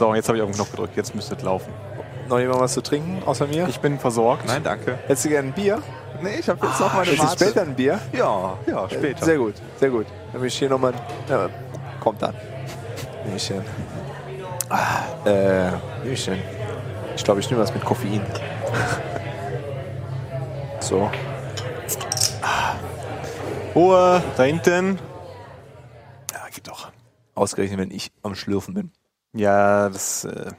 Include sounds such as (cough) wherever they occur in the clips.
So, jetzt habe ich auf den Knopf gedrückt. Jetzt müsste es laufen. Noch jemand was zu trinken, außer mir? Ich bin versorgt. Nein, danke. Hättest du gerne ein Bier? Nee, ich habe jetzt noch meine Ist es Mate. später ein Bier? Ja, ja, später. Sehr gut, sehr gut. Dann will ich hier nochmal. Ja, kommt dann. Denn? Ah, äh, nehme ich glaube, ich nehme was mit Koffein. (laughs) So. Ruhe, da hinten. Ja, geht doch. Ausgerechnet, wenn ich am Schlürfen bin. Ja, das. Äh,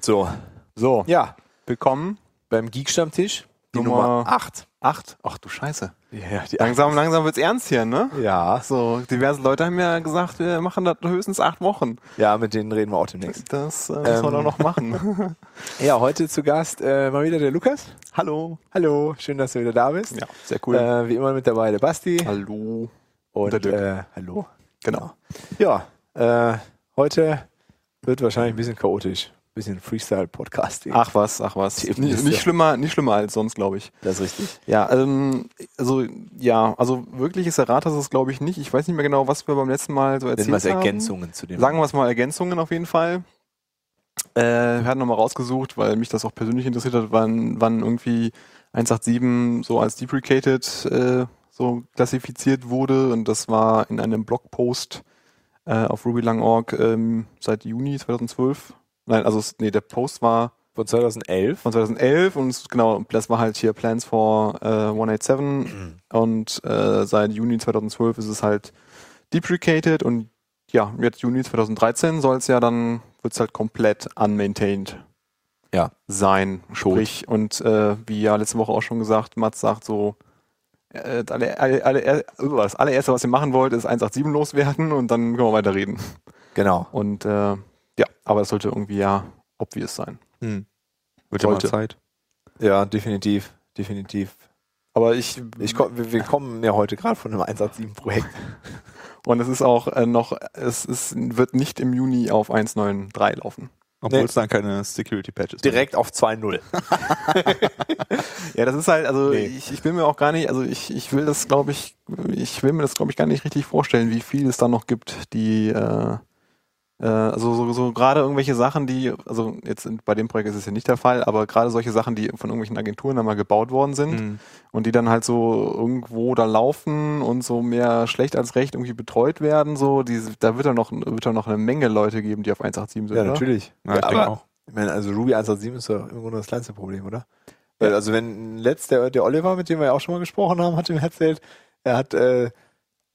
So. so, Ja, willkommen. beim Geek-Stammtisch. Die Nummer- Nummer 8. Acht. Ach du Scheiße. Ja, Langsam, langsam wird's ernst hier, ne? Ja. So, diverse Leute haben ja gesagt, wir machen das höchstens acht Wochen. ja, mit denen reden wir auch demnächst. Das äh, müssen wir Ähm. doch noch machen. (laughs) Ja, heute zu Gast äh, mal wieder der Lukas. Hallo. Hallo, schön, dass du wieder da bist. Ja, sehr cool. Äh, wie immer mit dabei der Basti. Hallo. Und der Dirk. äh, hallo. Genau. Ja, äh, heute wird wahrscheinlich ein bisschen chaotisch. Ein bisschen Freestyle-Podcasting. Ach was, ach was. Nicht, nicht schlimmer, nicht schlimmer als sonst, glaube ich. das ist richtig. Ja, ähm, also ja, also wirkliches Errata ist es, glaube ich, nicht. Ich weiß nicht mehr genau, was wir beim letzten Mal so erzählt haben. Ergänzungen zu dem. Sagen wir es mal Ergänzungen auf jeden Fall. Äh, wir hatten nochmal rausgesucht, weil mich das auch persönlich interessiert hat, wann, wann irgendwie 187 so als deprecated äh, so klassifiziert wurde. Und das war in einem Blogpost äh, auf rubylang.org ähm, seit Juni 2012. Nein, also nee, der Post war Von 2011. von 2011 und genau, das war halt hier Plans for äh, 187 und äh, seit Juni 2012 ist es halt deprecated und ja, jetzt Juni 2013 soll es ja dann, wird es halt komplett unmaintained Ja. sein. Sprich, und äh, wie ja letzte Woche auch schon gesagt, Mats sagt so, äh, das alle, alle, alle, das allererste, was ihr machen wollt, ist 187 loswerden und dann können wir weiterreden. Genau. Und äh, ja, aber es sollte irgendwie ja obvious sein. Hm. Wird ja mal. Zeit. Ja, definitiv. Definitiv. Aber ich, Ich wir kommen ja heute gerade von einem 187-Projekt. (laughs) Und es ist auch äh, noch, es ist, wird nicht im Juni auf 1.9.3 laufen. Obwohl Nee. es dann keine Security Patches Direkt auf 2.0. (laughs) Ja, das ist halt, also Nee. ich, ich will mir auch gar nicht, also ich, ich will das, glaube ich, ich will mir das, glaube ich, gar nicht richtig vorstellen, wie viel es da noch gibt, die, äh, also so, so gerade irgendwelche Sachen, die, also jetzt in- bei dem Projekt ist es ja nicht der Fall, aber gerade solche Sachen, die von irgendwelchen Agenturen dann mal gebaut worden sind Mhm. und die dann halt so irgendwo da laufen und so mehr schlecht als recht irgendwie betreut werden, so, die, da wird dann noch, wird dann noch eine Menge Leute geben, die auf 187 sind, Ja, oder? natürlich. Ja, ich denke aber, auch. ich meine, also Ruby 187 ist doch im Grunde das kleinste Problem, oder? Weil, also wenn letzt der, der Oliver, mit dem wir ja auch schon mal gesprochen haben, hat ihm erzählt, er hat äh,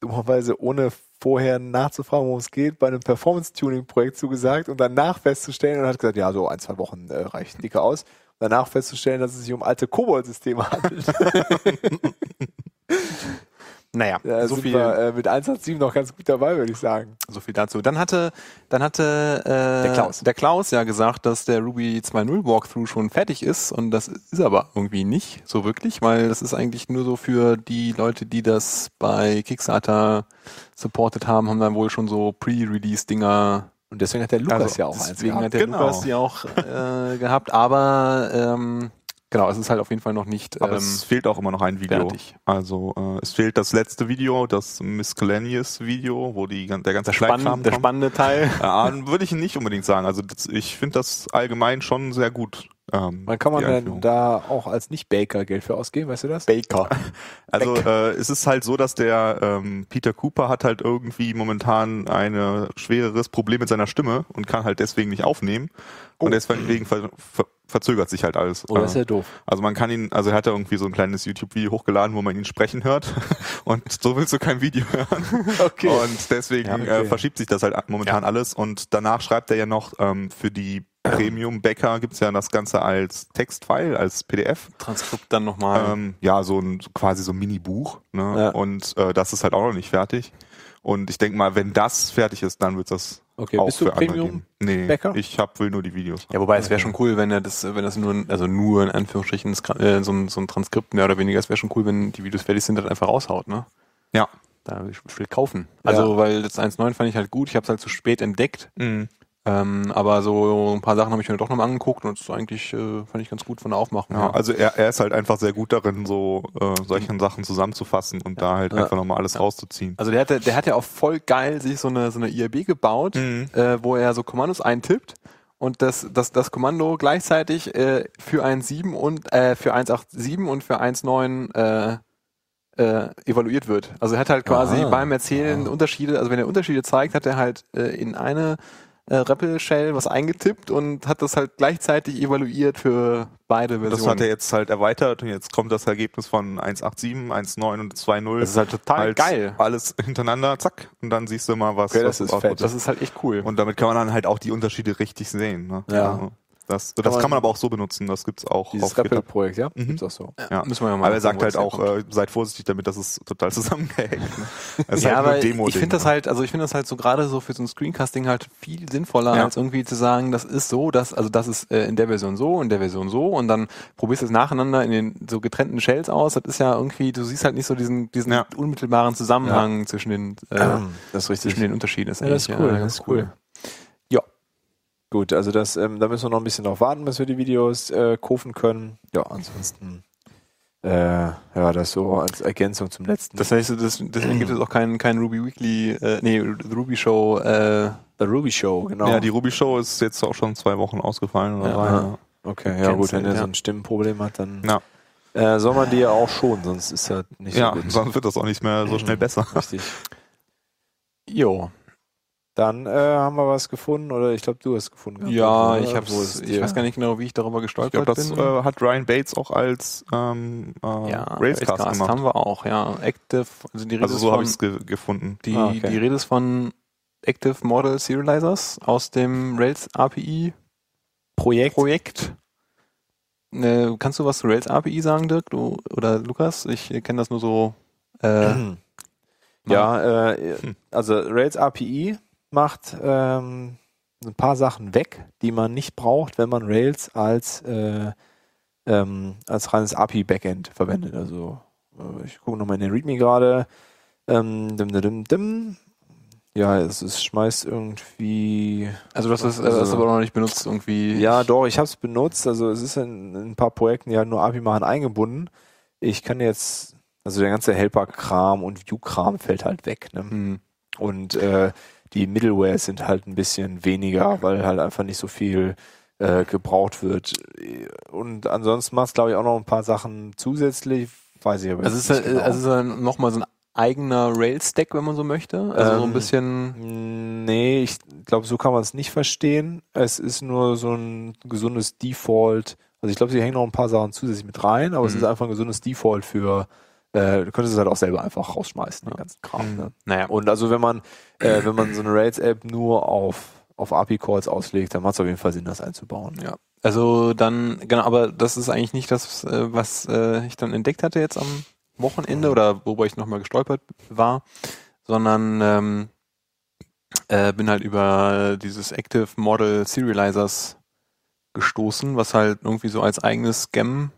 dummerweise ohne vorher nachzufragen, worum es geht, bei einem Performance-Tuning-Projekt zugesagt und danach festzustellen und hat gesagt, ja, so ein, zwei Wochen äh, reicht dicker aus. Danach festzustellen, dass es sich um alte Kobold-Systeme handelt. (laughs) Naja, Da so sind viel. wir äh, mit 187 noch ganz gut dabei, würde ich sagen. So viel dazu. Dann hatte, dann hatte äh, Der Klaus. der Klaus ja gesagt, dass der Ruby 2.0 Walkthrough schon fertig ist und das ist aber irgendwie nicht so wirklich, weil das ist eigentlich nur so für die Leute, die das bei Kickstarter supported haben, haben dann wohl schon so Pre-Release-Dinger. Und deswegen hat der Lukas Also, ja auch eins deswegen gehabt. hat der Genau. Lukas die auch äh, gehabt, aber ähm, genau, es ist halt auf jeden Fall noch nicht Aber ähm, es fehlt auch immer noch ein Video. fertig. Also äh, es fehlt das letzte Video, das Miscellaneous Video, wo die, der ganze Spann Kleinkram der kommt. spannende Teil. (laughs) Äh, würde ich nicht unbedingt sagen. Also das, ich finde das allgemein schon sehr gut. Ähm, Wann kann man denn da auch als Nicht-Baker Geld für ausgeben, weißt du das? Baker. (laughs) (laughs) Also äh, es ist halt so, dass der ähm, Peter Cooper hat halt irgendwie momentan ein schwereres Problem mit seiner Stimme und kann halt deswegen nicht aufnehmen. Und deswegen ver ver verzögert sich halt alles. Oder Äh, ist ja doof? Also man kann ihn, also er hat da irgendwie so ein kleines YouTube-Video hochgeladen, wo man ihn sprechen hört. (laughs) Und so willst du kein Video hören. Okay. Und deswegen Ja, okay. äh, verschiebt sich das halt momentan alles. Und danach schreibt er ja noch, ähm, für die Premium-Bäcker gibt's ja das Ganze als Textfile, als PDF. Transkript dann nochmal. Ähm, ja, so ein quasi so ein Mini-Buch. Ne? Ja. Und äh, das ist halt auch noch nicht fertig. Und ich denke mal, wenn das fertig ist, dann wird das Okay, auch bist du für andere Premium? geben. Nee, Bäcker? ich hab, will nur die Videos. Ja, wobei es wäre schon cool, wenn er das, wenn das nur, ein- also nur in Anführungsstrichen äh, so, ein, so ein Transkript mehr oder weniger, es wäre schon cool, wenn die Videos fertig sind, das einfach raushaut, ne? Ja. Da will ich, will kaufen. Also, weil das 1.9 fand ich halt gut, ich habe es halt zu spät entdeckt, Mhm. Ähm, aber so ein paar Sachen habe ich mir doch nochmal angeguckt und das eigentlich, äh, fand ich ganz gut von der Aufmachung. Ja, her. also er, er ist halt einfach sehr gut darin, so äh, solchen Sachen zusammenzufassen und da halt Ja. einfach nochmal alles rauszuziehen. Also der hatte, der hat ja auch voll geil sich so eine, so eine IRB gebaut, Mhm. äh, wo er so Kommandos eintippt und das, das, das Kommando gleichzeitig äh, für 1.7 und äh, für 1.8.7 und für 1.9 äh, äh, evaluiert wird. Also er hat halt quasi Ah. beim Erzählen Unterschiede, also wenn er Unterschiede zeigt, hat er halt äh, in eine äh, REPL-Shell was eingetippt und hat das halt gleichzeitig evaluiert für beide Versionen. Das hat er jetzt halt erweitert und jetzt kommt das Ergebnis von 1.8.7, 1.9 und 2.0. das ist halt total halt geil. Alles hintereinander, zack, und dann siehst du mal, was, Okay, was das ist fett. Das ist halt echt cool. Und damit kann man dann halt auch die Unterschiede richtig sehen. Ne? Ja. Also Das, das man- kann man aber auch so benutzen, das gibt's auch Dieses. REPL-Projekt, ja? Mhm. Gibt's auch so. Ja. Müssen wir ja mal Aber er sagt halt auch, das äh, seid vorsichtig damit, das ist total (laughs) zusammengehackt. Ne? Das ist ja, halt aber Demo-Ding, ich finde das ne? halt, also ich finde das halt so gerade so für so ein Screencasting halt viel sinnvoller, Ja. als irgendwie zu sagen, das ist so, dass, also das ist äh, in der Version so, in der Version so und dann probierst du es nacheinander in den so getrennten Shells aus. Das ist ja irgendwie, du siehst halt nicht so diesen, diesen Ja. unmittelbaren Zusammenhang zwischen den äh, das ist richtig. zwischen den Unterschieden. Ja, das ist cool, ja, das ist cool. Ja. Gut, also das, ähm, da müssen wir noch ein bisschen drauf warten, bis wir die Videos äh, kaufen können. Ja, ansonsten, äh, ja, das so als Ergänzung zum letzten. Das heißt, das, deswegen gibt es auch keinen kein Ruby Weekly, äh, nee, Ruby Show, äh, The Ruby Show, genau. Ja, die Ruby Show ist jetzt auch schon zwei Wochen ausgefallen oder Ja. drei. Ja. okay, ja gut, wenn er ja. so ein Stimmenproblem hat, dann Ja. äh, soll man die ja auch schon, sonst ist das nicht Ja, so gut. sonst wird das auch nicht mehr so schnell besser. Richtig. jo. Dann äh, haben wir was gefunden, oder ich glaube, du hast gefunden. gehabt, Ja, oder? ich hab's, ich weiß gar nicht genau, wie ich darüber Ich gestolpert glaube, das bin. äh, hat Ryan Bates auch als ähm, äh, ja, Railscast Railscast gemacht. haben wir auch, ja. Active, also die Rede Also so habe von, ich es ge gefunden. die, Ah, okay. die Rede ist von Active Model Serializers aus dem Rails API Projekt. Projekt. Äh, kannst du was zu Rails API sagen, Dirk? Du, oder Lukas? Ich kenne das nur so. Äh, (clears throat) Ja, äh, also Rails API macht ähm, ein paar Sachen weg, die man nicht braucht, wenn man Rails als, äh, ähm, als reines API-Backend verwendet. Also äh, ich gucke nochmal in den README gerade. Ähm, dim, dim, dim. Ja, es, es schmeißt irgendwie. also das ist, äh, Also- aber noch nicht benutzt irgendwie. Ja, doch, ich habe es benutzt. Also es ist in, in ein paar Projekten, die halt nur API machen, eingebunden. Ich kann jetzt, also der ganze Helper-Kram und View-Kram fällt halt weg. Ne? Hm. Und äh, die Middleware sind halt ein bisschen weniger, weil halt einfach nicht so viel äh, gebraucht wird. Und ansonsten macht es, glaube ich, auch noch ein paar Sachen zusätzlich. Weiß ich aber Also es ist, nicht ja- also es ist ja nochmal so ein eigener Rails-Stack, wenn man so möchte. Also so ein Ähm, bisschen. Nee, ich glaube, so kann man es nicht verstehen. Es ist nur so ein gesundes Default. Also ich glaube, sie hängen noch ein paar Sachen zusätzlich mit rein, aber es Mhm. ist einfach ein gesundes Default für, äh, du könntest es halt auch selber einfach rausschmeißen, den Ja. ganzen Kram. Mhm. Ne? Naja. Und also wenn man, äh, wenn man so eine Rails-App nur auf, auf API-Calls auslegt, dann macht es auf jeden Fall Sinn, das einzubauen. Ja. Also dann, genau, aber das ist eigentlich nicht das, äh, was äh, ich dann entdeckt hatte jetzt am Wochenende oder worüber ich nochmal gestolpert war, sondern ähm, äh, bin halt über dieses Active Model Serializers gestoßen, was halt irgendwie so als eigenes Scam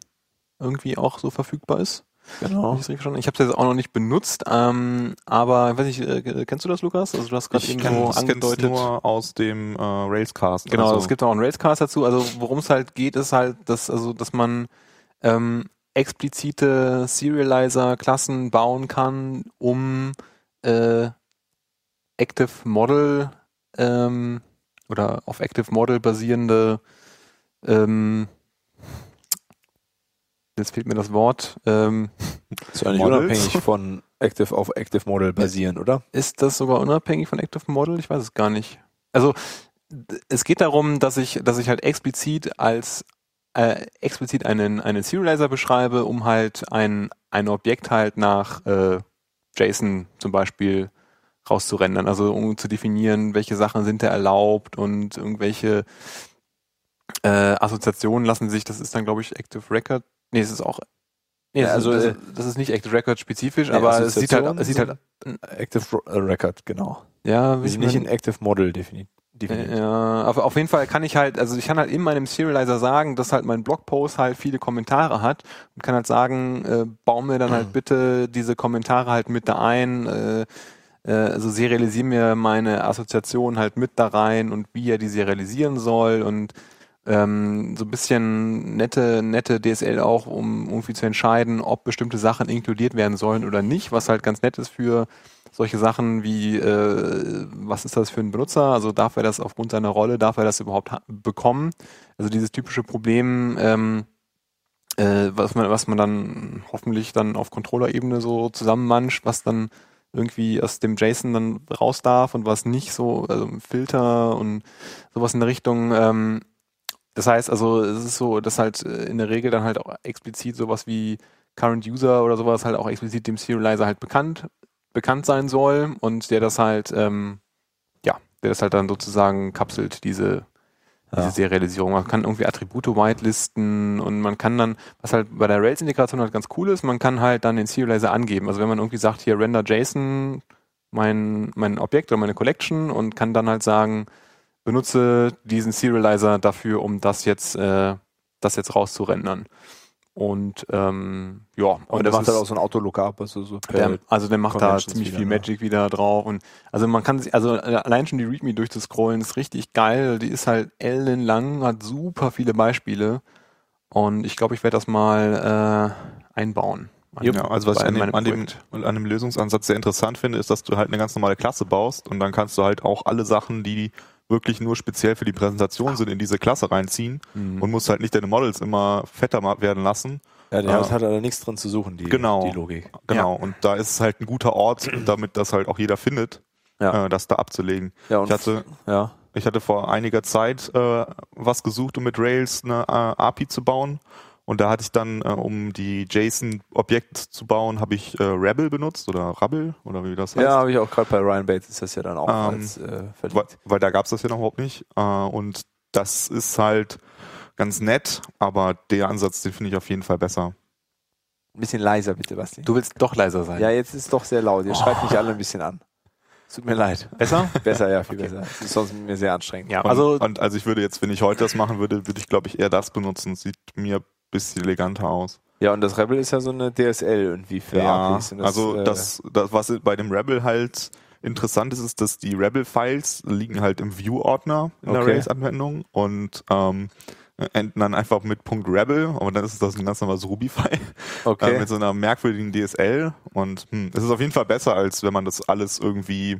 irgendwie auch so verfügbar ist. Genau. Ich habe es jetzt auch noch nicht benutzt, ähm, aber weiß nicht, äh, kennst du das, Lukas? Also du hast gerade das kenn's angedeutet. nur aus dem äh, Railscast. Genau, also, es gibt auch einen Railscast dazu. Also worum es halt geht, ist halt, dass, also, dass man ähm, explizite Serializer-Klassen bauen kann, um äh, Active Model ähm, oder auf Active Model basierende ähm, jetzt fehlt mir das Wort. Ähm, (laughs) Ist ja nicht unabhängig von Active auf Active Model basieren, oder? Ist das sogar unabhängig von Active Model? Ich weiß es gar nicht. Also es geht darum, dass ich, dass ich halt explizit als äh, explizit einen, einen Serializer beschreibe, um halt ein, ein Objekt halt nach äh, JSON zum Beispiel rauszurendern. Also um zu definieren, welche Sachen sind da erlaubt und irgendwelche äh, Assoziationen lassen sich, das ist dann glaube ich Active Record. Nee, es ist auch Nee, Ja, das, also, ist, äh, das, ist- das ist nicht Active Record spezifisch, Nee, aber es sieht halt, es sieht halt, Active äh, Record, genau. ja, Wir wie sind ich nicht in Active Model definiert. definiert. Ja, auf, auf jeden Fall kann ich halt, also ich kann halt in meinem Serializer sagen, dass halt mein Blogpost halt viele Kommentare hat und kann halt sagen, äh, bau mir dann halt (clears throat) bitte diese Kommentare halt mit da ein, äh, äh, also serialisiere mir meine Assoziation halt mit da rein und wie er die serialisieren soll und ähm, so ein bisschen nette, nette DSL auch, um irgendwie zu entscheiden, ob bestimmte Sachen inkludiert werden sollen oder nicht, was halt ganz nett ist für solche Sachen wie, äh, was ist das für ein Benutzer? Also darf er das aufgrund seiner Rolle, darf er das überhaupt bekommen? Also dieses typische Problem, ähm, äh, was man, was man dann hoffentlich dann auf Controller-Ebene so zusammenmanscht, was dann irgendwie aus dem JSON dann raus darf und was nicht so, also Filter und sowas in der Richtung. Ähm, das heißt also, es ist so, dass halt äh, in der Regel dann halt auch explizit sowas wie Current User oder sowas halt auch explizit dem Serializer halt bekannt, bekannt sein soll und der das halt, ähm, ja, der das halt dann sozusagen kapselt, diese diese Ja. Serialisierung. Man kann irgendwie Attribute whitelisten und man kann dann, was halt bei der Rails-Integration halt ganz cool ist, man kann halt dann den Serializer angeben. Also wenn man irgendwie sagt, hier render JSON mein, mein Objekt oder meine Collection und kann dann halt sagen, benutze diesen Serializer dafür, um das jetzt, äh, das jetzt rauszurendern. Und ähm, ja, Und der das macht ist- halt auch so ein Autolookup, also so per der, also der macht da Conventions ziemlich viel ne? Magic wieder drauf und also man kann sich, also äh, allein schon die README durchzuscrollen ist richtig geil. Die ist halt ellenlang, hat super viele Beispiele und ich glaube, ich werde das mal äh, einbauen. An- Ja, also was ich an dem, an, dem, an dem Lösungsansatz sehr interessant finde, ist, dass du halt eine ganz normale Klasse baust und dann kannst du halt auch alle Sachen, die wirklich nur speziell für die Präsentation sind, in diese Klasse reinziehen Mhm. und musst halt nicht deine Models immer fetter werden lassen. Ja, der Ah. hat halt nichts drin zu suchen, die, Genau. die Logik. Genau. Und da ist es halt ein guter Ort, (clears throat) damit das halt auch jeder findet, Ja. äh, das da abzulegen. Ja, und Ich hatte, ja. ich hatte vor einiger Zeit äh, was gesucht, um mit Rails eine äh, API zu bauen. Und da hatte ich dann, äh, um die JSON-Objekt zu bauen, habe ich äh, Rebel benutzt oder Rabble oder wie das heißt. Ja, habe ich auch gerade bei Ryan Bates ist das ja dann auch Ähm, als äh, weil, weil da gab es das ja noch überhaupt nicht. Äh, und das ist halt ganz nett, aber der Ansatz, den finde ich auf jeden Fall besser. Ein bisschen leiser bitte, Basti. Du willst doch leiser sein. Ja, jetzt ist es doch sehr laut. Ihr schreit mich alle ein bisschen an. Es Tut mir leid. Besser? (laughs) Besser, ja, viel besser. Es ist sonst mir sehr anstrengend. Ja, Und, also und also ich würde jetzt, wenn ich heute das machen würde, würde ich glaube ich eher das benutzen. Sieht mir bisschen eleganter aus. Ja, und das Rebel ist ja so eine DSL irgendwie für ja, APIs. Und also äh, das, das, was bei dem Rebel halt interessant ist, ist, dass die Rebel-Files liegen halt im View-Ordner in der Okay. Rails-Anwendung und ähm, enden dann einfach mit .rebel, aber dann ist das ein ganz normales Ruby-File Okay. äh, mit so einer merkwürdigen DSL und hm, es ist auf jeden Fall besser, als wenn man das alles irgendwie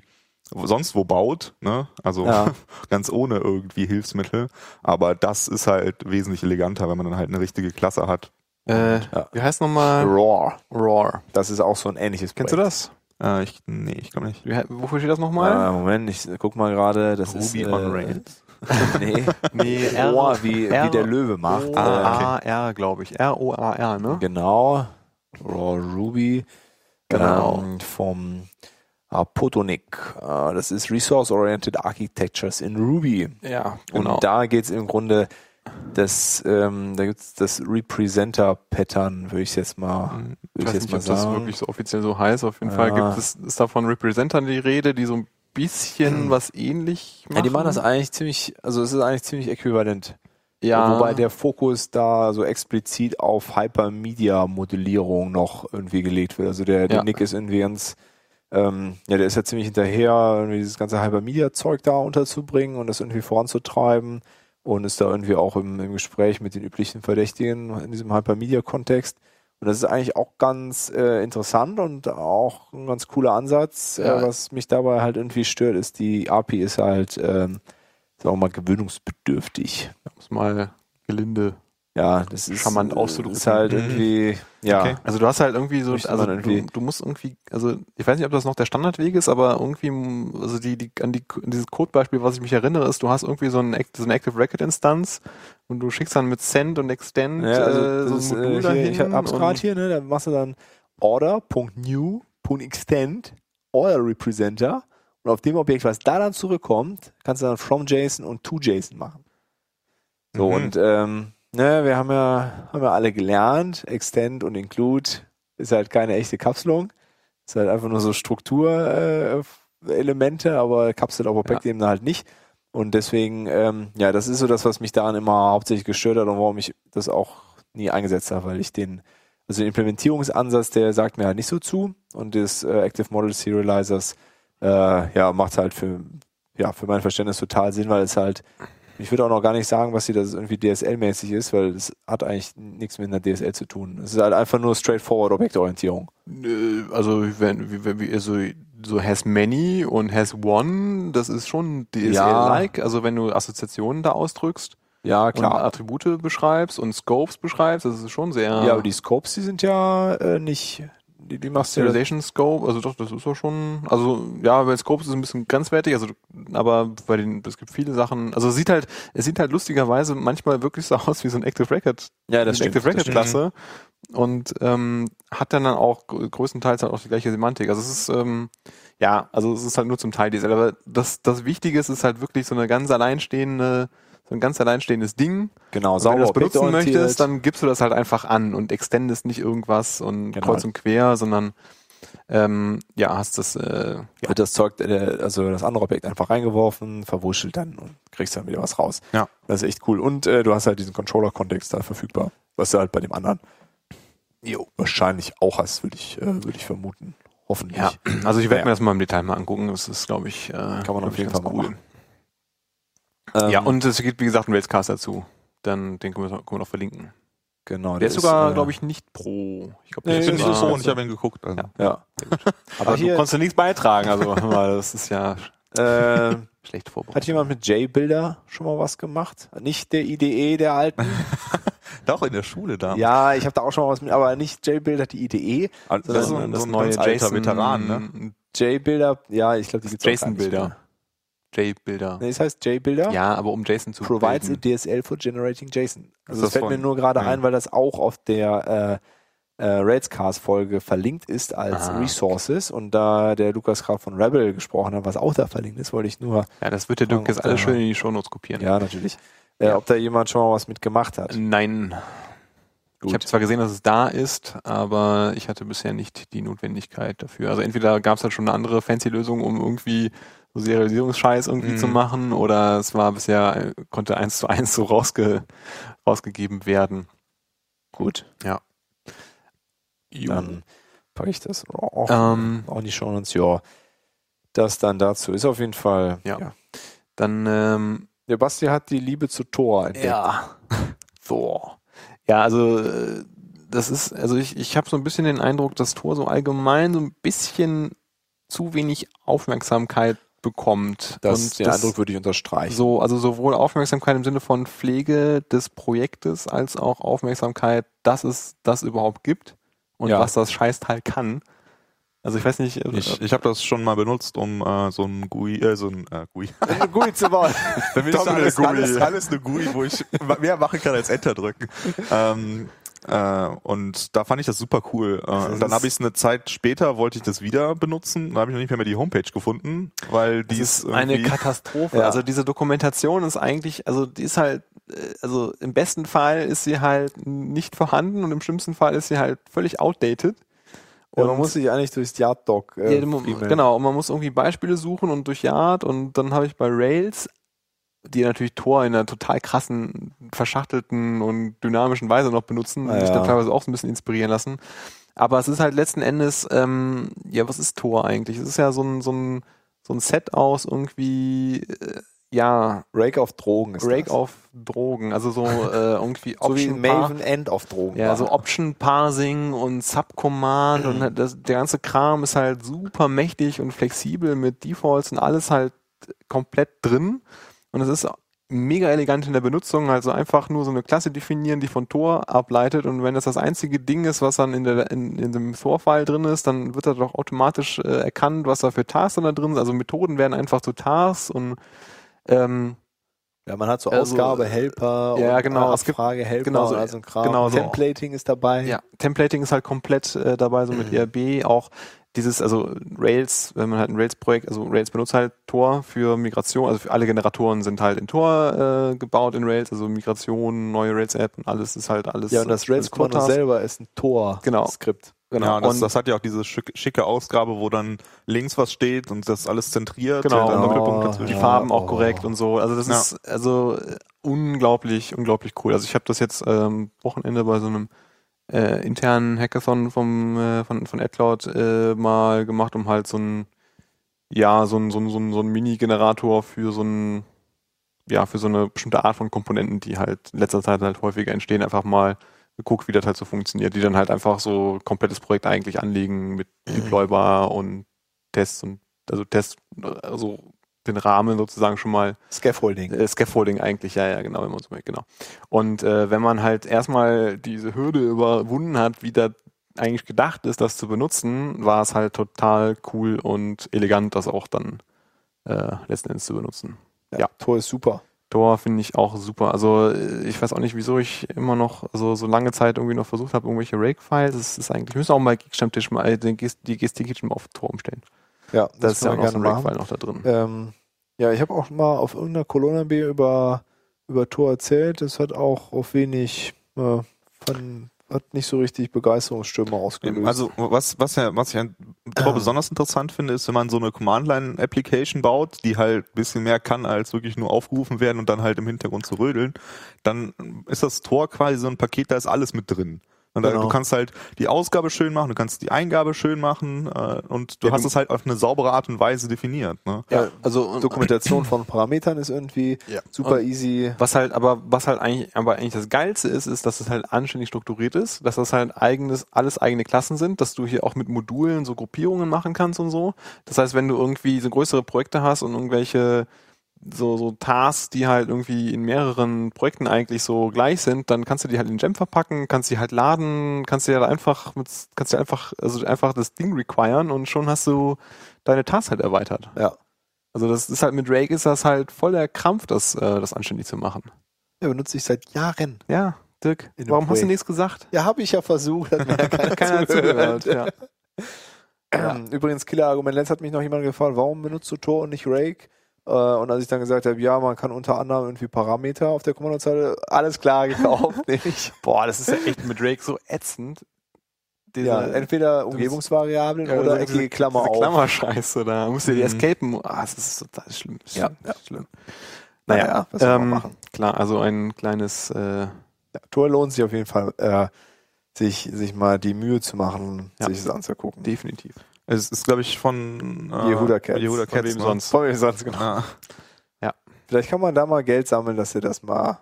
sonst wo baut, ne? Also Ja. (laughs) ganz ohne irgendwie Hilfsmittel. Aber das ist halt wesentlich eleganter, wenn man dann halt eine richtige Klasse hat. äh, Ja. wie heißt nochmal? Roar. Roar. Das ist auch so ein ähnliches Kennst du Projekt. das? Äh, ich, nee, ich glaube nicht. Wie, wofür steht das nochmal? Ah, Moment, ich guck mal gerade. Das Ruby ist, äh, on Rails. (laughs) Nee, (laughs) Nee, R- Roar, wie, R- wie der Löwe macht. Ah, Äh, A-R, glaube ich. R-O-A-R, ne? Genau. Raw Ruby. Genau. Ähm, vom äh, Potonik. Äh, das ist Resource Oriented Architectures in Ruby. Ja, Und genau. da geht es im Grunde, das, ähm, da gibt es das Representer-Pattern, würde ich jetzt mal, Hm, würde Ich ich weiß jetzt nicht, mal ob das sagen. wirklich so offiziell so heißt. Auf jeden Ja. Fall gibt es, ist da von Representern die Rede, die so ein bisschen was ähnlich machen. ja, die machen das eigentlich ziemlich, also es ist eigentlich ziemlich äquivalent. Ja, Wobei der Fokus da so explizit auf Hypermedia-Modellierung noch irgendwie gelegt wird. Also der, der Ja. Nick ist irgendwie ganz, ähm, ja, der ist ja ziemlich hinterher, irgendwie dieses ganze Hypermedia-Zeug da unterzubringen und das irgendwie voranzutreiben und ist da irgendwie auch im, im Gespräch mit den üblichen Verdächtigen in diesem Hypermedia-Kontext. Und das ist eigentlich auch ganz äh, interessant und auch ein ganz cooler Ansatz. Ja. Äh, was mich dabei halt irgendwie stört, ist, die API ist halt, ähm, sagen wir mal, gewöhnungsbedürftig. muss mal gelinde. Ja, das ist, Charmant äh, auszudrücken. ist halt Mhm. irgendwie, ja. Okay. Also du hast halt irgendwie so, also man du, irgendwie- du musst irgendwie, also ich weiß nicht, ob das noch der Standardweg ist, aber irgendwie, also die, die, an die, an dieses Codebeispiel, was ich mich erinnere, ist, du hast irgendwie so, ein, Act- so eine Active Record Instanz und du schickst dann mit Send und Extend Ja, also äh, so ist, ein äh, Modul hier, dahin. ich hab's gerade hier, ne? Da machst du dann order.new.extend Order Representer und auf dem Objekt, was da dann zurückkommt, kannst du dann from JSON und to JSON machen. So Mhm. und ähm, ne, wir haben ja, haben ja alle gelernt, Extend und Include ist halt keine echte Kapselung. Ist halt einfach nur so Strukturelemente, äh, aber kapselt auf Objektebene halt nicht. Und deswegen, ähm, ja, das ist so das, was mich daran immer hauptsächlich gestört hat und warum ich das auch nie eingesetzt habe, weil ich den, also den Implementierungsansatz, der sagt mir halt nicht so zu und des äh, Active Model Serializers, äh, ja, macht halt für, ja, für mein Verständnis total Sinn, weil es halt, ich würde auch noch gar nicht sagen, was hier das irgendwie DSL-mäßig ist, weil es hat eigentlich nichts mit einer DSL zu tun. Es ist halt einfach nur straightforward Objektorientierung. Also, wenn, wenn, wie, also so has many und has one, das ist schon DSL-like, also wenn du Assoziationen da ausdrückst Ja, und klar. Attribute beschreibst und Scopes beschreibst, das ist schon sehr Ja, aber die Scopes, die sind ja äh, nicht, die, die Serialization Scope, also doch, das ist doch schon, also ja, bei Scopes ist es ein bisschen grenzwertig, also aber bei den, es gibt viele Sachen, also es sieht halt, es sieht halt lustigerweise manchmal wirklich so (laughs) aus wie so ein Active Record, Ja, eine Active Record Klasse und ähm, hat dann dann auch grö- größtenteils halt auch die gleiche Semantik. Also es ist ähm, ja, also es ist halt nur zum Teil DSL, aber das das Wichtige ist, ist halt wirklich so eine ganz alleinstehende so ein ganz alleinstehendes Ding. Genau, Und wenn du das benutzen möchtest, dann gibst du das halt einfach an und extendest nicht irgendwas und Genau. kreuz und quer, sondern ähm, ja, hast das äh, ja, wird das Zeug, äh, also das andere Objekt einfach reingeworfen, verwurschtelt dann und kriegst dann wieder was raus. Ja. Das ist echt cool. Und äh, du hast halt diesen Controller-Kontext da verfügbar, was du halt bei dem anderen wahrscheinlich auch hast, würde ich, äh, würde ich vermuten. Hoffentlich. ja. Also ich werde Naja. mir das mal im Detail mal angucken. Das ist, glaube ich, äh, man glaub auf jeden Fall mal machen. Ja, Ähm, und es gibt, wie gesagt, einen Railscast dazu. Dann den können wir, können wir noch verlinken. genau, Der ist sogar, äh, glaube ich, nicht pro. Ich glaube, Nee, der Ich bin nicht so so. und ich habe ihn geguckt. Also. Ja. Ja. Aber hier- du konntest nichts beitragen. Also (laughs) das ist ja Äh, (laughs) schlecht vorbereitet. hat jemand mit J-Bilder schon mal was gemacht? Nicht der IDE der alten? (laughs) Doch, in der Schule da. ja, ich habe da auch schon mal was mit, aber nicht J-Bilder, die IDE. Also, Das ist ist ein, das so ein neue Jason Veteran, ne? J-Bilder, ja, ich glaube, die gibt's auch J-Bilder. Nee, es heißt J-Bilder. Ja, aber um JSON zu provides a bilden. DSL for generating JSON. Also das das fällt mir von- nur gerade ein, weil das auch auf der äh, äh, Railscast-Folge verlinkt ist als Ah, Resources und da der Lukas gerade von Rebel gesprochen hat, was auch da verlinkt ist, wollte ich nur, Ja, das wird der Dirk jetzt alles schön in die Shownotes kopieren. ja natürlich, äh, Ja. ob da jemand schon mal was mit gemacht hat. Nein. Ich habe zwar gesehen, dass es da ist, aber ich hatte bisher nicht die Notwendigkeit dafür. Also entweder gab es halt schon eine andere fancy Lösung, um irgendwie so Serialisierungsscheiß irgendwie Mhm. zu machen, oder es war bisher, konnte eins zu eins so rausge, rausgegeben werden. Gut, Jo. dann packe ich das auch, Ähm, auch in die Shownotes. Ja, das dann dazu ist auf jeden Fall. Ja. ja. dann ähm, Der Basti hat die Liebe zu Thor entdeckt. Ja. (laughs) Thor. Ja, also äh, das ist, also ich, ich habe so ein bisschen den Eindruck, dass Thor so allgemein so ein bisschen zu wenig Aufmerksamkeit bekommt. Das, Und den das Eindruck würde ich unterstreichen. so, also sowohl Aufmerksamkeit im Sinne von Pflege des Projektes als auch Aufmerksamkeit, dass es das überhaupt gibt und Ja. was das Scheißteil kann. Also ich weiß nicht, äh, Ich, ich habe das schon mal benutzt, um äh, so ein GUI, äh, so ein äh, GUI. (laughs) Gut zu bauen. Damit ist alles, GUI. alles, alles eine GUI, wo ich mehr machen kann als Enter drücken. ähm, äh, und da fand ich das super cool. Äh, und dann habe ich es eine Zeit später, wollte ich das wieder benutzen. Da habe ich noch nicht mehr, mehr die Homepage gefunden, weil die Das ist ist eine Katastrophe. Ja. Also diese Dokumentation ist eigentlich, also die ist halt, äh, also im besten Fall ist sie halt nicht vorhanden und im schlimmsten Fall ist sie halt völlig outdated. Ja, Und man muss sich eigentlich durchs Yard-Doc äh, ja, genau, und man muss irgendwie Beispiele suchen und durch Yard und dann habe ich bei Rails, die natürlich Tor in einer total krassen, verschachtelten und dynamischen Weise noch benutzen, mich ja. da teilweise auch so ein bisschen inspirieren lassen. Aber es ist halt letzten Endes, ähm, ja, was ist Tor eigentlich? Es ist ja so ein, so ein, so ein Set aus irgendwie, äh, ja, Rake auf Drogen ist Break das. auf Drogen, also so (laughs) äh, irgendwie So wie Option Maven End auf Drogen. ja, war. so Option Parsing und Subcommand und das, der ganze Kram ist halt super mächtig und flexibel mit Defaults und alles halt komplett drin. Und es ist mega elegant in der Benutzung, also einfach nur so eine Klasse definieren, die von Tor ableitet und wenn das das einzige Ding ist, was dann in, der, in, in dem Tor-File drin ist, dann wird da doch automatisch äh, erkannt, was da für Tasks dann da drin sind. Also Methoden werden einfach zu Tasks und ähm, ja, man hat so Also, Ausgabe, Helper, ja, genau, es gibt- Abfrage, Helper genau so- und all so ein Kram. genau so. Templating ist dabei. Ja, Templating ist halt komplett äh, dabei, so mit ERB. Auch dieses, also Rails, wenn man halt ein Rails-Projekt, also Rails benutzt halt Tor für Migration, also für alle Generatoren sind halt in Tor äh, gebaut in Rails, also Migration, neue Rails-App und alles ist halt alles. Ja, und das Rails-Kommando selber ist ein Genau. Tor-Skript. Genau. Ja, das, und, das hat ja auch diese schicke, schicke Ausgabe, wo dann links was steht und das alles zentriert. Genau, dann und die dazwischen. die Ja, Farben auch oh. korrekt und so. Also das Ja. ist also äh, unglaublich, unglaublich cool. Also ich habe das jetzt ähm, Wochenende bei so einem äh, internen Hackathon vom äh, von von AdCloud äh, mal gemacht, um halt so ein ja so ein so ein so ein, so ein Mini-Generator für so ein ja für so eine bestimmte Art von Komponenten, die halt in letzter Zeit halt häufiger entstehen, einfach mal geguckt, wie das halt so funktioniert, die dann halt einfach so komplettes Projekt eigentlich anlegen mit Mhm. Deploybar und Tests und also Test, also den Rahmen sozusagen schon mal Scaffolding. äh, Scaffolding eigentlich, ja, ja, genau, wenn man so möchte, genau. Und äh, wenn man halt erstmal diese Hürde überwunden hat, wie da eigentlich gedacht ist, das zu benutzen, war es halt total cool und elegant, das auch dann äh, letzten Endes zu benutzen. ja. Tor ist super. Tor finde ich auch super. Also äh, ich weiß auch nicht, wieso ich immer noch so, so lange Zeit irgendwie noch versucht habe, irgendwelche Rake-Files. Es ist eigentlich, müssen auch mal Geekstammtisch mal äh, die GST-Kitchen mal auf Tor umstellen. Ja, Da ist ja auch noch so ein. Rake-File noch da drin. Ähm, ja, ich habe auch mal auf irgendeiner Colonna B über, über Tor erzählt. Das hat auch auf wenig, äh, von, hat nicht so richtig Begeisterungsstürme ausgelöst. Also was, was, ja, was ich an Tor besonders interessant finde, ist, wenn man so eine Command-Line-Application baut, die halt ein bisschen mehr kann, als wirklich nur aufgerufen werden und dann halt im Hintergrund zu rödeln, dann ist das Tor quasi so ein Paket, da ist alles mit drin. Und da, Genau. du kannst halt die Ausgabe schön machen, du kannst die Eingabe schön machen äh, und du Ja, hast es halt auf eine saubere Art und Weise definiert. Ne? ja, also Dokumentation (clears throat) von Parametern ist irgendwie Ja. super Und- easy. Was halt, aber was halt eigentlich, aber eigentlich das Geilste ist, ist, dass es halt anständig strukturiert ist, dass das halt eigenes, alles eigene Klassen sind, dass du hier auch mit Modulen so Gruppierungen machen kannst und so. Das heißt, wenn du irgendwie so größere Projekte hast und irgendwelche so, so Tasks, die halt irgendwie in mehreren Projekten eigentlich so gleich sind, dann kannst du die halt in Gem verpacken, kannst die halt laden, kannst du ja einfach mit, kannst du einfach, also einfach das Ding requiren und schon hast du deine Tasks halt erweitert. Ja. Also das ist halt mit Rake ist das halt voll der Krampf, das, äh, das anständig zu machen. Ja, benutze ich seit Jahren. Ja, Dirk, In warum hast du nichts gesagt? Ja, habe ich ja versucht. Hat mir ja keiner, (laughs) (laughs) Keiner hat zugehört. zugehört. (clears throat) Ja. Übrigens, Killer-Argument, letzt hat mich noch jemand gefragt, warum benutzt du Tor und nicht Rake? Äh, und als ich dann gesagt habe, ja, man kann unter anderem irgendwie Parameter auf der Kommandozeile, alles klar, (laughs) gekauft, nicht. Boah, das ist ja echt mit Rake so ätzend. Diese, Ja, entweder Umgebungsvariablen ja, oder eckige Klammer diese auf. Klammerscheiße da. Musst du die Mhm. escapen. Ah, das ist total schlimm. Ist Ja, schlimm. ja. schlimm. Naja, Naja, was ähm, machen? klar, also ein kleines, äh, Ja, Tor lohnt sich auf jeden Fall, äh, sich, sich mal die Mühe zu machen, Ja. sich das anzugucken. definitiv. Es ist, glaube ich, von äh, Jehuda Cats. Jehuda Von Cats wem ne? sonst? Von mir sonst genau. Ja. Vielleicht kann man da mal Geld sammeln, dass ihr das mal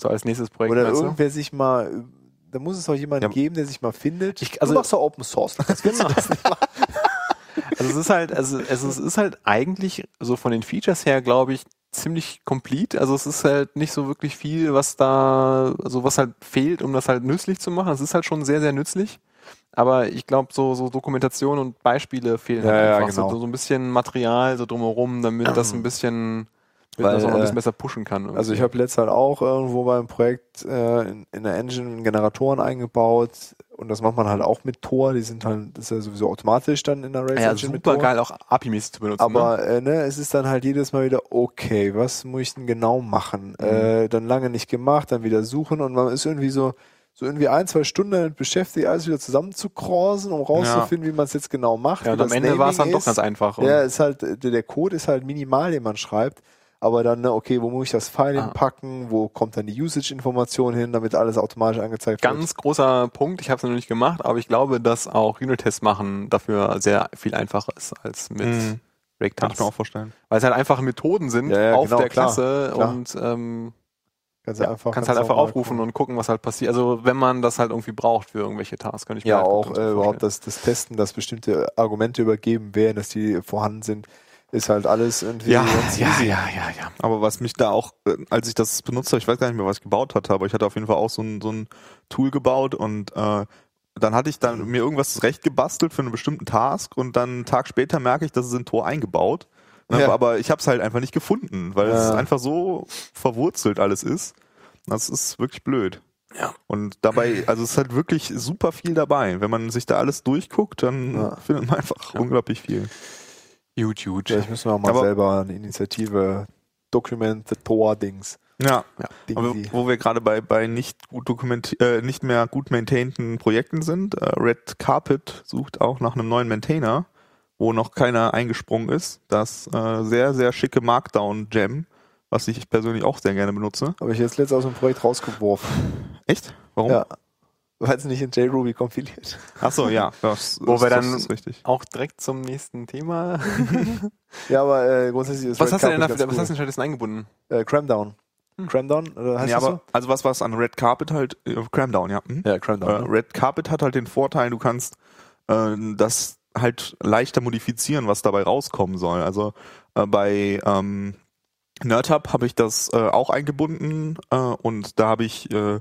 So als nächstes Projekt. Oder du? irgendwer sich mal, da muss es doch jemanden Ja. geben, der sich mal findet. Ich- also- du machst doch Open Source. Das willst du das nicht machen. Also es ist halt, also es ist, es ist halt eigentlich so von den Features her, glaube ich, ziemlich complete. Also es ist halt nicht so wirklich viel, was da, also was halt fehlt, um das halt nützlich zu machen. Es ist halt schon sehr, sehr nützlich. Aber ich glaube, so, so Dokumentation und Beispiele fehlen Ja, halt ja, einfach. genau. So, so ein bisschen Material so drumherum, damit das ein (clears throat) bisschen, damit Weil, das auch ein äh, bisschen besser pushen kann. irgendwie. Also ich habe letztes halt auch irgendwo beim Projekt äh, in, in der Engine Generatoren eingebaut und das macht man halt auch mit Tor. Die sind halt, das ist ja sowieso automatisch dann in der Rails ja, Engine mit super Tor. geil auch API-mäßig zu benutzen. Aber ne? äh, ne, es ist dann halt jedes Mal wieder, okay, was muss ich denn genau machen? Mhm. Äh, dann lange nicht gemacht, dann wieder suchen und man ist irgendwie so, so irgendwie ein, zwei Stunden damit beschäftigt, alles wieder zusammenzukrausen, um rauszufinden, wie man es jetzt genau macht. ja, und am Ende war es dann Naming doch ist. ganz einfach. Ja, ist halt, der, Code ist halt minimal, den man schreibt. Aber dann, ne, okay, wo muss ich das File Ah. hinpacken? Wo kommt dann die Usage-Information hin, damit alles automatisch angezeigt wird? ganz großer Punkt, ich habe es noch nicht gemacht, aber ich glaube, dass auch Unit-Tests machen dafür sehr viel einfacher ist als mit Mhm. Rake Kann ich mir auch vorstellen. Weil es halt einfache Methoden sind Ja, ja, auf genau, der klar, Klasse klar. und ähm, Kannst du ja, einfach, kannst halt einfach aufrufen gucken. und gucken, was halt passiert. Also wenn man das halt irgendwie braucht für irgendwelche Tasks, könnte ich mir Ja, halt auch äh, überhaupt das, das Testen, dass bestimmte Argumente übergeben werden, dass die vorhanden sind, ist halt alles irgendwie Ja, ganz ja, easy. ja, ja, ja. Aber was mich da auch, äh, als ich das benutzt habe, ich weiß gar nicht mehr, was ich gebaut hatte, aber ich hatte auf jeden Fall auch so ein, so ein Tool gebaut und äh, dann hatte ich dann mir irgendwas zurecht gebastelt für einen bestimmten Task und dann einen Tag später merke ich, dass es in Tor eingebaut. Ne, Ja. Aber ich habe es halt einfach nicht gefunden, weil es Ja. einfach so verwurzelt alles ist. Das ist wirklich blöd. Ja. Und dabei, also es ist halt wirklich super viel dabei. Wenn man sich da alles durchguckt, dann Ja. findet man einfach Ja. unglaublich viel. Huge, huge. Vielleicht müssen wir auch mal Aber- selber eine Initiative Document the Tor-Dings. Ja, Ding Aber wo wir gerade bei, bei nicht gut dokumenti äh, nicht mehr gut maintainten Projekten sind, äh, Red Carpet sucht auch nach einem neuen Maintainer, wo noch keiner eingesprungen ist. Das äh, sehr, sehr schicke Markdown-Gem, was ich persönlich auch sehr gerne benutze. Habe ich jetzt letztens aus dem Projekt rausgeworfen. Echt? Warum? Ja. Weil es nicht in JRuby kompiliert. Ach so, ja. (laughs) Das, Wo wir das dann- ist richtig. Auch direkt zum nächsten Thema. (laughs) Ja, aber äh, grundsätzlich ist was Red hast du denn dafür, was ganz hast du denn stattdessen eingebunden? cool. Äh, Cramdown. Hm. Cramdown? Oder heißt Nee, das aber, also was was an Red Carpet halt, äh, Cramdown, ja. Hm? so? Ja, Äh, Cramdown. ne? Red Carpet hat halt den Vorteil, du kannst äh, das halt leichter modifizieren, was dabei rauskommen soll. Also äh, bei ähm, NerdHub habe ich das äh, auch eingebunden äh, und da habe ich, äh,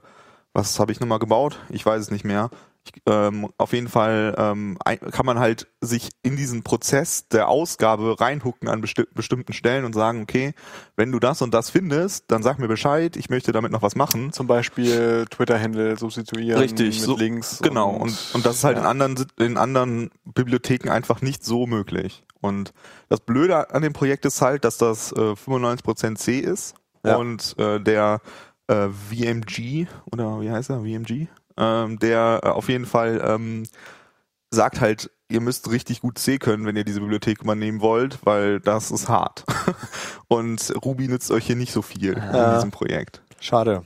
was habe ich nochmal gebaut? Ich weiß es nicht mehr. Ich, ähm, auf jeden Fall ähm, kann man halt sich in diesen Prozess der Ausgabe reinhucken an besti bestimmten Stellen und sagen, okay, wenn du das und das findest, dann sag mir Bescheid, ich möchte damit noch was machen. Zum Beispiel Twitter-Handle substituieren Richtig, mit so, Links. Genau, und, und, das ist halt ja. in anderen in anderen Bibliotheken einfach nicht so möglich. Und das Blöde an dem Projekt ist halt, dass das äh, 95% C ist Ja. und äh, der äh, VMG oder wie heißt er? VMG? Ähm, der äh, auf jeden Fall ähm, sagt halt, ihr müsst richtig gut C können, wenn ihr diese Bibliothek übernehmen wollt, weil das ist hart. (laughs) und Ruby nützt euch hier nicht so viel Ja. in diesem Projekt. Schade.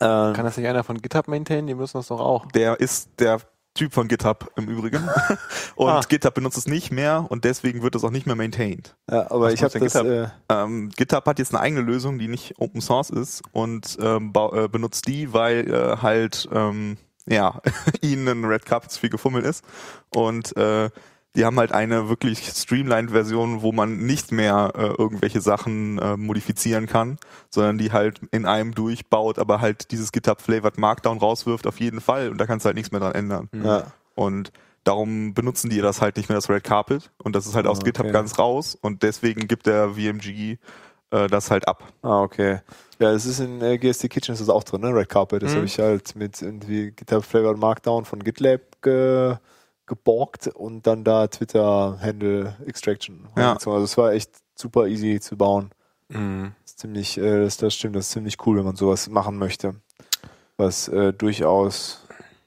Ähm, Kann das nicht einer von GitHub maintainen? Die müssen das doch auch. Der ist der Typ von GitHub im Übrigen. (laughs) und Ah. GitHub benutzt es nicht mehr und deswegen wird es auch nicht mehr maintained. ja, aber Was ich habe das. denn Äh, Ähm, GitHub hat jetzt eine eigene Lösung, die nicht Open Source ist und ähm, äh, benutzt die, weil äh, halt ähm, ja (laughs) ihnen ein Red Carpet zu viel gefummelt ist und äh, die haben halt eine wirklich streamlined Version, wo man nicht mehr äh, irgendwelche Sachen äh, modifizieren kann, sondern die halt in einem durchbaut, aber halt dieses GitHub Flavored Markdown rauswirft auf jeden Fall und da kannst du halt nichts mehr dran ändern. ja. Und darum benutzen die das halt nicht mehr, das Red Carpet. Und das ist halt aus Ah, GitHub okay. ganz raus. Und deswegen gibt der VMG äh, das halt ab. Ah, okay. Ja, das ist in äh, GSD Kitchen ist das auch drin, ne? Red Carpet. Das Mhm. habe ich halt mit irgendwie GitHub Flavored Markdown von GitLab ge geborgt und dann da Twitter Handle Extraction. Ja. Also es war echt super easy zu bauen. Mhm. Das ist ziemlich, äh, das, das stimmt, das ist ziemlich cool, wenn man sowas machen möchte. Was äh, durchaus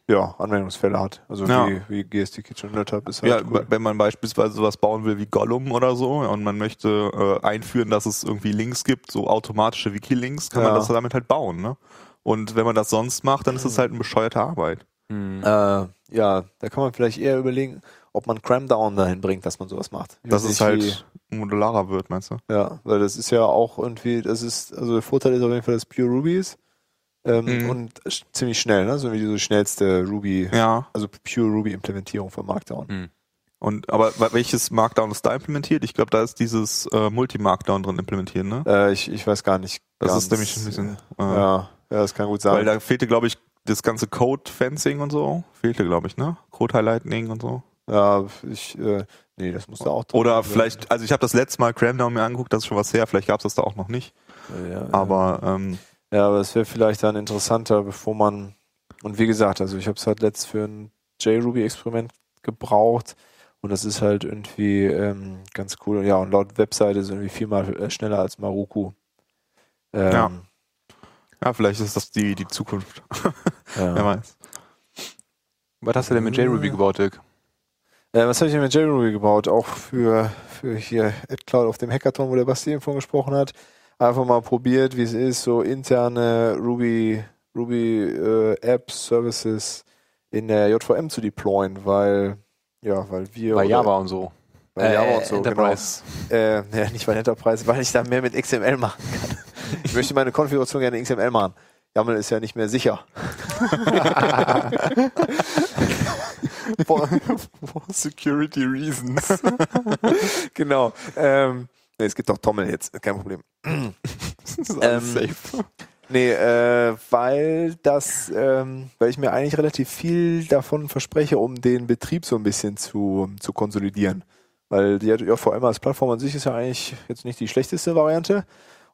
ja, Anwendungsfälle hat. Also Ja. wie, wie GSD Kitchen NetHub ist halt Ja, cool. wenn man beispielsweise sowas bauen will wie Gollum oder so und man möchte äh, einführen, dass es irgendwie Links gibt, so automatische Wiki-Links, kann Ja. man das damit halt bauen. Ne? Und wenn man das sonst macht, dann ist es halt eine bescheuerte Arbeit. Mhm. Äh, ja, da kann man vielleicht eher überlegen, ob man Cramdown dahin bringt, dass man sowas macht. Dass es halt modularer wird, meinst du? Ja, weil das ist ja auch irgendwie, das ist, also der Vorteil ist auf jeden Fall, dass Pure Ruby ist. Ähm, Mhm. Und ziemlich schnell, ne? So wie die schnellste Ruby, Ja. also Pure Ruby Implementierung von Markdown. Und aber welches Markdown ist da implementiert? Ich glaube, da ist dieses äh, Multi-Markdown drin implementiert, ne? Äh, ich, ich weiß gar nicht. Das ganz, ist nämlich ein bisschen. Äh, Ja, ja, das kann gut Weil sein. da fehlte, glaube ich, das ganze Code-Fencing und so. Fehlte, glaube ich, ne? Code-Highlighting und so. Ja, ich, äh, nee, das muss da auch drin Oder sein. vielleicht, also ich habe das letzte Mal Cramdown mir angeguckt, das ist schon was her, vielleicht gab es das da auch noch nicht. Ja, Aber ähm, Ja, aber es wäre vielleicht dann interessanter, bevor man, und wie gesagt, also ich habe es halt letzt für ein JRuby-Experiment gebraucht und das ist halt irgendwie ähm, ganz cool. Ja, und laut Webseite ist irgendwie viermal äh, schneller als Maruku. Ähm, Ja. Ja, vielleicht ist das die, die Zukunft. (laughs) ja. Wer weiß. Was hast du denn mit JRuby gebaut, Dirk? Äh, was habe ich denn mit JRuby gebaut? Auch für, für hier AdCloud auf dem Hackathon, wo der Basti eben von gesprochen hat. Einfach mal probiert, wie es ist, so interne Ruby, Ruby äh, Apps, Services in der JVM zu deployen, weil, ja, weil wir. Bei Java und so. Bei Java und so, Enterprise. genau. Äh, (laughs) ja, nicht bei Enterprise, weil ich da mehr mit XML machen kann. Ich möchte meine Konfiguration gerne in XML machen. YAML ist ja nicht mehr sicher. (laughs) For, for security reasons. (laughs) genau. Ähm, nee, es gibt auch Tommel jetzt, kein Problem. Das ist alles Ähm, safe. Nee, äh, weil das, ähm, weil ich mir eigentlich relativ viel davon verspreche, um den Betrieb so ein bisschen zu, zu konsolidieren. Weil die JVM als Plattform an sich ist ja eigentlich jetzt nicht die schlechteste Variante.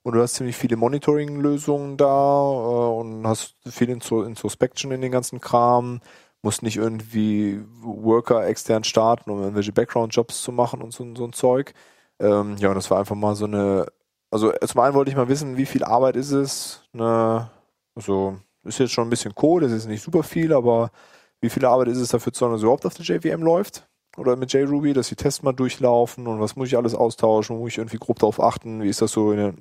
Und du hast ziemlich viele Monitoring-Lösungen da äh, und hast viel Intro Introspection in den ganzen Kram. Musst nicht irgendwie Worker extern starten, um irgendwelche Background-Jobs zu machen und so, so ein Zeug. Ähm, ja, und das war einfach mal so eine also zum einen wollte ich mal wissen, wie viel Arbeit ist es. Ne? Also ist jetzt schon ein bisschen Code, es ist nicht super viel, aber wie viel Arbeit ist es dafür zu sorgen, dass überhaupt auf der JVM läuft? Oder mit JRuby, dass die Tests mal durchlaufen und was muss ich alles austauschen, muss ich irgendwie grob darauf achten, wie ist das so in der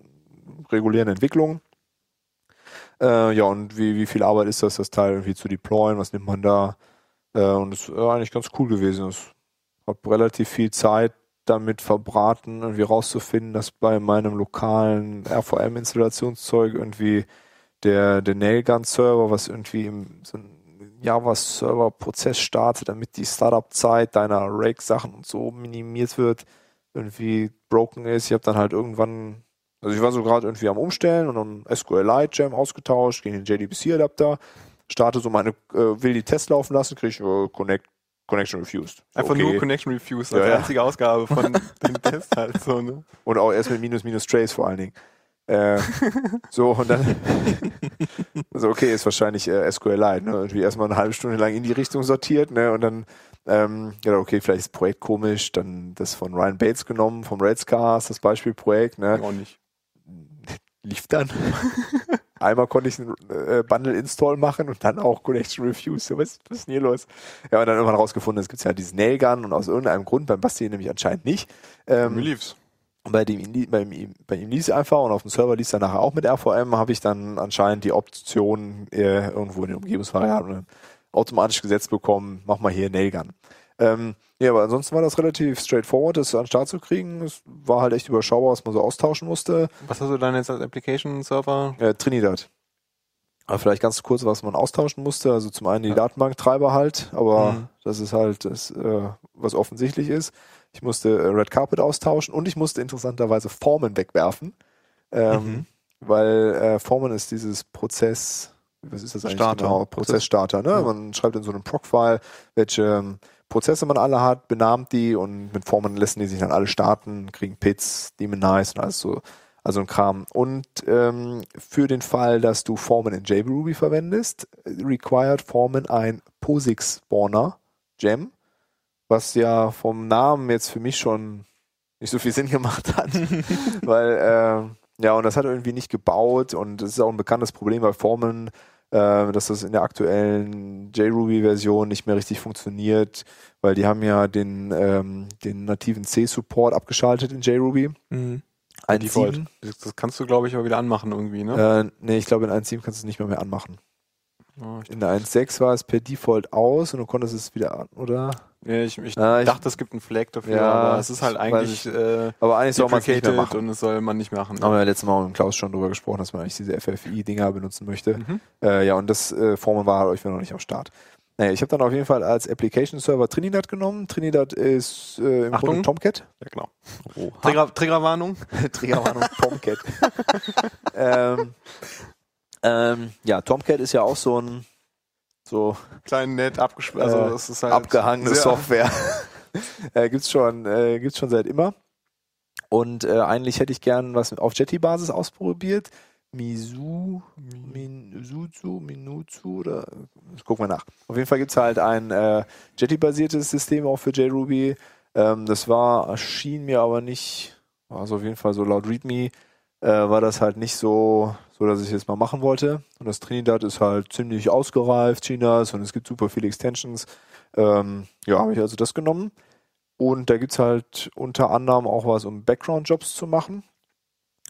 regulären Entwicklung? Äh, ja, und wie, wie viel Arbeit ist das, das Teil irgendwie zu deployen, was nimmt man da? Äh, und das ist eigentlich ganz cool gewesen. Ich habe relativ viel Zeit damit verbraten, irgendwie rauszufinden, dass bei meinem lokalen RVM-Installationszeug irgendwie der, der Nailgun-Server, was irgendwie im, so ein Java-Server-Prozess startet, damit die Startup-Zeit deiner Rake-Sachen und so minimiert wird, irgendwie broken ist. Ich habe dann halt irgendwann, also ich war so gerade irgendwie am Umstellen und dann SQLite Jam ausgetauscht gegen den JDBC-Adapter, starte so meine, äh, will die Tests laufen lassen, kriege ich äh, Connect, Connection refused. Einfach Okay. nur Connection Refused Ja, als ja. einzige Ausgabe von (laughs) dem Test halt so, ne? Und auch erst mit Minus Minus Trace vor allen Dingen. Äh, (laughs) so, und dann, (laughs) also okay, ist wahrscheinlich äh, SQLite, ne? Irgendwie erstmal eine halbe Stunde lang in die Richtung sortiert, ne? Und dann, ähm, ja, okay, vielleicht ist das Projekt komisch, dann das von Ryan Bates genommen, vom Railscast, das Beispielprojekt, ne? Auch nicht. Lief dann. Einmal konnte ich einen äh, Bundle-Install machen und dann auch Connection Refuse. So, was, was ist denn hier los? Ja, und dann irgendwann rausgefunden, es gibt ja dieses Nailgun und aus irgendeinem Grund, beim Basti nämlich anscheinend nicht. Ähm, Mir lief's. und bei, dem, bei, ihm, bei ihm lief es einfach und auf dem Server lief es dann nachher auch mit RVM, habe ich dann anscheinend die Option äh, irgendwo in den Umgebungsvariablen automatisch gesetzt bekommen, mach mal hier Nailgun. Ähm, ja, aber ansonsten war das relativ straightforward, das an den Start zu kriegen. Es war halt echt überschaubar, was man so austauschen musste. Was hast du dann jetzt als Application-Server? Äh, Trinidad. Aber vielleicht ganz kurz, was man austauschen musste. Also zum einen die Ja. Datenbanktreiber halt, aber Mhm. das ist halt das, äh, was offensichtlich ist. Ich musste äh, Red Carpet austauschen und ich musste interessanterweise Formen wegwerfen. Ähm, Mhm. Weil äh, Formen ist dieses Prozess, was ist das eigentlich Starter. genau? Prozessstarter, ne? Ja. Man schreibt in so einem Proc-File, welche ähm, Prozesse man alle hat, benahmt die und mit Formen lassen die sich dann alle starten, kriegen Pits, Demonize und alles so, also ein Kram. Und ähm, für den Fall, dass du Formen in JRuby verwendest, required Formen ein POSIX-Spawner, Gem, was ja vom Namen jetzt für mich schon nicht so viel Sinn gemacht hat, (laughs) weil ähm, ja, und das hat irgendwie nicht gebaut und das ist auch ein bekanntes Problem bei Formen, äh, dass das in der aktuellen JRuby-Version nicht mehr richtig funktioniert, weil die haben ja den, ähm, den nativen C-Support abgeschaltet in JRuby. Mhm. 1.7. Default. Das, das kannst du, glaube ich, aber wieder anmachen irgendwie, ne? Äh, nee, ich glaube in 1.7 kannst du es nicht mehr, mehr anmachen. Ich, In der 1.6 war es per Default aus und du konntest es wieder an, oder? ja, ich, ich Ah, ich- dachte, es gibt einen Flag dafür, Ja, aber es ist halt eigentlich äh, Aber eigentlich soll man es nicht mehr machen. und es soll man nicht machen. Haben wir ja letztes Mal mit Klaus schon drüber gesprochen, dass man eigentlich diese FFI-Dinger benutzen möchte. Mhm. Äh, ja, und das äh, Formen war euch noch nicht am Start. Naja, ich habe dann auf jeden Fall als Application Server Trinidad genommen. Trinidad ist äh, im Achtung. Grunde Tomcat. Ja, genau. Oha. Trigger, Triggerwarnung. (laughs) Triggerwarnung Tomcat. (laughs) ähm, ähm, ja, Tomcat ist ja auch so ein so Klein, nett, abgesperrt. Also, Äh, es ist halt abgehangene Software. (laughs) äh, gibt's schon, äh, gibt's schon seit immer. Und äh, eigentlich hätte ich gern was auf Jetty-Basis ausprobiert. Misu, Minutsu, Minutsu oder gucken wir nach. Auf jeden Fall gibt's halt ein äh, Jetty-basiertes System auch für JRuby. Ähm, das war, erschien mir aber nicht, also auf jeden Fall so laut README, äh, war das halt nicht so, so, dass ich es mal machen wollte. Und das Trinidad ist halt ziemlich ausgereift, Chinas, und es gibt super viele Extensions. Ähm, ja, habe ich also das genommen. Und da gibt's halt unter anderem auch was, um Background-Jobs zu machen.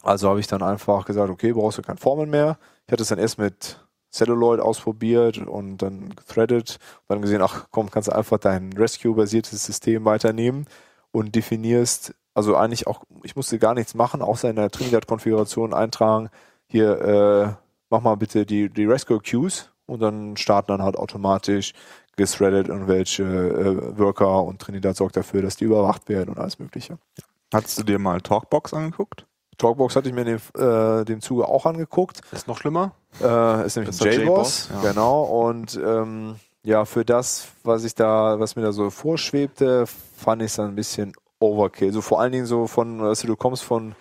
Also habe ich dann einfach gesagt, okay, brauchst du kein Formen mehr. Ich hatte es dann erst mit Celluloid ausprobiert und dann gethreadet und dann gesehen, ach komm, kannst du einfach dein Rescue-basiertes System weiternehmen und definierst, also eigentlich auch, ich musste gar nichts machen, außer in der Trinidad-Konfiguration eintragen, hier, äh, mach mal bitte die, die Rescue-Queues und dann starten dann halt automatisch gethreadet irgendwelche äh, Worker und Trinidad sorgt dafür, dass die überwacht werden und alles mögliche. Hattest du dir mal Talkbox angeguckt? Talkbox hatte ich mir in dem, äh, dem Zuge auch angeguckt. Ist noch schlimmer? Äh, ist nämlich Das ein JBoss, ja. genau. Und ähm, ja, für das, was ich da, was mir da so vorschwebte, fand ich es dann ein bisschen Overkill. So vor allen Dingen so von, also du kommst von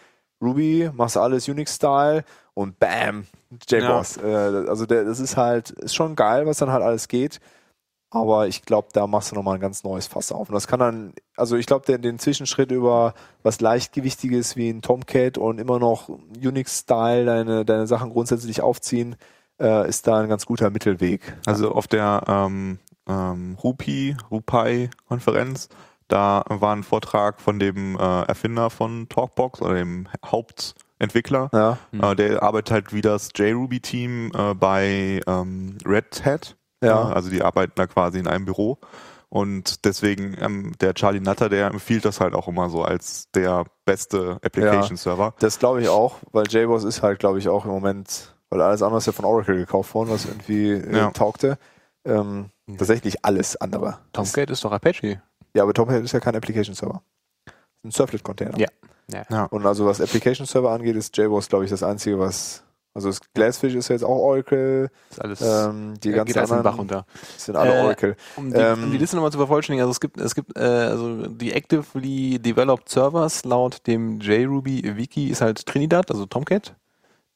Ruby, machst alles Unix-Style und bam, JBoss. Äh, also der, das ist halt, ist schon geil, was dann halt alles geht. Aber ich glaube, da machst du nochmal ein ganz neues Fass auf. Und das kann dann, also ich glaube, den, den Zwischenschritt über was Leichtgewichtiges wie ein Tomcat und immer noch Unix-Style deine, deine Sachen grundsätzlich aufziehen, äh, ist da ein ganz guter Mittelweg. Also auf der ähm, ähm, Rupi, Rupai-Konferenz, da war ein Vortrag von dem äh, Erfinder von Talkbox oder dem Hauptentwickler. Ja, Äh, der arbeitet halt wie das JRuby-Team äh, bei ähm, Red Hat. Ja. Äh, also die arbeiten da quasi in einem Büro. Und deswegen, ähm, der Charlie Nutter, der empfiehlt das halt auch immer so als der beste Application-Server. das glaube ich auch, weil JBoss ist halt, glaube ich, auch im Moment, weil alles andere ist ja von Oracle gekauft worden, was irgendwie äh, Ja. taugte. ähm, tatsächlich alles andere. Tomcat ist doch Apache. Ja, aber Tomcat ist ja kein Application Server. Ein Surflet-Container. Ja. Ja. Und also was Application Server angeht, ist JBoss, glaube ich, das Einzige, was. Also das Glassfish ist ja jetzt auch Oracle. Ist alles Ähm, die ganzen geht den Bach anderen runter. sind alle Äh, Oracle. Um die, Ähm, um die Liste nochmal zu vervollständigen, also es gibt, es gibt, äh, also die actively developed Servers laut dem JRuby Wiki ist halt Trinidad, also Tomcat.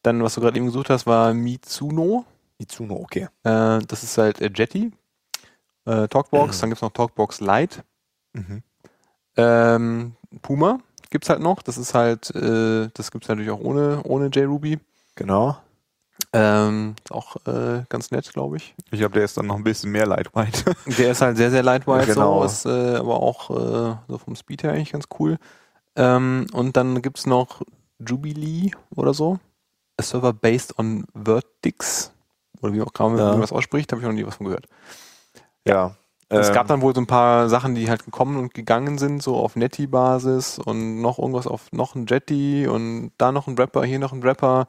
Dann, was du gerade eben gesucht hast, war Mitsuno. Itsuno, okay. Äh, das ist halt äh, Jetty. Äh, Talkbox, dann gibt's noch Talkbox Lite. Mhm. Ähm, Puma gibt's halt noch. Das ist halt, äh, das gibt's natürlich auch ohne, ohne JRuby. Genau. Ähm, auch äh, ganz nett, glaube ich. Ich glaube, der ist dann noch ein bisschen mehr lightweight. (laughs) Der ist halt sehr, sehr lightweight, Genau. so, ist äh, aber auch äh, so vom Speed her eigentlich ganz cool. Ähm, und dann gibt's noch Jubilee oder so. A Server based on Vertix. Oder wie auch gerade Ja. man das ausspricht, habe ich noch nie was von gehört. Ja. Es Ähm, gab dann wohl so ein paar Sachen, die halt gekommen und gegangen sind, so auf Netty-Basis und noch irgendwas auf noch ein Jetty und da noch ein Rapper, hier noch ein Rapper.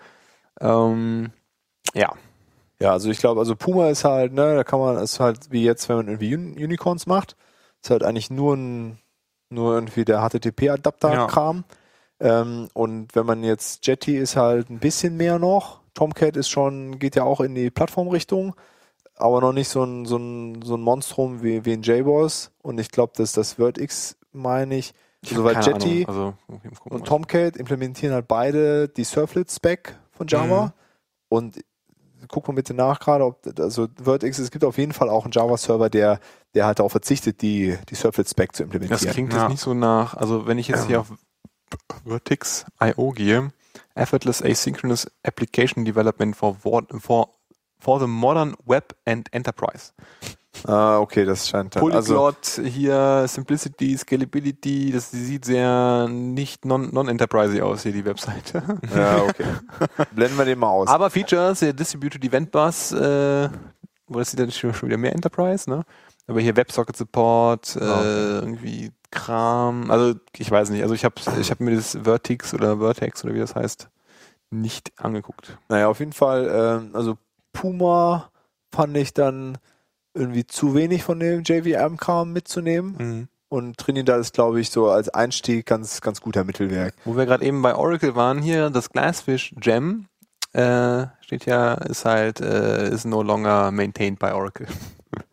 Ähm, ja, Ja, also ich glaube, also Puma ist halt, ne, da kann man, ist halt wie jetzt, wenn man irgendwie Un Unicorns macht, ist halt eigentlich nur ein, nur irgendwie der HTTP-Adapter-Kram. Ähm, und wenn man jetzt Jetty ist halt ein bisschen mehr noch. Tomcat ist schon, geht ja auch in die Plattformrichtung, aber noch nicht so ein, so ein, so ein Monstrum wie, wie ein JBoss. Und ich glaube, dass das WordX, meine ich, ich also weil Jetty. Also, okay, und Tomcat implementieren halt beide die Surflet-Spec von Java. Mhm. Und guck mal bitte nach gerade, ob also Vertex, es gibt auf jeden Fall auch einen Java-Server, der, der halt darauf verzichtet, die, die Surflet-Spec zu Das implementieren. klingt Ja. jetzt nicht so nach, also wenn ich jetzt hier auf Vertix.io gehe, Effortless Asynchronous Application Development for, for, for the Modern Web and Enterprise. Ah, okay, das scheint dann. Also, Polyglot, hier Simplicity, Scalability, das sieht sehr nicht non- non-enterprisey aus, hier die Webseite. ja, okay. Blenden wir den mal aus. Aber Features, der Distributed Event Bus, äh, wo das sieht dann schon wieder mehr Enterprise, ne? Aber hier WebSocket Support, äh, Ja. irgendwie Kram, also ich weiß nicht, also ich habe ich hab mir das Vertix oder Vertex oder wie das heißt, nicht angeguckt. Naja, auf jeden Fall, ähm, also Puma fand ich dann irgendwie zu wenig von dem JVM-Kram mitzunehmen. Mhm. Und Trinidad ist, glaube ich, so als Einstieg ganz, ganz guter Mittelwerk. Wo wir gerade eben bei Oracle waren hier, das Glassfish Gem äh, steht ja, ist halt, äh, ist no longer maintained by Oracle. (laughs)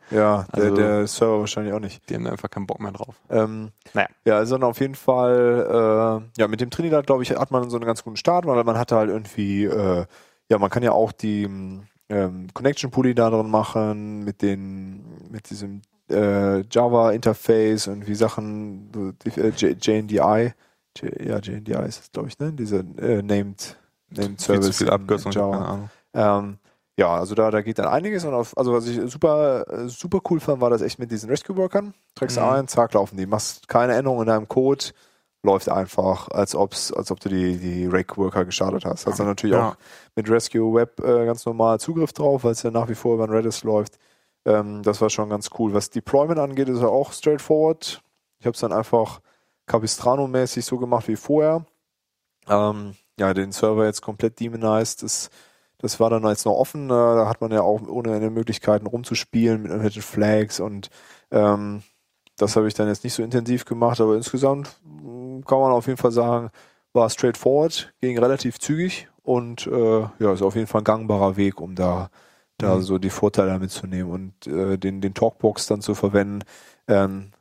Ja, der, Also- der Server wahrscheinlich auch nicht. Die haben einfach keinen Bock mehr drauf. Ähm, Naja. Ja, sondern auf jeden Fall, äh, ja, mit dem Trinidad, glaube ich, hat man so einen ganz guten Start, weil man hatte halt irgendwie, äh, ja, man kann ja auch die ähm, Connection Pulli da drin machen, mit den, mit diesem äh, Java Interface und wie Sachen, äh, JNDI, J, ja, JNDI ist es, glaube ich, ne? Diese äh, Named, Named Viel Service. zu viel Abkürzung, keine Ahnung. Ähm, ja, also da, da geht dann einiges und auf, also was ich super, äh, super cool fand, war das echt mit diesen Rescue-Workern. Trägst du Mhm. ein, zack, laufen die. Machst keine Änderung in deinem Code, läuft einfach, als ob's, als ob du die, die Rake-Worker gestartet hast. Hast dann natürlich Ja. auch mit Rescue Web äh, ganz normal Zugriff drauf, weil es ja nach wie vor über ein Redis läuft. Ähm, das war schon ganz cool. Was Deployment angeht, ist er auch straightforward. Ich habe es dann einfach Capistrano-mäßig so gemacht wie vorher. Ähm, ja, den Server jetzt komplett demonized. Das, das war dann jetzt noch offen. Äh, da hat man ja auch ohne Ende Möglichkeiten rumzuspielen mit irgendwelchen Flags und ähm, das habe ich dann jetzt nicht so intensiv gemacht, aber insgesamt mh, kann man auf jeden Fall sagen, war straightforward, ging relativ zügig und äh, ja, ist auf jeden Fall ein gangbarer Weg, um da, da Mhm. so die Vorteile mitzunehmen und äh, den, den Talkbox dann zu verwenden. Ähm,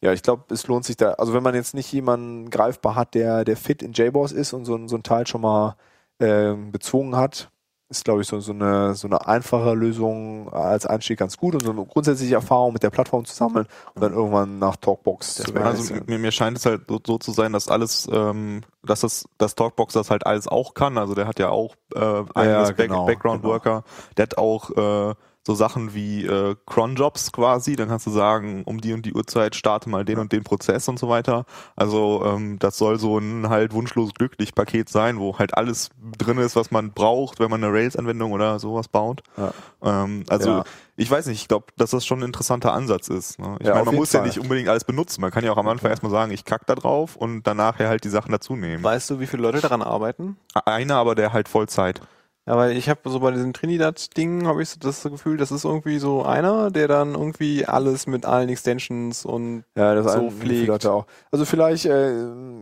ja, ich glaube, es lohnt sich da, also wenn man jetzt nicht jemanden greifbar hat, der, der fit in JBoss ist und so, ein- so ein Teil schon mal ähm, bezwungen hat, ist, glaube ich, so, so, eine, so eine einfache Lösung als Einstieg ganz gut und so eine grundsätzliche Erfahrung mit der Plattform zu sammeln und dann irgendwann nach Talkbox zu Also wechseln. mir, mir scheint es halt so, so zu sein, dass alles, ähm, dass das, das Talkbox das halt alles auch kann. Also der hat ja auch äh, eigenes Back genau, Background genau. Worker. Der hat auch äh, so Sachen wie äh, Cronjobs quasi. Dann kannst du sagen, um die und die Uhrzeit starte mal den und den Prozess und so weiter. Also ähm, das soll so ein halt wunschlos glücklich Paket sein, wo halt alles drin ist, was man braucht, wenn man eine Rails-Anwendung oder sowas baut. Ja. Ähm, also Ja. ich weiß nicht, ich glaube, dass das schon ein interessanter Ansatz ist. Ne? Ich Ja, meine, man muss ja Fall. nicht unbedingt alles benutzen. Man kann ja auch am Anfang erstmal sagen, ich kack da drauf und danach ja halt die Sachen dazu nehmen. Weißt du, wie viele Leute daran arbeiten? Einer aber, der halt Vollzeit. Ja, weil ich habe so bei diesem Trinidad-Ding habe ich so das Gefühl, das ist irgendwie so einer, der dann irgendwie alles mit allen Extensions und Ja, das so pflegt. Leute auch. Also vielleicht, äh,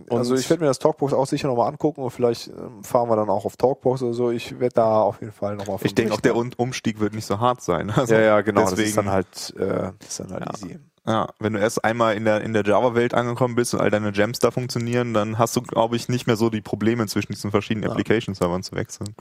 also ich werde mir das Talkbox auch sicher nochmal angucken und vielleicht ähm, fahren wir dann auch auf Talkbox oder so. Ich werde da auf jeden Fall nochmal Ich denke auch, der Um- Umstieg wird nicht so hart sein. Also Ja, ja, genau. das Deswegen, ist dann halt, äh, das ist dann halt Ja. easy. ja, wenn du erst einmal in der, in der Java-Welt angekommen bist und all deine Gems da funktionieren, dann hast du, glaube ich, nicht mehr so die Probleme zwischen diesen verschiedenen Ja. Application-Servern zu wechseln.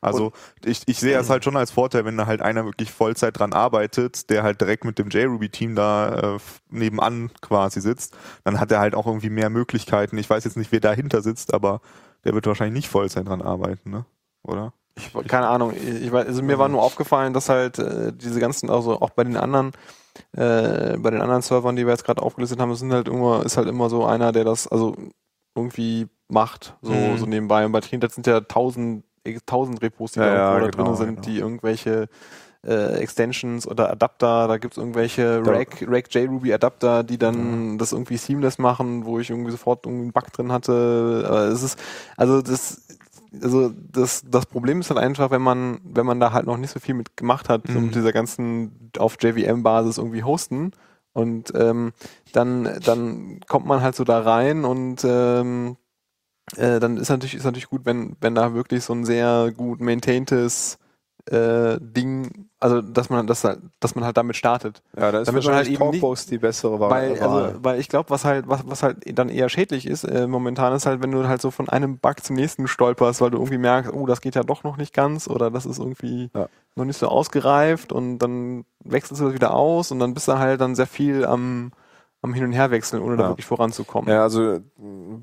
Also ich, ich sehe es halt schon als Vorteil, wenn da halt einer wirklich Vollzeit dran arbeitet, der halt direkt mit dem JRuby-Team da äh, nebenan quasi sitzt, dann hat er halt auch irgendwie mehr Möglichkeiten. Ich weiß jetzt nicht, wer dahinter sitzt, aber der wird wahrscheinlich nicht Vollzeit dran arbeiten, ne? Oder? Ich, keine Ahnung, ich, also mir war nur aufgefallen, dass halt äh, diese ganzen, also auch bei den anderen, äh, bei den anderen Servern, die wir jetzt gerade aufgelistet haben, sind halt immer, ist halt immer so einer, der das also irgendwie macht, so, Mhm. so nebenbei. Und bei Trinidad sind ja tausend, tausend Repos, die Ja, da, ja, genau, drin sind, genau. die irgendwelche äh, Extensions oder Adapter, da gibt's irgendwelche Da- Rack, Rack JRuby Adapter, die dann das irgendwie seamless machen, wo ich irgendwie sofort irgendwie einen Bug drin hatte. Aber es ist, also das, also das, das Problem ist halt einfach, wenn man, wenn man da halt noch nicht so viel mit gemacht hat, so Mhm. mit dieser ganzen auf JVM-Basis irgendwie hosten. Und ähm, dann, dann kommt man halt so da rein und ähm, äh, dann ist natürlich, ist natürlich gut, wenn, wenn da wirklich so ein sehr gut maintaintes äh, Ding, also dass man das halt, dass man halt damit startet. Ja, da ist Damit man wahrscheinlich halt eben Talkbox die bessere Wahl. Weil, also, weil ich glaube, was halt, was, was halt dann eher schädlich ist, äh, momentan ist halt, wenn du halt so von einem Bug zum nächsten stolperst, weil du irgendwie merkst, oh, das geht ja doch noch nicht ganz oder das ist irgendwie Ja. noch nicht so ausgereift und dann wechselst du das wieder aus und dann bist du halt dann sehr viel am, am Hin- und Herwechseln, ohne da Ja. wirklich voranzukommen. Ja, also äh,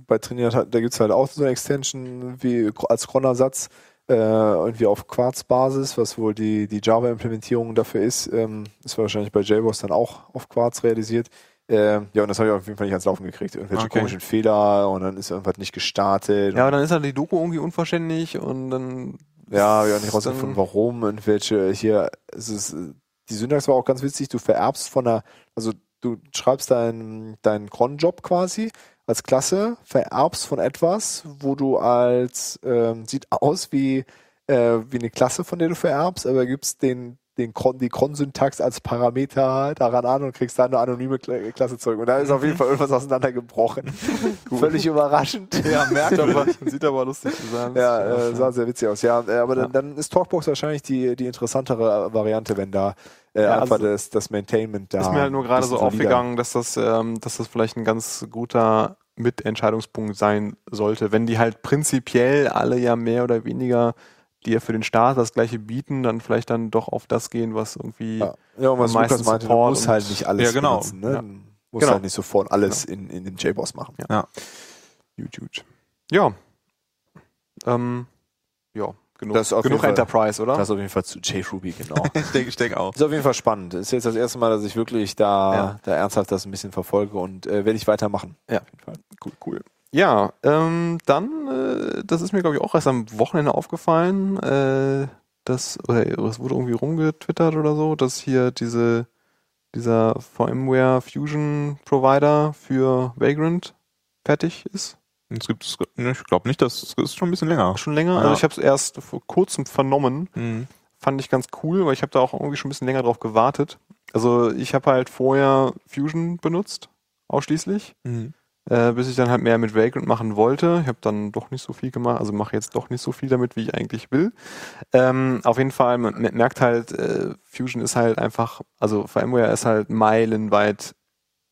bei Trinidad, hat- da gibt's halt auch so eine Extension wie als Cron-Ersatz, äh, irgendwie auf Quartz-Basis, was wohl die, die Java-Implementierung dafür ist. Ähm, ist wahrscheinlich bei JBoss dann auch auf Quartz realisiert. Ähm, ja, und das habe ich auf jeden Fall nicht ans Laufen gekriegt. Irgendwelche Okay. komischen Fehler und dann ist irgendwas nicht gestartet. Ja, aber dann ist halt die Doku irgendwie unverständlich und dann Ja, hab ich auch nicht rausgefunden, warum und welche hier, es ist, äh, die Syntax war auch ganz witzig, du vererbst von einer, also du schreibst deinen deinen Cron-Job quasi als Klasse, vererbst von etwas, wo du als, ähm, sieht aus wie, äh, wie eine Klasse, von der du vererbst, aber gibst den den Cron, die Cron-Syntax als Parameter daran an und kriegst dann eine anonyme Kla- Klasse zurück. Und da ist auf jeden Fall irgendwas auseinandergebrochen. (laughs) Völlig überraschend. ja, merkt aber, (laughs) sieht aber lustig aus. Ja, äh, sah sehr witzig aus. Ja, äh, aber dann, dann ist Talkbox wahrscheinlich die, die interessantere Variante, wenn da äh, Ja, einfach also- das, das Maintainment da. ist mir halt nur gerade so aufgegangen, dass das, ähm, dass das vielleicht ein ganz guter Mitentscheidungspunkt sein sollte. Wenn die halt prinzipiell alle ja mehr oder weniger, die ja für den Start das gleiche bieten, dann vielleicht dann doch auf das gehen, was irgendwie Ja, ja was am meisten Lukas meinte, Support musst und- halt nicht alles Ja, genau. benutzen. Ne? Ja. Du musst Genau. halt nicht sofort alles in, in dem JBoss machen. Ja. Huge, huge. Ja. Ähm, ja, genug, Das genug Fall- Enterprise, oder? Das ist auf jeden Fall zu JRuby, genau. (laughs) Ich denke ich denk auch. ist auf jeden Fall spannend. Ist jetzt das erste Mal, dass ich wirklich da, Ja. da ernsthaft das ein bisschen verfolge und äh, werde ich weitermachen. Ja. Auf jeden Fall. Cool, cool. Ja, ähm, dann, äh, das ist mir, glaube ich, auch erst am Wochenende aufgefallen, äh, das, oder es wurde irgendwie rumgetwittert oder so, dass hier diese, dieser VMware Fusion Provider für Vagrant fertig ist. Es gibt, es- ne, ich glaube nicht, das das ist schon ein bisschen länger. Schon länger. Ja. Also ich habe es erst vor kurzem vernommen. Mhm. Fand ich ganz cool, weil ich habe da auch irgendwie schon ein bisschen länger drauf gewartet. Also ich habe halt vorher Fusion benutzt, ausschließlich. Mhm. Äh, bis ich dann halt mehr mit Vagrant machen wollte. Ich habe dann doch nicht so viel gemacht, also mache jetzt doch nicht so viel damit, wie ich eigentlich will. Ähm, auf jeden Fall, man merkt halt, äh, Fusion ist halt einfach, also VMware ist halt meilenweit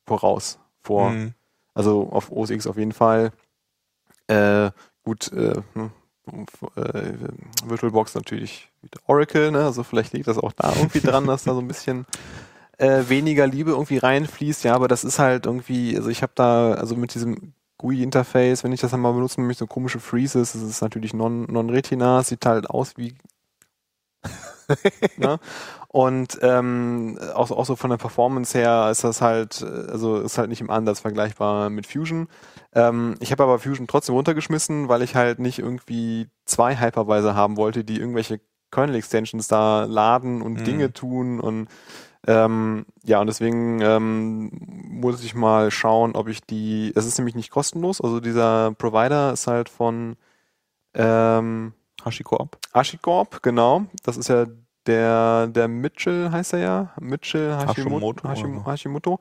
voraus vor, Mhm. also auf OS X auf jeden Fall. Äh, gut, äh, hm, äh, VirtualBox natürlich Oracle, ne? also vielleicht liegt das auch da irgendwie dran, dass da so ein bisschen äh, weniger Liebe irgendwie reinfließt, ja, aber das ist halt irgendwie, also ich habe da, also mit diesem GUI-Interface, wenn ich das dann mal benutze, nämlich so komische Freezes, das ist natürlich non- non-retina, sieht halt aus wie (laughs) ne? Und ähm, auch, auch so von der Performance her ist das halt, also ist halt nicht im Ansatz vergleichbar mit Fusion. Ähm, ich habe aber Fusion trotzdem runtergeschmissen, weil ich halt nicht irgendwie zwei Hypervisor haben wollte, die irgendwelche Kernel-Extensions da laden und Mhm. Dinge tun und ähm, ja, und deswegen ähm, muss ich mal schauen, ob ich die, es ist nämlich nicht kostenlos, also dieser Provider ist halt von ähm, HashiCorp. HashiCorp, genau. Das ist ja der, der Mitchell heißt er ja, Mitchell Hashimoto, Hashimoto? Hashimoto.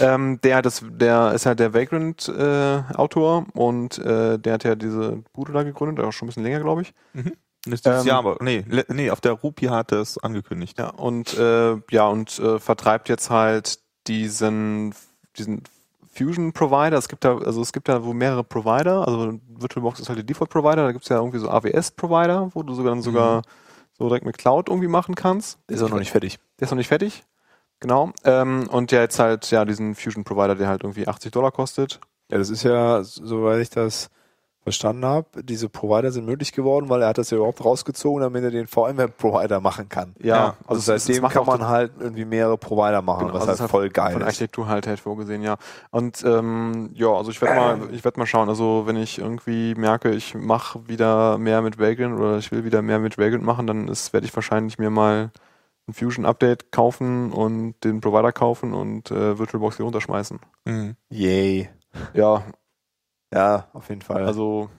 Ähm, der das, der ist halt der Vagrant äh, Autor und äh, der hat ja diese Bude da gegründet, auch schon ein bisschen länger, glaube ich. Nicht dieses Ähm, Jahr, aber nee, nee, auf der Rupi hat er es angekündigt. Ja, und äh, ja, und äh, vertreibt jetzt halt diesen, diesen Fusion Provider. Es gibt da, also es gibt da wohl mehrere Provider. Also VirtualBox ist halt der Default Provider. Da gibt's ja irgendwie so AWS Provider, wo du sogar dann sogar so direkt mit Cloud irgendwie machen kannst. Ist auch noch nicht fertig. Der ist noch nicht fertig. Genau. Ähm, und der jetzt halt ja diesen Fusion Provider, der halt irgendwie 80 Dollar kostet. Ja, das ist ja, soweit ich das verstanden habe, diese Provider sind möglich geworden, weil er hat das ja überhaupt rausgezogen, damit er den VMware-Provider machen kann. Ja, Also es- es seitdem macht kann man halt irgendwie mehrere Provider machen, Genau, was also halt voll geil Von ist. Architektur halt halt vorgesehen, ja. Und ähm, ja, also ich werde mal, (clears throat) ich werde mal schauen. Also wenn ich irgendwie merke, ich mache wieder mehr mit Vagrant oder ich will wieder mehr mit Vagrant machen, dann ist werde ich wahrscheinlich mir mal ein Fusion Update kaufen und den Provider kaufen und äh, VirtualBox hier runterschmeißen. Mhm. Yay. Ja, Ja, auf jeden Fall. also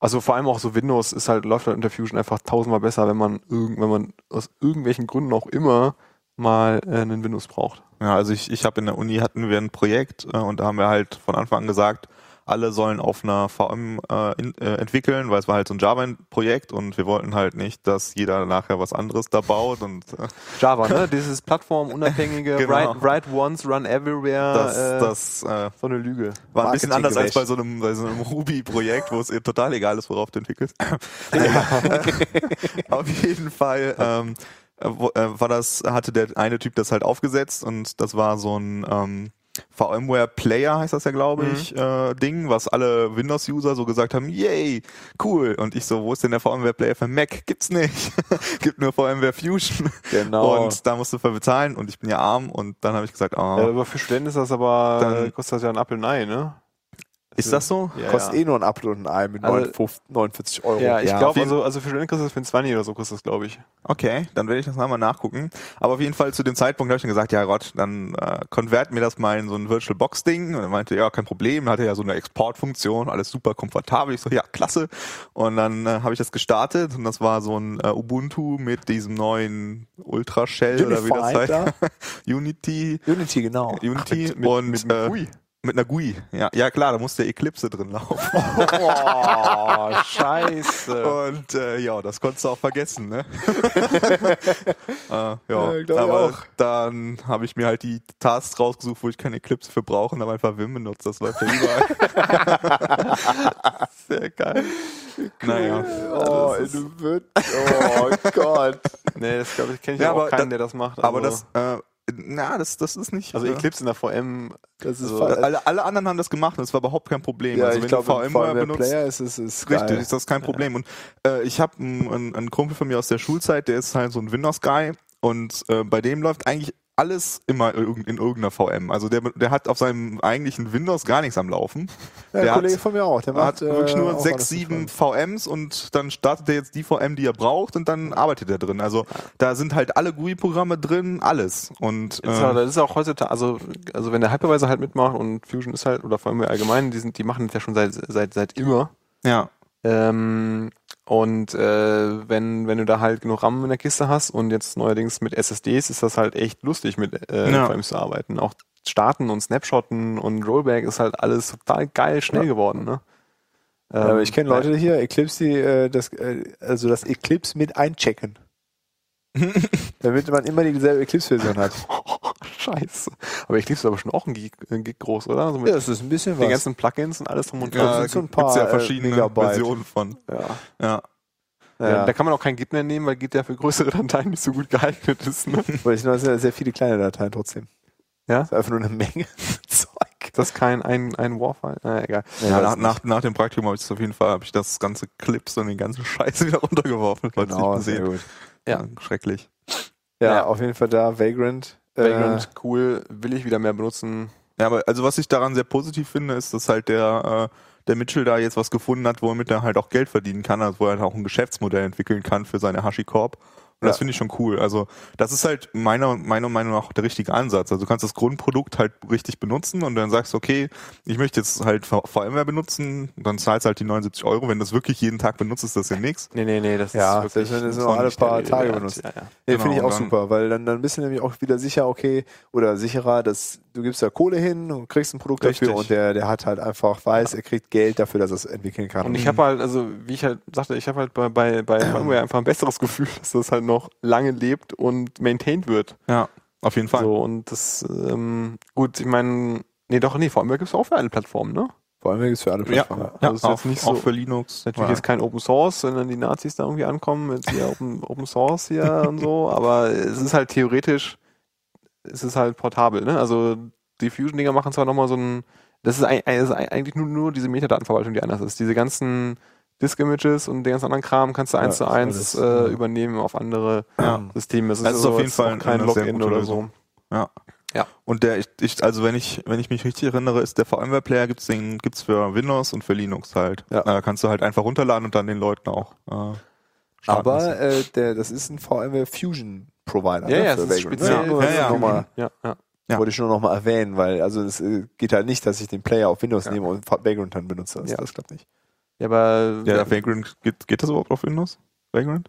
also vor allem auch so Windows ist halt läuft halt unter Fusion einfach tausendmal besser, wenn man irgend, wenn man aus irgendwelchen Gründen auch immer mal äh, einen Windows braucht. Ja, also ich, ich habe in der Uni hatten wir ein Projekt äh, und da haben wir halt von Anfang an gesagt, alle sollen auf einer VM äh, in, äh, entwickeln, weil es war halt so ein Java-Projekt und wir wollten halt nicht, dass jeder nachher was anderes da baut und äh, Java, ne? (laughs) Dieses plattformunabhängige Genau. write, write once, run everywhere. das, äh, das äh, so eine Lüge. war ein bisschen Marketing anders als gewäscht. bei so einem, bei so einem Ruby-Projekt, wo es total egal ist, worauf du entwickelst. (laughs) (laughs) Auf jeden Fall ähm, äh, äh, war das, hatte der eine Typ das halt aufgesetzt und das war so ein ähm, VMware Player heißt das ja, glaube ich, äh, Ding, was alle Windows-User so gesagt haben, yay, cool. Und ich so, wo ist denn der VMware Player für Mac? Gibt's nicht. (laughs) Gibt nur VMware Fusion. Genau. Und da musst du für bezahlen und ich bin ja arm und dann habe ich gesagt, ah, Ja, aber für Studenten ist das aber, Dann- kostet das ja ein Apfel und ein Ei, ne? Ist das so? Ja, Kostet ja. eh nur ein Upload und ein Ei mit Also- 49 49 Euro. Ja, ich Ja, glaube, also, also für Studenten kostet das für ein 20 oder so kostet das, glaube ich. Okay, dann werde ich das nochmal nachgucken. Aber auf jeden Fall zu dem Zeitpunkt habe ich dann gesagt, ja Gott, dann äh, konvert mir das mal in so ein VirtualBox-Ding. Und er meinte, ja, kein Problem, hatte ja so eine Exportfunktion, alles super komfortabel. Ich so, ja, klasse. Und dann äh, habe ich das gestartet und das war so ein äh, Ubuntu mit diesem neuen Ultra-Shell oder wie das Unified heißt. (laughs) Unity. Unity, genau. Unity mit, und mit, mit äh. Mit einer GUI. Ja, ja klar, da muss der Eclipse drin laufen. (laughs) Oh, scheiße. Und äh, ja, das konntest du auch vergessen, ne? äh, (laughs) (laughs) ja, Ja, aber auch. dann habe ich mir halt die Tasks rausgesucht, wo ich keine Eclipse für brauche und habe einfach Vim benutzt. Das läuft ja überall. Sehr geil. naja. Oh, du wird. Oh Gott. Nee, das glaube ich, kenne ich Ja, auch aber keinen, da- der das macht. aber also, das, äh, na, das, das ist nicht. Also äh, Eclipse in der VM, Das ist Also, voll- alle, alle anderen haben das gemacht und es war überhaupt kein Problem. ja, also wenn glaube, du VMware VMware benutzt, Player ist es ist Richtig, geil. ist das kein Problem. Und äh, ich habe einen, einen Kumpel von mir aus der Schulzeit, der ist halt so ein Windows-Guy und äh, bei dem läuft eigentlich alles immer in in irgendeiner VM. Also der, der hat auf seinem eigentlichen Windows gar nichts am Laufen. Ja, der der Kollege hat, von mir auch. Der er macht hat wirklich äh, nur auch sechs, sieben VMs und dann startet er jetzt die VM, die er braucht und dann arbeitet er drin. Also da sind halt alle GUI-Programme drin, alles. Und Ist ja, äh, das ist auch heutzutage, also, also wenn der Hypervisor halt mitmacht und Fusion ist halt, oder vor allem allgemein, die sind, die machen das ja schon seit, seit, seit immer. ja, Ähm, und äh, wenn, wenn du da halt genug RAM in der Kiste hast und jetzt neuerdings mit SSDs ist das halt echt lustig mit äh, Ja. VMs zu arbeiten. Auch starten und Snapshotten und Rollback ist halt alles total geil schnell geworden, ne? Ja, Ähm, ich kenne Leute hier, Eclipse, die äh, das, äh, also das Eclipse mit einchecken. (laughs) Damit man immer dieselbe Eclipse-Version hat. (laughs) Scheiße. Aber ich lieb's aber schon auch ein Gig, ein Gig groß, oder? So mit Ja, das ist ein bisschen den was. ganzen Plugins und alles drum und Ja, dran. sind so ein gibt's paar, ja äh, verschiedene Megabyte. Versionen von. Ja. Ja. Ja. Ja. Da kann man auch kein Git mehr nehmen, weil Git ja für größere Dateien nicht so gut geeignet ist. Ne? (laughs) Weil es sind sehr, sehr viele kleine Dateien trotzdem. Ja? Das ist einfach nur eine Menge (laughs) Zeug. Das ist kein ein, ein Warfile. Na, egal. Ja, nach, nach, nach dem Praktikum habe ich das auf jeden Fall, habe ich das ganze Clips und den ganzen Scheiß wieder (laughs) runtergeworfen. Genau, ich sehr gut. Ja. Schrecklich. Ja, Ja. auf jeden Fall da, Vagrant. Äh, Vagrant, cool, will ich wieder mehr benutzen. Ja, aber also was ich daran sehr positiv finde, ist, dass halt der, äh, der Mitchell da jetzt was gefunden hat, womit er halt auch Geld verdienen kann, also wo er halt auch ein Geschäftsmodell entwickeln kann für seine HashiCorp. Und das Ja. finde ich schon cool. Also das ist halt meiner, meiner Meinung nach der richtige Ansatz. Also du kannst das Grundprodukt halt richtig benutzen und dann sagst du, okay, ich möchte jetzt halt VMware benutzen, dann zahlst du halt die 79 Euro. Wenn du das wirklich jeden Tag benutzt, ist das ja nichts. Nee, nee, nee, das Ja, ist wirklich selbst wenn du es das nur ist alle nicht der paar Tage benutzt. Ja, ja. Nee, Genau, finde ich auch dann- super, weil dann, dann bist du nämlich auch wieder sicher, okay, oder sicherer, dass du gibst da Kohle hin und kriegst ein Produkt Richtig. dafür und der, der hat halt einfach, weiß, er kriegt Geld dafür, dass er es entwickeln kann. Und ich habe halt, also wie ich halt sagte, ich habe halt bei, bei, bei (clears throat) VMware einfach ein besseres Gefühl, (laughs) dass das halt noch lange lebt und maintained wird. Ja, auf jeden Fall. So, und das, ähm, gut, ich meine, nee, doch, nee, VMware gibt es auch für alle Plattformen, ne? Vor allem ist für alle Ja, Plattformen. ja Also ist auch, nicht auch so- für Linux. Natürlich Ja. jetzt kein Open Source, wenn dann die Nazis da irgendwie ankommen mit hier (laughs) Open, Open Source hier und so, aber es ist halt theoretisch, es ist halt portabel, ne? Also die Fusion-Dinger machen zwar nochmal so ein, das ist, ein, es ist eigentlich nur, nur diese Metadatenverwaltung, die anders ist. Diese ganzen Disk-Images und den ganzen anderen Kram kannst du eins Ja, zu eins alles, ja. äh, übernehmen auf andere Ja. Systeme. Es ist Das ist auf jeden Fall kein Login oder so. Ja. Ja. Und der, ich, ich, also wenn ich, wenn ich mich richtig erinnere, ist der VMware-Player gibt's den, gibt's für Windows und für Linux halt. Ja. Da kannst du halt einfach runterladen und dann den Leuten auch, äh. Aber äh, der, das ist ein VMware Fusion Provider. Ja, ne, ja, für es ist speziell. Ja, das ja. ist Nochmal, Ja, ja. Ja. Wollte ich nur noch mal erwähnen, weil also es äh, geht halt nicht, dass ich den Player auf Windows Ja. nehme und Vagrant dann benutze. Das, Ja. das klappt nicht. Ja, aber Ja, Vagrant, geht, geht das überhaupt auf Windows? Vagrant?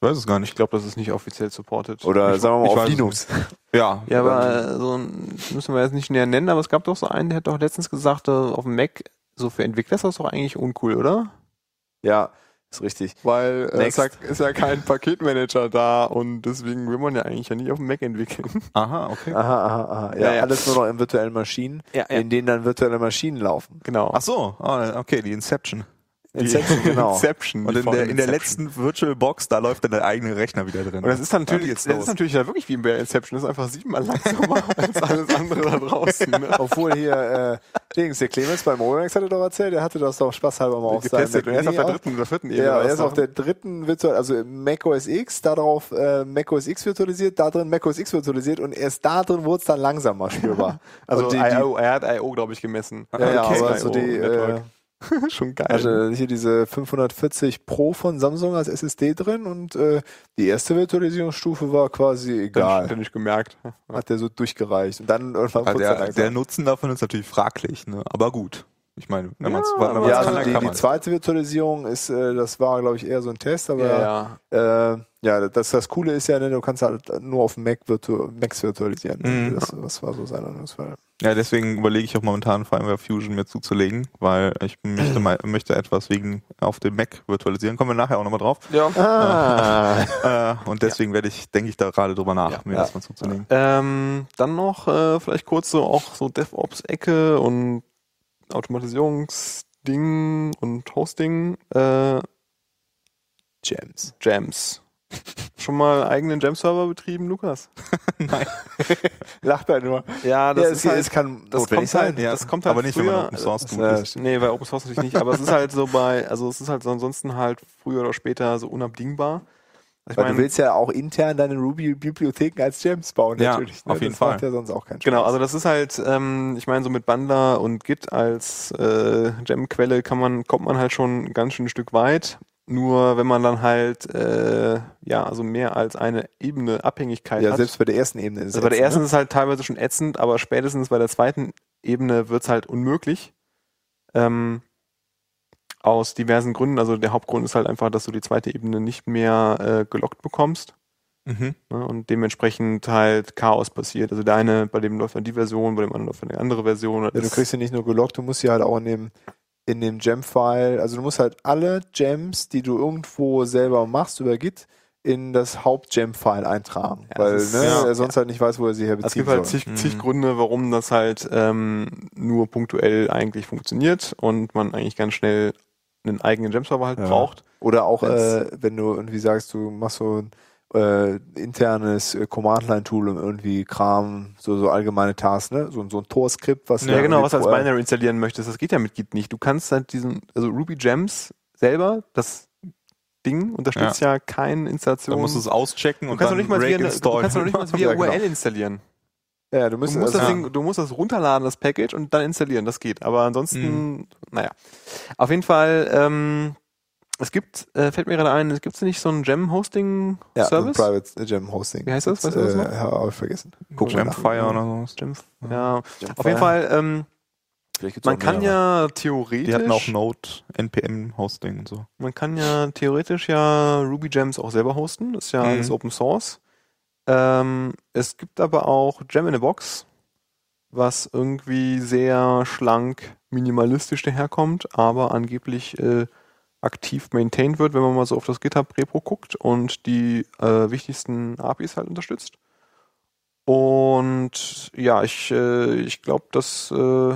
Ich weiß es gar ich nicht. glaube, das ist nicht offiziell supported. Oder Ich- sagen wir ich mal auf Linux. Ja. (laughs) Ja, aber so ein, müssen wir jetzt nicht näher nennen, aber es gab doch so einen, der hat doch letztens gesagt, äh, auf dem Mac, so für Entwickler ist das doch eigentlich uncool, oder? Ja, ist richtig. Weil äh, es ist, ja, ist ja kein Paketmanager da und deswegen will man ja eigentlich ja nicht auf dem Mac entwickeln. Aha, okay. Aha, aha, aha. Ja, Ja, ja. alles nur noch in virtuellen Maschinen, Ja, in denen dann virtuelle Maschinen laufen. genau. Ach so, ah, okay, die Inception. Inception, (laughs) genau. Inception. Und in der, in der letzten Virtual Box, da läuft dann der eigene Rechner wieder drin. Und das ist dann Da natürlich, geht's das los. ist natürlich ja wirklich wie bei Inception, das ist einfach siebenmal langsamer (laughs) als alles andere da draußen. Ne? Obwohl hier, äh, Dings, der Clemens bei Mobimax hatte doch erzählt, der hatte das doch spaßhalber mal auf getestet und er ist auf der dritten oder vierten Ebene. Ja, er ist auf der dritten virtual, also Mac OS X, darauf äh, Mac OS X virtualisiert, da drin Mac OS X virtualisiert und erst da drin wurde es dann langsamer spürbar. also die, die, IO, er hat IO, glaube ich, gemessen. ja, ja, Okay. aber so IO die, äh. (laughs) Schon geil. also hier diese 540 Pro von Samsung als SSD drin und äh, die erste Virtualisierungsstufe war quasi Hat er egal. nicht gemerkt. Hat der so durchgereicht. Und dann irgendwann dann der, der Nutzen davon ist natürlich fraglich, ne? aber gut. Ich meine, wenn man es Ja, man's ja, kann, also dann die, kann die zweite Virtualisierung ist, äh, das war, glaube ich, eher so ein Test, aber Ja, ja. Äh, ja, das, das Coole ist ja, ne, du kannst halt nur auf dem Mac virtu Macs virtualisieren. Mhm. Das, das war so sein Anwendungsfall. Ja, deswegen überlege ich auch momentan VMware Fusion mir zuzulegen, weil ich möchte, mal, (clears throat) möchte etwas wegen auf dem Mac virtualisieren. Kommen wir nachher auch nochmal drauf. ja. Ah. Äh, und deswegen werde ich, denke ich da gerade drüber nach, Ja. mir Ja. das mal zuzulegen. Ähm, dann noch äh, vielleicht kurz so auch so DevOps-Ecke und Automatisierungsding und Hosting. Äh, Gems. Jams. Schon mal eigenen Jam-Server betrieben, Lukas? (laughs) (laughs) Lacht halt nur. Ja, ja, es, es kann das kommt halt, sein. Ja, das kommt halt aber nicht, wenn früher, man Open Source tut. äh, ist. Nee, bei Open Source natürlich nicht, aber es ist halt so bei, also es ist halt so ansonsten halt früher oder später so unabdingbar. Ich Weil mein, du willst ja auch intern deine Ruby-Bibliotheken als Gems bauen, Ja, natürlich. ne? auf jeden das Fall. macht ja sonst auch keinen Spaß. Genau, also das ist halt, ähm, ich meine, so mit Bundler und Git als äh, Gem-Quelle kann man, kommt man halt schon ganz schön ein Stück weit. Nur wenn man dann halt äh, ja, also mehr als eine Ebene Abhängigkeit ja, hat. selbst bei der ersten Ebene ist es also bei der ersten ne? ist es halt teilweise schon ätzend, aber spätestens bei der zweiten Ebene wird's halt unmöglich. Ähm, aus diversen Gründen. Also der Hauptgrund ist halt einfach, dass du die zweite Ebene nicht mehr äh, gelockt bekommst. Mhm. Ne, und dementsprechend halt Chaos passiert. Also der eine, bei dem läuft dann die Version, bei dem anderen läuft dann eine andere Version. Ja, du kriegst sie nicht nur gelockt, du musst sie halt auch in dem, in dem Gem-File, also du musst halt alle Gems, die du irgendwo selber machst über Git, in das Haupt-Gem-File eintragen. Ja, weil ist- ne, ja. er sonst halt nicht weiß, wo er sie es herbeziehen gibt halt soll. zig, zig Mhm. Gründe, warum das halt ähm, nur punktuell eigentlich funktioniert und man eigentlich ganz schnell einen eigenen Gem-Server halt Ja. braucht. Oder auch, äh, wenn du irgendwie sagst, du machst so ein äh, internes äh, Command-Line-Tool, um irgendwie Kram, so, so allgemeine Tasks, ne? So, so ein Tor-Skript, was Ja, genau, was du als Binary installieren möchtest, das geht ja mit Git nicht. Du kannst halt diesen, also Ruby Gems selber, das Ding unterstützt ja, keine Installation. Dann musst du es auschecken du und kannst dann nicht mal via, eine- du installen. kannst doch nicht mal via (laughs) Ja, genau. URL installieren. Ja, du Du musst, musst, das also, Ding, du musst das runterladen, das Package, und dann installieren. Das geht. Aber ansonsten, Mhm. naja. Auf jeden Fall, ähm, Es gibt, äh, fällt mir gerade ein, gibt es nicht so einen Ja, Gem-Hosting-Service? Private Gem Hosting. Wie heißt das? Weißt du das äh, noch? Habe ich vergessen. Gemfire oder sowas. Gem, ja. Auf Gemfire. jeden Fall, ähm, man kann mehrere. ja theoretisch, Die hatten auch Node, NPM Hosting und so. man kann ja theoretisch ja Ruby Gems auch selber hosten. Das ist ja Mhm. alles Open Source. Ähm, es gibt aber auch Gem in a Box, was irgendwie sehr schlank, minimalistisch daherkommt, aber angeblich äh, aktiv maintained wird, wenn man mal so auf das GitHub-Repo guckt und die äh, wichtigsten APIs halt unterstützt. Und ja, ich, äh, ich glaube, dass äh,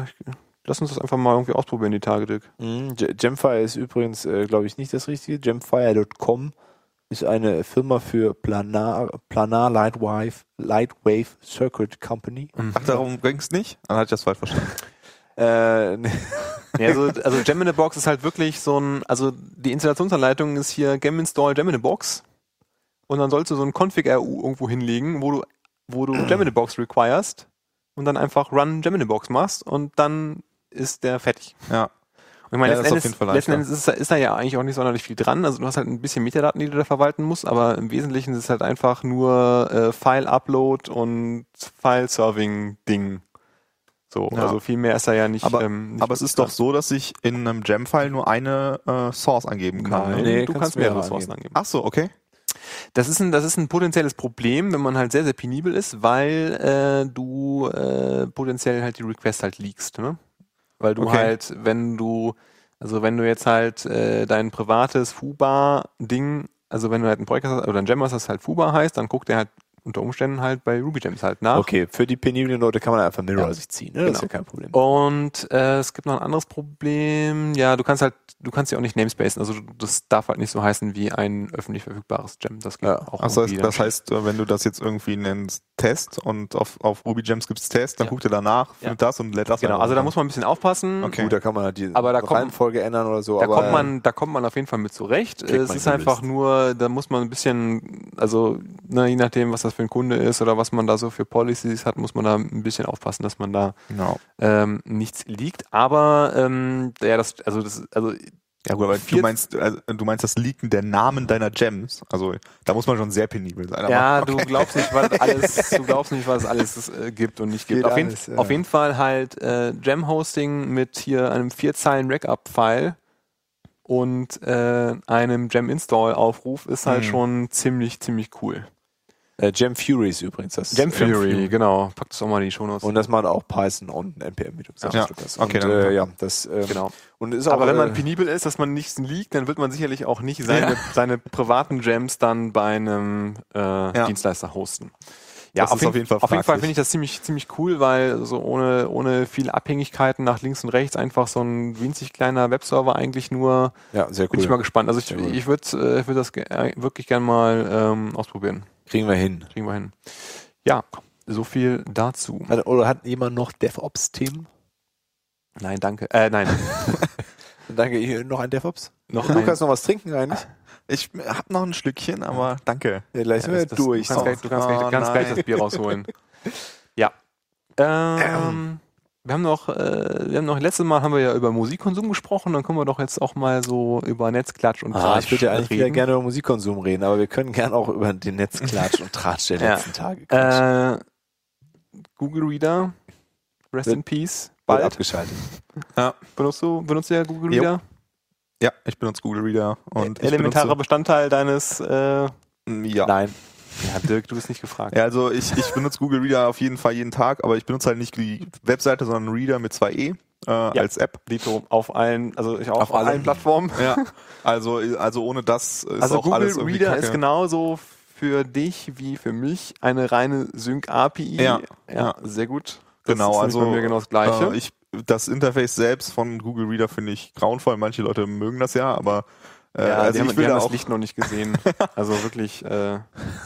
lass uns das einfach mal irgendwie ausprobieren, die Tage, Dirk. Mhm. Ge- Gemfire ist übrigens, äh, glaube ich, nicht das Richtige. Gemfire.com ist eine Firma für Planar, Planar Lightwave, Lightwave Circuit Company. Ach, darum ging's nicht? Dann hatte ich das falsch verstanden. (laughs) Äh, ne- (laughs) Ja, also, also Gem in a Box ist halt wirklich so ein, also die Installationsanleitung ist hier Gem install Gem in a Box und dann sollst du so ein Config-RU irgendwo hinlegen, wo du, wo du Gem in a Box requirest und dann einfach run Gem in a Box machst und dann ist der fertig. Ja. Und ich meine, Ja, das ist letzten, auf Endes, jeden Fall letzten. Endes ist, da- ist da ja eigentlich auch nicht sonderlich viel dran. Also du hast halt ein bisschen Metadaten, die du da verwalten musst, aber im Wesentlichen ist es halt einfach nur äh, File-Upload und File-Serving-Ding. So, Ja. also viel mehr ist da ja nicht. Aber, ähm, nicht aber es ist doch so, dass ich in einem Gem-File nur eine äh, Source angeben kann. Nein, ne? Nee, du kannst kannst mehrere mehrere Ressourcen angeben. Ach so, okay. Das ist ein, das ist ein potenzielles Problem, wenn man halt sehr, sehr penibel ist, weil äh, du äh, potenziell halt die Request halt leakst, ne? Weil du Okay. halt, wenn du, also wenn du jetzt halt äh, dein privates Fubar-Ding, also wenn du halt ein Projekt hast oder ein Gem hast, das halt Fubar heißt, dann guckt er halt unter Umständen halt bei Ruby Gems halt nach. okay, für die peniblen Leute kann man einfach Mirror Ja. sich ziehen. Ne? Das ist Genau. ja kein Problem. Und äh, es gibt noch ein anderes Problem. Ja, du kannst halt, du kannst ja auch nicht namespacen. Also das darf halt nicht so heißen wie ein öffentlich verfügbares Gem. Das geht Ja. auch Ach, das, heißt, das heißt, äh, wenn du das jetzt irgendwie nennst Test und auf, auf Ruby Gems gibt's Test, dann Ja. guckt er danach, Ja. findet das und lädt das Genau, einfach also da muss man ein bisschen aufpassen. Okay. Gut, da kann man halt die Aber da kommt- Reihenfolge ändern oder so. Da aber kommt man, da kommt man auf jeden Fall mit zurecht. Es ist einfach nur, da muss man ein bisschen, also ne, je nachdem, was das für ein Kunde ist oder was man da so für Policies hat, muss man da ein bisschen aufpassen, dass man da Genau. ähm, nichts liegt. Aber ähm, ja, das, also das, also Ja gut, aber du meinst, also, du meinst das Leaken der Namen deiner Gems. Also da muss man schon sehr penibel sein. ja, Aber, du glaubst nicht, was es (laughs) alles, du glaubst nicht, was es alles äh, gibt und nicht gibt. Geht Auf jeden, alles, ja. auf jeden Fall halt äh, Gem-Hosting mit hier einem vier Zeilen Backup-File und äh, einem Gem-Install-Aufruf ist halt Mhm. schon ziemlich, ziemlich cool. Äh, Gem Fury ist übrigens das. Gem Fury. Fury, genau. Packt es auch mal in die Shownotes. Und das macht auch Python und NPM, wie du gesagt Ja. hast. Okay, und, äh, ja, das ähm, genau. und ist auch, Aber wenn man äh, penibel ist, dass man nichts liegt, dann wird man sicherlich auch nicht seine, Ja. (laughs) seine privaten Gems dann bei einem äh, Dienstleister hosten. Ja, Das ist auf jeden Fall auf jeden Fall finde ich das ziemlich, ziemlich cool, weil so ohne, ohne viel Abhängigkeiten nach links und rechts einfach so ein winzig kleiner Webserver eigentlich nur, ja, sehr bin cool. ich mal gespannt. Also ich, ich würde äh, ich würd das äh, wirklich gern mal ähm, ausprobieren. Kriegen wir hin. Kriegen wir hin. Ja, so viel dazu. Hat, oder hat jemand noch DevOps-Themen? Nein, danke. Äh, nein. (laughs) Danke, noch ein DevOps? Noch Lukas, noch was trinken eigentlich? Ich hab noch ein Stückchen, aber danke. Ja, gleich sind wir das- durch. Du kannst, gleich, du kannst, gleich, Oh, kannst gleich das Bier rausholen. (laughs) ja. Ähm, wir haben noch, äh, wir haben noch, letztes Mal haben wir ja über Musikkonsum gesprochen, dann können wir doch jetzt auch mal so über Netzklatsch und Ah, ich würde ja eigentlich reden. gerne über Musikkonsum reden, aber wir können gerne auch über den Netzklatsch und Tratsch der Ja. letzten Tage. Äh, Google Reader, rest Wird- in peace, Bald abgeschaltet. Benutzt du, benutzt du ja Google Jo. Reader? Ja, ich benutze Google Reader und ich Elementarer benutze, Bestandteil deines, äh, ja. Nein. Ja, Dirk, du bist nicht gefragt. Ja, also ich, ich benutze Google Reader auf jeden Fall jeden Tag, aber ich benutze halt nicht die Webseite, sondern Reader mit zwei E äh, als App. Dito auf allen, also ich auch Auf auf, allen allen. Plattformen. Ja, (laughs) also also ohne das ist Also auch Google alles irgendwie Reader Kacke. ist genauso für dich wie für mich eine reine Sync-API. Ja. ja, sehr gut. Das Genau, also bei mir genau das Gleiche. Äh, ich, das Interface selbst von Google Reader finde ich grauenvoll. Manche Leute mögen das ja, aber ja, also haben, ich will da das auch, Licht noch nicht gesehen. (laughs) also wirklich, äh,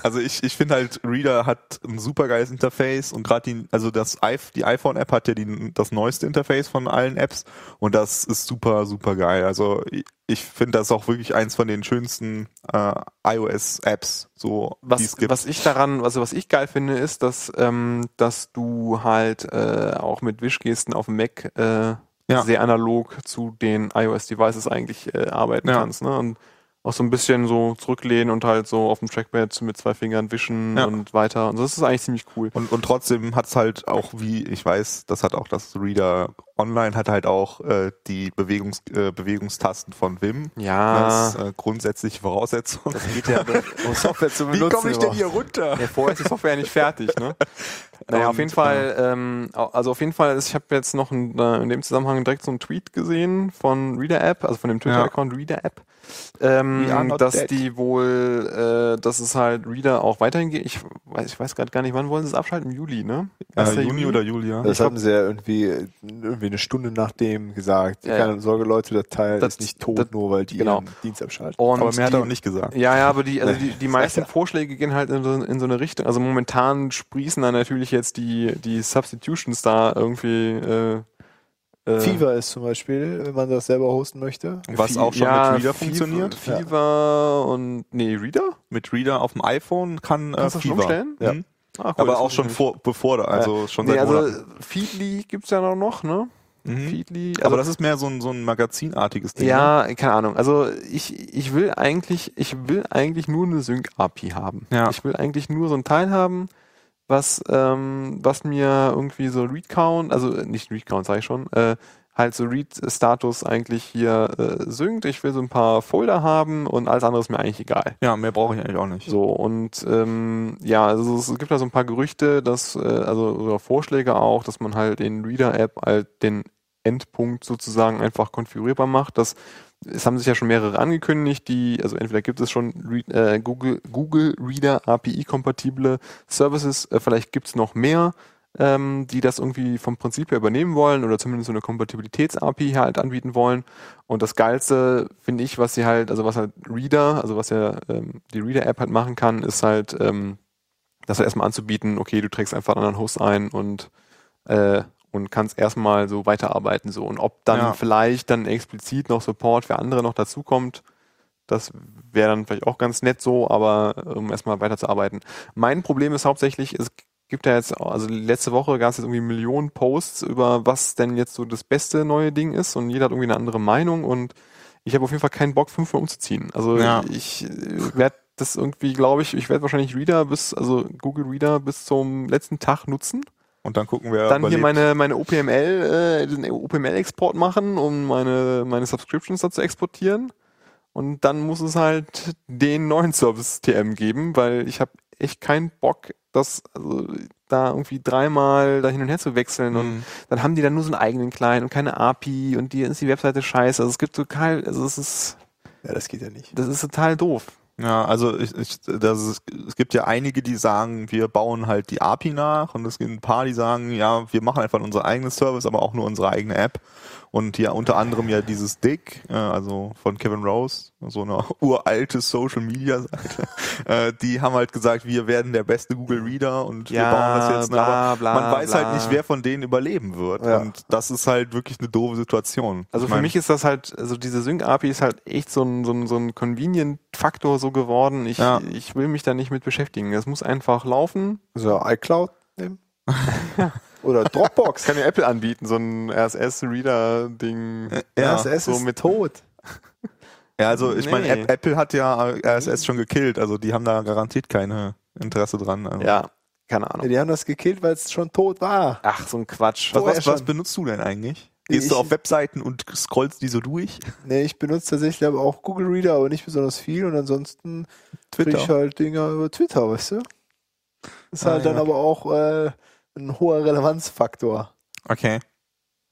also ich, ich finde halt Reader hat ein super geiles Interface und gerade die, also das die iPhone App hat ja die, das neueste Interface von allen Apps und das ist super super geil. Also ich, finde das auch wirklich eins von den schönsten äh, iOS Apps, so was, es gibt. was ich daran, also was ich geil finde, ist, dass, ähm, dass du halt äh, auch mit Wischgesten auf dem Mac äh, Ja. sehr analog zu den iOS-Devices eigentlich äh, arbeiten Ja. kannst. Ne? Und auch so ein bisschen so zurücklehnen und halt so auf dem Trackpad mit zwei Fingern wischen Ja. und weiter. Und das ist eigentlich ziemlich cool. Und, und trotzdem hat's halt auch, wie ich weiß, das hat auch das Reader Online, hat halt auch äh, die Bewegungs, äh, Bewegungstasten von Wim. Ja, Das ist äh, grundsätzliche Voraussetzung. das geht ja. (laughs) Um Software zu Wie benutzen. komme ich denn hier runter? Ja, vorher ist die Software ja nicht fertig, ne? (laughs) Naja, auf Und, jeden Fall, ähm, also auf jeden Fall, ist, ich habe jetzt noch in, äh, in dem Zusammenhang direkt so einen Tweet gesehen von Reader App, also von dem Twitter-Account Reader App, are ähm, dass dead. die wohl, äh, dass es halt Reader auch weiterhin geht. Ich weiß, ich weiß gerade gar nicht, wann wollen sie es abschalten? Im Juli, ne? Äh, 1. Juni oder Juli, ja. Das Ich glaub- haben sie ja irgendwie, irgendwie eine Stunde nachdem gesagt. Ja, ja. Keine Sorge, Leute, der Teil Das- ist nicht tot, das- nur weil die genau. ihren Dienst abschalten. Und Aber mehr hat die, er auch nicht gesagt. Ja, ja, aber die, also die, die (laughs) meisten Vorschläge gehen halt in so, in so eine Richtung. Also momentan sprießen da natürlich jetzt die, die Substitutions da irgendwie. Äh, äh, Fever ist zum Beispiel, wenn man das selber hosten möchte. Was auch schon ja, mit Reader Fever- funktioniert. Fever und nee, Reader? Mit Reader auf dem iPhone kann äh, Kannst schon Fever. umstellen? Ja. Ja. Ah, cool, Aber das auch schon vor, bevor da, also schon seit nee, also Monaten. Feedly gibt's ja noch, ne? Mhm. Feedly. Also, Aber das ist mehr so ein, so ein magazinartiges Ding. ne? ja, keine Ahnung. Also ich, ich will eigentlich, ich will eigentlich nur eine Sync-API haben. Ja. Ich will eigentlich nur so ein Teil haben, was, ähm, was mir irgendwie so Read-Count, also äh, nicht Read-Count, sage ich schon, äh, halt so Read-Status eigentlich hier äh, synkt. Ich will so ein paar Folder haben und alles andere ist mir eigentlich egal. Ja, mehr brauche ich eigentlich auch nicht. So, und ähm, ja, also es gibt da so ein paar Gerüchte, dass, äh, also oder Vorschläge auch, dass man halt in Reader-App halt den Endpunkt sozusagen einfach konfigurierbar macht. Das, es haben sich ja schon mehrere angekündigt, die, also entweder gibt es schon Re äh, Google, Google Reader API-kompatible Services, äh, vielleicht gibt es noch mehr, ähm, die das irgendwie vom Prinzip her übernehmen wollen oder zumindest so eine Kompatibilitäts-API halt anbieten wollen. Und das Geilste finde ich, was sie halt, also was halt Reader, also was ja ähm, die Reader-App halt machen kann, ist halt, ähm, das halt erstmal anzubieten, okay, du trägst einfach einen anderen Host ein und äh, und kannst erstmal so weiterarbeiten so und ob dann Ja. vielleicht dann explizit noch Support für andere noch dazukommt, das wäre dann vielleicht auch ganz nett so, aber um erstmal weiterzuarbeiten. Mein Problem ist hauptsächlich, es gibt ja jetzt, also letzte Woche gab es jetzt irgendwie Millionen Posts über was denn jetzt so das beste neue Ding ist und jeder hat irgendwie eine andere Meinung und ich habe auf jeden Fall keinen Bock, fünfmal umzuziehen. Also Ja. ich werde das irgendwie, glaube ich, ich werde wahrscheinlich Reader bis, also Google Reader bis zum letzten Tag nutzen Und dann gucken wir, dann hier überlebt. meine, meine OPML, äh, den OPML-Export machen, um meine, meine Subscriptions da zu exportieren. Und dann muss es halt den neuen Service TM geben, weil ich habe echt keinen Bock, das also, da irgendwie dreimal da hin und her zu wechseln. Und Mhm. dann haben die dann nur so einen eigenen Client und keine API und die ist die Webseite scheiße. Also es gibt total, also es ist, Ja, das geht ja nicht. das ist total doof. Ja, also ich, ich, das ist, es gibt ja einige, die sagen, wir bauen halt die API nach und es gibt ein paar, die sagen, ja, wir machen einfach unser eigenes Service, aber auch nur unsere eigene App. Und ja, unter anderem ja dieses Dick, äh, also von Kevin Rose, so eine (laughs) uralte Social Media Seite, äh, die haben halt gesagt, wir werden der beste Google Reader und wir Ja, bauen das jetzt. bla, aber bla, man weiß bla. halt nicht, wer von denen überleben wird. Ja. Und das ist halt wirklich eine doofe Situation. Also Ich für mein, mich ist das halt, also diese Sync-API ist halt echt so ein, so ein, so ein Convenient-Faktor so geworden. Ich, Ja. ich will mich da nicht mit beschäftigen. Das muss einfach laufen. So, iCloud nehmen? (laughs) Oder Dropbox. Kann ja Apple anbieten, so ein RSS-Reader-Ding. ja, RSS so ist mit- tot. Ja, also ich meine, Nee. App- Apple hat ja RSS schon gekillt, also die haben da garantiert keine Interesse dran. Also. Ja, keine Ja, Ahnung. die haben das gekillt, weil es schon tot war. Ach, so ein Quatsch. Was, was, was benutzt du denn eigentlich? Gehst Ich- du auf Webseiten und scrollst die so durch? Nee, ich benutze tatsächlich aber auch Google Reader, aber nicht besonders viel und ansonsten kriege ich halt Dinger über Twitter, weißt du? Ist Ah, halt ja. dann aber auch äh, ein hoher Relevanzfaktor. Okay.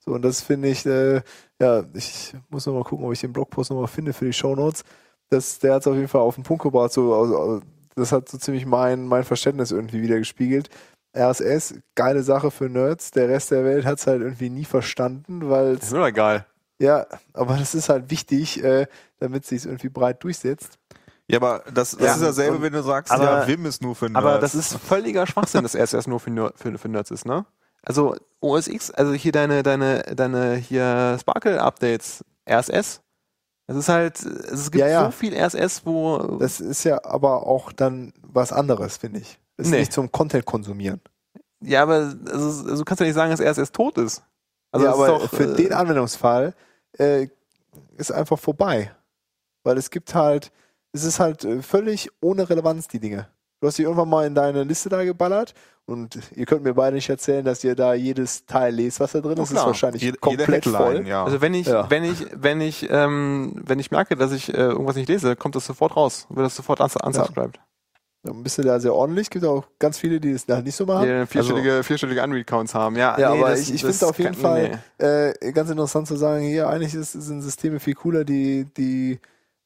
So, und das finde ich, äh, ja, ich muss noch mal gucken, ob ich den Blogpost noch mal finde für die Shownotes. Das, der hat es auf jeden Fall auf den Punkt gebracht. So, also, das hat so ziemlich mein, mein Verständnis irgendwie wieder gespiegelt. RSS, geile Sache für Nerds. Der Rest der Welt hat es halt irgendwie nie verstanden, weil Ist mir egal. ja, aber das ist halt wichtig, äh, damit sich irgendwie breit durchsetzt. Ja, aber das, das Ja, ist dasselbe, und- wenn du sagst, aber- ja, Wim ist nur für Nerds. Aber das ist völliger Schwachsinn, dass RSS nur für, Ner- für, für Nerds ist, ne? Also OS X, also hier deine, deine, deine hier Sparkle-Updates, RSS. Es ist halt, es gibt Ja, ja. so viel RSS, wo Das ist ja aber auch dann was anderes, finde ich. Das ist Nee. nicht zum Content konsumieren. Ja, aber also, also du kannst ja nicht sagen, dass RSS tot ist. Also ja, das ist aber doch, für äh, den Anwendungsfall äh, ist einfach vorbei. Weil es gibt halt, es ist halt äh, völlig ohne Relevanz, die Dinge. Du hast die irgendwann mal in deine Liste da geballert und ihr könnt mir beide nicht erzählen, dass ihr da jedes Teil lest, was da drin ist. Das ist wahrscheinlich Jede, komplett Headline, voll. ja. Also wenn ich, Ja. wenn ich, wenn ich, ähm, wenn ich merke, dass ich äh, irgendwas nicht lese, kommt das sofort raus, wird das sofort uns unsubscribed. Dann bist du da sehr ordentlich. Gibt auch ganz viele, die es halt nicht so machen. Die vierstellige, vierstellige Unread-Counts haben. Ja, Ja, nee, aber das- ich, ich finde es auf jeden kann- Fall nee. äh, ganz interessant zu sagen, hier eigentlich ist, sind Systeme viel cooler, die, die,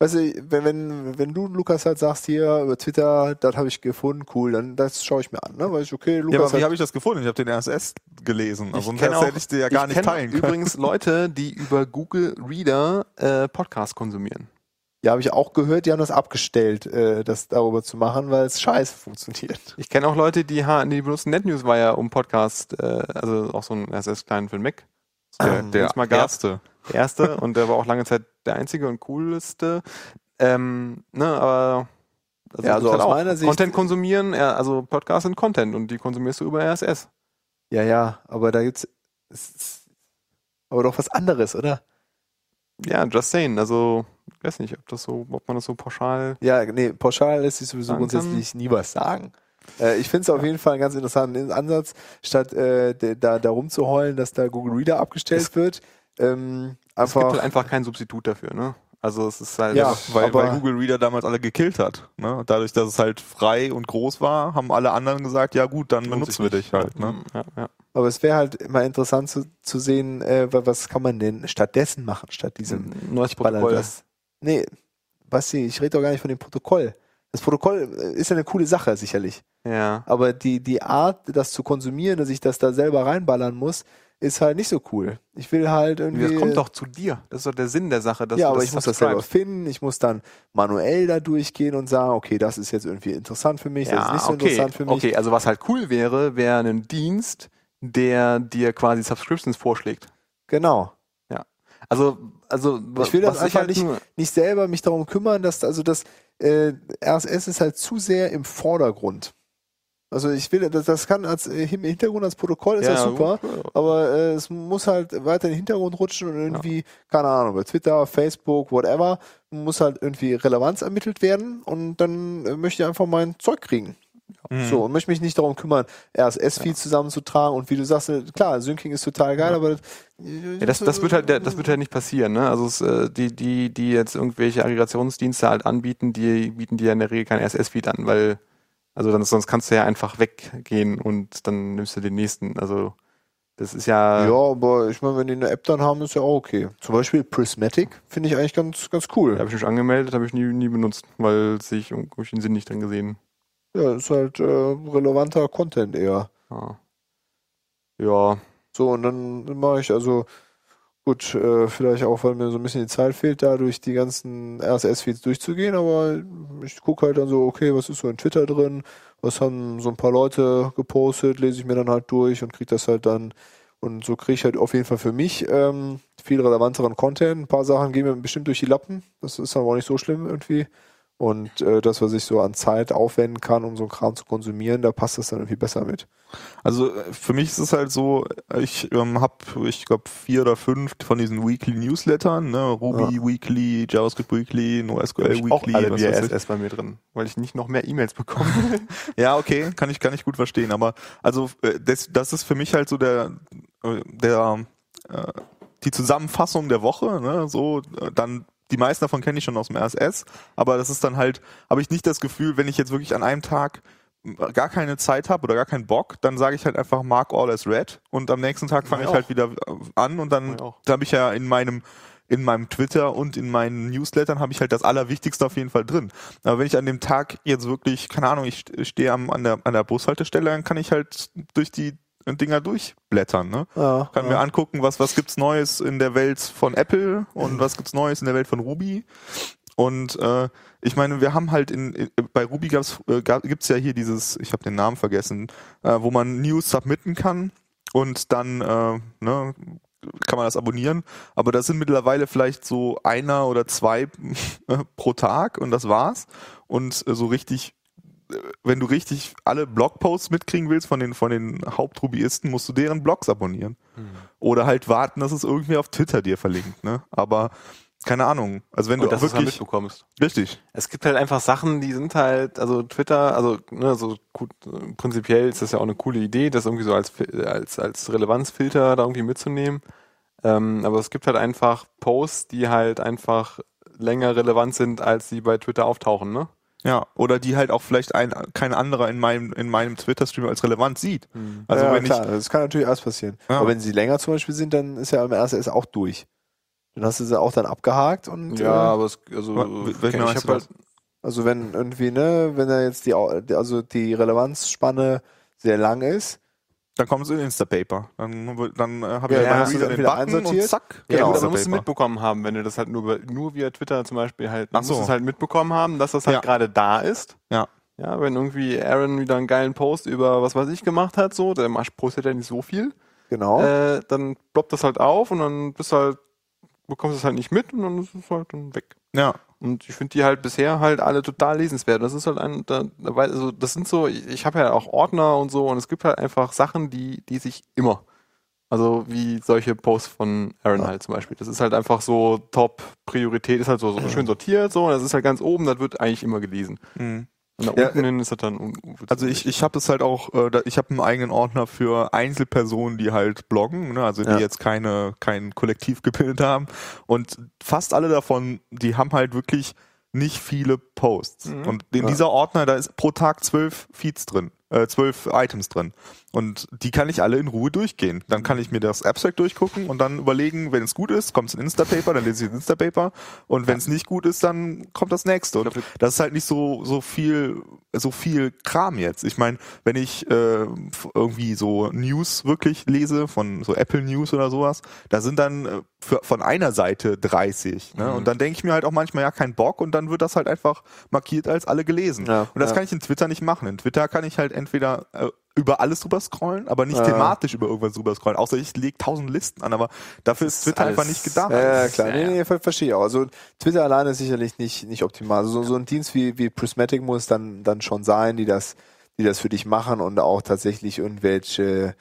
weißt du, wenn, wenn, wenn du, Lukas, halt sagst, hier über Twitter, das habe ich gefunden, cool, dann das schaue ich mir an, ne? Weil ich, okay, ja, Lukas aber wie habe ich das gefunden? Ich habe den RSS gelesen. Also Ich sonst hätte ich dir ja gar ich nicht teilen können. Übrigens Leute, die über Google Reader äh, Podcasts konsumieren. ja, habe ich auch gehört, die haben das abgestellt, äh, das darüber zu machen, weil es scheiße funktioniert. Ich kenne auch Leute, die, die benutzen NetNewsWire um Podcast, äh, also auch so ein RSS-Client für den Mac. der Ähm, der gab. erste. Der erste und der war auch lange Zeit der einzige und coolste. Ähm, ne, aber Ja, also gibt's aus auch. meiner Sicht- Content konsumieren, ja, also Podcasts sind Content und die konsumierst du über RSS. Ja, ja, aber da gibt's, es ist aber doch was anderes, oder? Ja, just saying. Also, ich weiß nicht, ob das so, ob man das so pauschal. Ja, nee, pauschal lässt sich sowieso grundsätzlich nie was sagen. Äh, ich finde es auf jeden Fall einen ganz interessanten Ansatz, statt äh, da, da rumzuheulen, dass da Google Reader abgestellt wird. Ähm, Es gibt einfach, halt einfach kein Substitut dafür, ne? Also es ist halt. Ja. Weil, Aber- weil Google Reader damals alle gekillt hat. Ne? Dadurch, dass es halt frei und groß war, haben alle anderen gesagt, ja gut, dann benutzen wir dich halt. Ne? Ja, ja. aber es wäre halt immer interessant zu, zu sehen, äh, wa- was kann man denn stattdessen machen, statt diesem Neues Protokoll. das. Nee, Basti, ich rede doch gar nicht von dem Protokoll. Das Protokoll äh, ist ja eine coole Sache, sicherlich. Ja. Aber die, die Art, das zu konsumieren, dass ich das da selber reinballern muss, ist halt nicht so cool. Ich will halt irgendwie. Das kommt doch zu dir. Das ist doch der Sinn der Sache. Dass ja, du aber das ich muss das selber finden. Ich muss dann manuell da durchgehen und sagen, okay, das ist jetzt irgendwie interessant für mich, das ist Ja, nicht so okay. interessant für mich. Okay, also was halt cool wäre, wäre ein Dienst, der dir quasi Subscriptions vorschlägt. Genau. Also, also Ich will das einfach halt nicht- Nicht selber mich darum kümmern, dass, also das äh, RSS ist halt zu sehr im Vordergrund. Also ich will, das, das kann als äh, im Hintergrund als Protokoll ist das super, aber äh, es muss halt weiter in den Hintergrund rutschen und irgendwie, keine Ahnung, bei Twitter, Facebook, whatever, muss halt irgendwie Relevanz ermittelt werden und dann äh, möchte ich einfach mein Zeug kriegen. Mhm. So, und möchte mich nicht darum kümmern, RSS-Feed zusammenzutragen und wie du sagst, äh, klar, Syncing ist total geil, aber Ja, das, das wird halt, das wird halt nicht passieren, ne? Also es, äh, die, die, die jetzt irgendwelche Aggregationsdienste halt anbieten, die bieten dir in der Regel kein RSS-Feed an, weil, also dann, sonst kannst du ja einfach weggehen und dann nimmst du den nächsten. Also das ist ja, Ja, aber ich meine, wenn die eine App dann haben, ist ja auch okay. Zum Beispiel Prismatic finde ich eigentlich ganz, ganz cool. habe ich mich angemeldet, habe ich nie, nie benutzt, weil sich irgendwie den Sinn nicht drin gesehen. Ja, ist halt äh, relevanter Content eher. Ja. ja, So, und dann mache ich also, gut, äh, vielleicht auch, weil mir so ein bisschen die Zeit fehlt, da durch die ganzen RSS-Feeds durchzugehen, aber ich gucke halt dann so, okay, was ist so in Twitter drin, was haben so ein paar Leute gepostet, lese ich mir dann halt durch und kriege das halt dann, und so kriege ich halt auf jeden Fall für mich ähm, viel relevanteren Content. Ein paar Sachen gehen mir bestimmt durch die Lappen, das ist aber auch nicht so schlimm irgendwie. Und äh, das, was ich so an Zeit aufwenden kann, um so einen Kram zu konsumieren, da passt das dann irgendwie besser mit. Also äh, für mich ist es halt so, ich ähm, habe, ich glaube, vier oder fünf von diesen Weekly Newslettern, ne? Ruby Weekly, JavaScript Weekly, NoSQL ich auch Weekly, alle was via weiß ich. RSS bei mir drin, weil ich nicht noch mehr E-Mails bekomme. (laughs) Ja, okay, kann ich, kann ich gut verstehen. Aber also äh, das, das ist für mich halt so der, äh, der äh, die Zusammenfassung der Woche, ne? So, dann die meisten davon kenne ich schon aus dem RSS, aber das ist dann halt, habe ich nicht das Gefühl, wenn ich jetzt wirklich an einem Tag gar keine Zeit habe oder gar keinen Bock, dann sage ich halt einfach Mark all as red und am nächsten Tag fange ich halt wieder an und dann Ja, auch. da habe ich ja in meinem in meinem Twitter und in meinen Newslettern habe ich halt das Allerwichtigste auf jeden Fall drin. Aber wenn ich an dem Tag jetzt wirklich, keine Ahnung, ich stehe am, an, der, an der Bushaltestelle, dann kann ich halt durch die Dinger durchblättern. Ne? Ja, Kann mir angucken, was, was gibt's Neues in der Welt von Apple und was gibt's Neues in der Welt von Ruby. Und äh, ich meine, wir haben halt in, in bei Ruby gab's, äh, gab, gibt's ja hier dieses, ich habe den Namen vergessen, äh, wo man News submitten kann und dann äh, ne, kann man das abonnieren. Aber das sind mittlerweile vielleicht so einer oder zwei (laughs) äh, pro Tag und das war's. Und äh, so richtig, wenn du richtig alle Blogposts mitkriegen willst von den von den Hauptrubyisten, musst du deren Blogs abonnieren. oder halt warten, dass es irgendwie auf Twitter dir verlinkt, ne? Aber keine Ahnung. Also wenn Und du es halt wirklich mitbekommst. richtig. Es gibt halt einfach Sachen, die sind halt, also Twitter, also ne, so gut, prinzipiell ist das ja auch eine coole Idee, das irgendwie so als als als Relevanzfilter da irgendwie mitzunehmen. Ähm, aber es gibt halt einfach Posts, die halt einfach länger relevant sind, als sie bei Twitter auftauchen, ne? Ja, oder die halt auch vielleicht ein kein anderer in meinem in meinem Twitter Stream als relevant sieht. Also ja, wenn klar, ich das kann natürlich alles passieren. Ja. Aber wenn sie länger zum Beispiel sind, dann ist ja am RSS auch durch. Dann hast du sie auch dann abgehakt und Ja, äh, aber es, also welchen ich du halt, also wenn irgendwie, ne, wenn da jetzt die also die Relevanzspanne sehr lang ist, dann kommt es in Instapaper. Dann dann äh, habe Ja, ich dann mal hast wieder dann den wieder Button einsortiert. und zack. Ja, Genau. gut, aber musst du mitbekommen haben, wenn du das halt nur, über- nur via Twitter zum Beispiel halt, Ach du so. musst es halt mitbekommen haben, dass das halt Ja. gerade da ist. Ja. Ja, wenn irgendwie Aaron wieder einen geilen Post über was weiß ich gemacht hat, so, der macht- postet ja nicht so viel, genau. äh, dann ploppt das halt auf und dann bist du halt, bekommst du es halt nicht mit und dann ist es halt dann weg. Ja. Und ich finde die halt bisher halt alle total lesenswert. Das ist halt ein, da, also das sind so, ich, ich habe ja auch Ordner und so und es gibt halt einfach Sachen, die, die sich immer. Also wie solche Posts von Aaron Ja. halt zum Beispiel. Das ist halt einfach so Top-Priorität, ist halt so, so (clears throat) schön sortiert so und das ist halt ganz oben, das wird eigentlich immer gelesen. Mhm. Nach Ja, unten hin ist das dann un un- Also ich, ich habe es halt auch, äh, da- ich habe einen eigenen Ordner für Einzelpersonen, die halt bloggen, ne? also die Ja. jetzt keine kein Kollektiv (laughs) gebildet haben. Und fast alle davon, die haben halt wirklich nicht viele Posts. Mhm. Und in Ja. dieser Ordner, da ist pro Tag zwölf Feeds drin, äh, zwölf Items drin. Und die kann ich alle in Ruhe durchgehen. Dann kann ich mir das Abstract durchgucken und dann überlegen, wenn es gut ist, kommt es in Instapaper, dann lese ich das Instapaper. Und wenn es nicht gut ist, dann kommt das nächste. Und das ist halt nicht so so viel so viel Kram jetzt. Ich meine, wenn ich äh, irgendwie so News wirklich lese von so Apple News oder sowas, da sind dann äh, für, von einer Seite 30. Ne? Mhm. Und dann denke ich mir halt auch manchmal ja kein Bock und dann wird das halt einfach markiert als alle gelesen. Ja, und das ja. kann ich in Twitter nicht machen. In Twitter kann ich halt entweder äh, über alles drüber scrollen, aber nicht Ja. thematisch über irgendwas drüber scrollen. Außer ich lege tausend Listen an, aber dafür ist ist Twitter einfach nicht gedacht. Ja, ja, klar. Ja, Nee, ja. nee, ver verstehe ich auch. Also Twitter alleine ist sicherlich nicht, nicht optimal. Also so, so ein Dienst wie, wie Prismatic muss dann, dann schon sein, die das, die das für dich machen und auch tatsächlich irgendwelche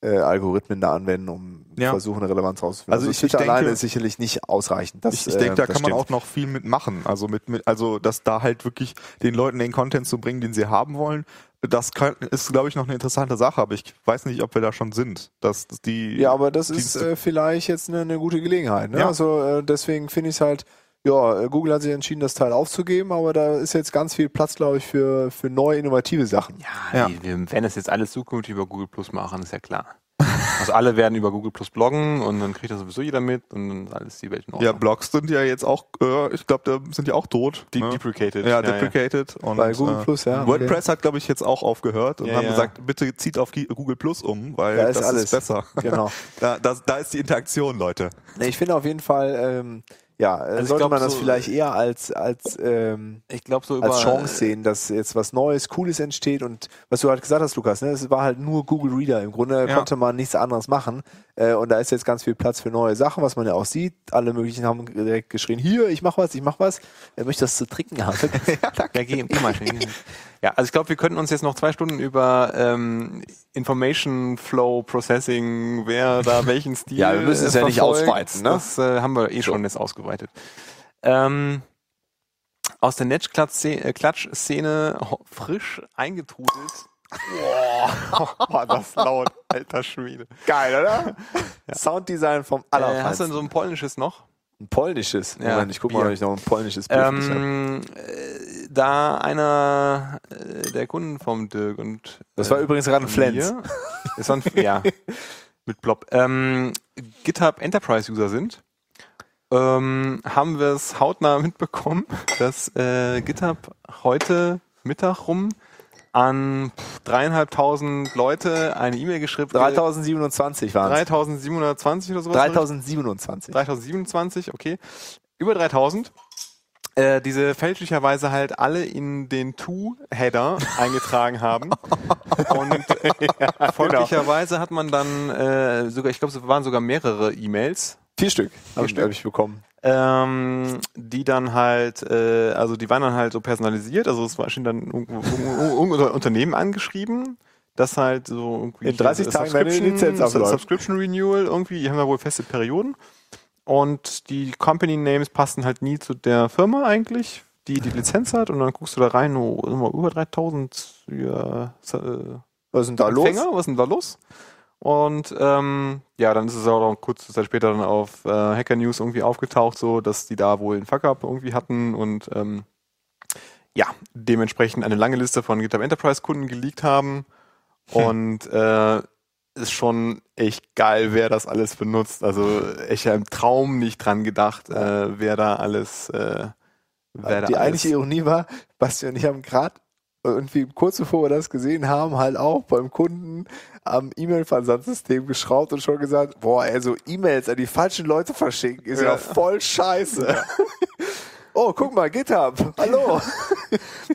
äh, Algorithmen da anwenden, um Ja. versuchen, eine Relevanz rauszufinden. Also ich- ich Twitter alleine denke- ist sicherlich nicht ausreichend. Das, ich, ich denke, äh, da kann man stimmt. auch noch viel mitmachen. Also mit, mit, also dass da halt wirklich den Leuten den Content zu bringen, den sie haben wollen. Das kann, ist, glaube ich, noch eine interessante Sache, aber ich weiß nicht, ob wir da schon sind. Dass, die Ja, aber das ist äh, vielleicht jetzt eine, eine gute Gelegenheit. Ne? Ja. Also äh, deswegen finde ich es halt, ja, äh, Google hat sich entschieden, das Teil aufzugeben, aber da ist jetzt ganz viel Platz, glaube ich, für, für neue, innovative Sachen. Ja, Ja. Die, wir werden es jetzt alles zukünftig über Google Plus machen, ist ja klar. (laughs) Also alle werden über Google Plus bloggen und dann kriegt das sowieso jeder mit und dann ist alles die Welt in ja, Ordnung. Blogs sind ja jetzt auch, äh, ich glaube, da sind ja auch tot. Die ne? deprecated. Ja, deprecated. Und, Bei Google äh, Plus, ja, okay. WordPress hat, glaube ich, jetzt auch aufgehört und Ja, haben ja. gesagt, bitte zieht auf Google Plus um, weil Da ist das alles. ist besser. Genau. (laughs) da, das, da ist die Interaktion, Leute. Nee, ich finde auf jeden Fall, ähm, ja, äh, Also sollte glaub, man das so- vielleicht eher als, als, ähm, Ich glaube so über als Chance sehen, dass jetzt was Neues, Cooles entsteht und was du halt gesagt hast, Lukas, ne, es war halt nur Google Reader. Im Grunde Ja. konnte man nichts anderes machen äh, und da ist jetzt ganz viel Platz für neue Sachen, was man ja auch sieht. Alle möglichen haben direkt geschrien, hier, ich mach was, ich mach was. Wer möchte das zu trinken haben? (laughs) Ja, geh, geh mal schnell. (laughs) Ja, also ich glaube, wir könnten uns jetzt noch zwei Stunden über ähm, Information Flow Processing, wer da (laughs) welchen Stil Ja, wir müssen es äh, ja nicht ausweiten, ne? Das äh, haben wir eh schon jetzt ausgeweitet. Ähm, aus der Netzklatsch-Szene ho- frisch eingetrudelt. Boah, (laughs) war das laut, alter Schmiede. Geil, oder? (laughs) Sounddesign vom Äh, hast du Allerfeinsten. denn so ein polnisches noch? Ein polnisches? Ja, Moment, ich guck mal, ob ich noch ein polnisches Bier. Ähm, äh, da einer äh, der Kunden vom Dirk und Das war äh, übrigens gerade ein Flens. Das war ein, ja, (laughs) mit Blob. Ähm, GitHub Enterprise User sind, ähm, haben wir es hautnah mitbekommen, dass äh, GitHub heute Mittag rum an dreieinhalbtausend Leute eine E-Mail geschrieben 3027 waren es. 3720 oder sowas. 3027. 3027, okay. Über 3000. Äh, diese fälschlicherweise halt alle in den To-Header (laughs) eingetragen haben. (laughs) Und folglicherweise hat man dann äh, sogar, ich glaube, es waren sogar mehrere E-Mails, Vier Stück habe ich, hab ich bekommen. Ähm, die dann halt, äh, also die waren dann halt so personalisiert, also es war schien dann irgendwo Unternehmen angeschrieben, dass halt so irgendwie In 30 hier Tagen deine Subscription- Lizenz abläuft. Subscription Renewal irgendwie, die haben ja wohl feste Perioden. Und die Company Names passen halt nie zu der Firma eigentlich, die die Lizenz hat. Und dann guckst du da rein, oh, über 3000 ja, äh, Was ist denn da los? Empfänger, was ist denn da los? Und ähm, ja, dann ist es auch noch kurze Zeit später dann auf äh, Hacker News irgendwie aufgetaucht, so dass die da wohl einen Fuck-up irgendwie hatten und ähm, ja, dementsprechend eine lange Liste von GitHub Enterprise Kunden geleakt haben. Und äh, ist schon echt geil, wer das alles benutzt. Also ich habe im Traum nicht dran gedacht, äh, wer da alles äh, wer da die alles eigentliche Ironie war, Basti und ich haben gerade irgendwie kurz bevor wir das gesehen haben, halt auch beim Kunden am E-Mail-Versandsystem geschraubt und schon gesagt, boah, ey, so E-Mails an die falschen Leute verschicken, ist ja, Ja. voll scheiße. (laughs) oh, guck mal, GitHub, (laughs) hallo.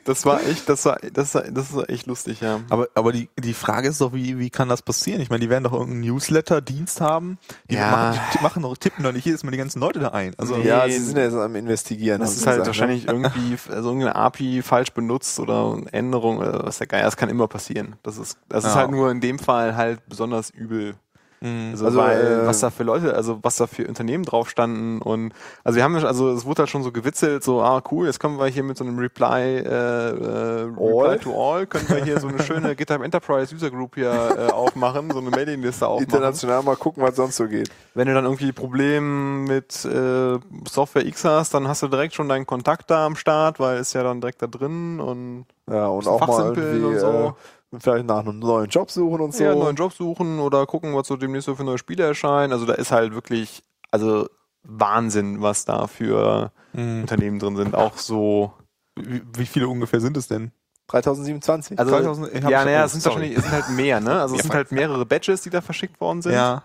Das war echt, das war, das war, das war echt lustig, ja. Aber, aber die, die Frage ist doch, wie, wie kann das passieren? Ich meine, die werden doch irgendeinen Newsletter-Dienst haben. Die, Ja. machen, die machen doch, tippen doch nicht jedes Mal die ganzen Leute da ein. Also, Nee. ja, sie sind ja jetzt am Investigieren. Das ist halt gesagt, wahrscheinlich (laughs) irgendwie, also irgendeine API falsch benutzt oder eine Änderung, äh, was der Geier, das kann immer passieren. Das ist, das ist Ja. halt nur in dem Fall halt besonders übel. Mh. Also, Also, weil, äh, was da für Leute, also was da für Unternehmen drauf standen und also wir haben ja, also es wurde halt schon so gewitzelt, so, ah cool, jetzt kommen wir hier mit so einem Reply, äh, äh, Reply All? to All, können wir hier so eine schöne (laughs) GitHub Enterprise User Group hier äh, aufmachen, so eine Mailingliste aufmachen. International mal gucken, was sonst so geht. Wenn du dann irgendwie Probleme mit äh, Software X hast, dann hast du direkt schon deinen Kontakt da am Start, weil ist ja dann direkt da drin und Ja, und auch mal irgendwie und so. Vielleicht nach einem neuen Job suchen und so. ja, einen neuen Job suchen oder gucken, was so demnächst so für neue Spiele erscheinen. Also da ist halt wirklich, also Wahnsinn, was da für Mh. Unternehmen drin sind. Auch so, wie, wie viele ungefähr sind es denn? 3027? also 2000 ich hab ja, schon- naja, es sind sorry. wahrscheinlich, es sind halt mehr, ne? Also es Ja, sind halt mehrere Badges, die da verschickt worden sind. Ja.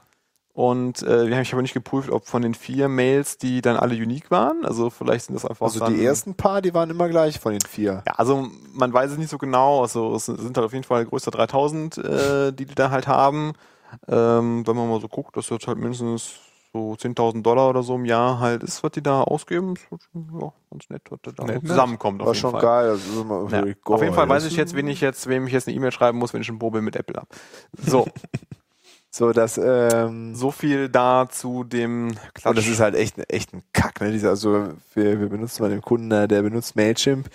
Und äh, wir haben, ich habe nicht geprüft, ob von den vier Mails, die dann alle unique waren. Also vielleicht sind das einfach also dann, die ersten paar, die waren immer gleich von den vier. Ja, also man weiß es nicht so genau. Also es sind halt auf jeden Fall größer 3000, äh, die die da halt haben. Ähm, wenn man mal so guckt, dass jetzt halt mindestens so 10.000 Dollar oder so im Jahr halt ist, was die da ausgeben. Ja, ganz nett, was da Nett, ne? zusammenkommt. War auf jeden schon Fall. geil. Das ist immer Ja. Auf jeden. Fall weiß ich jetzt, wen ich jetzt, wem ich jetzt eine E-Mail schreiben muss, wenn ich ein Problem mit Apple habe. So, (laughs) So, das, ähm, so viel da zu dem Klatsch. und das ist halt echt, echt ein Kack, ne? Dieser, also, wir, wir benutzen mal den Kunden, da, der benutzt Mailchimp.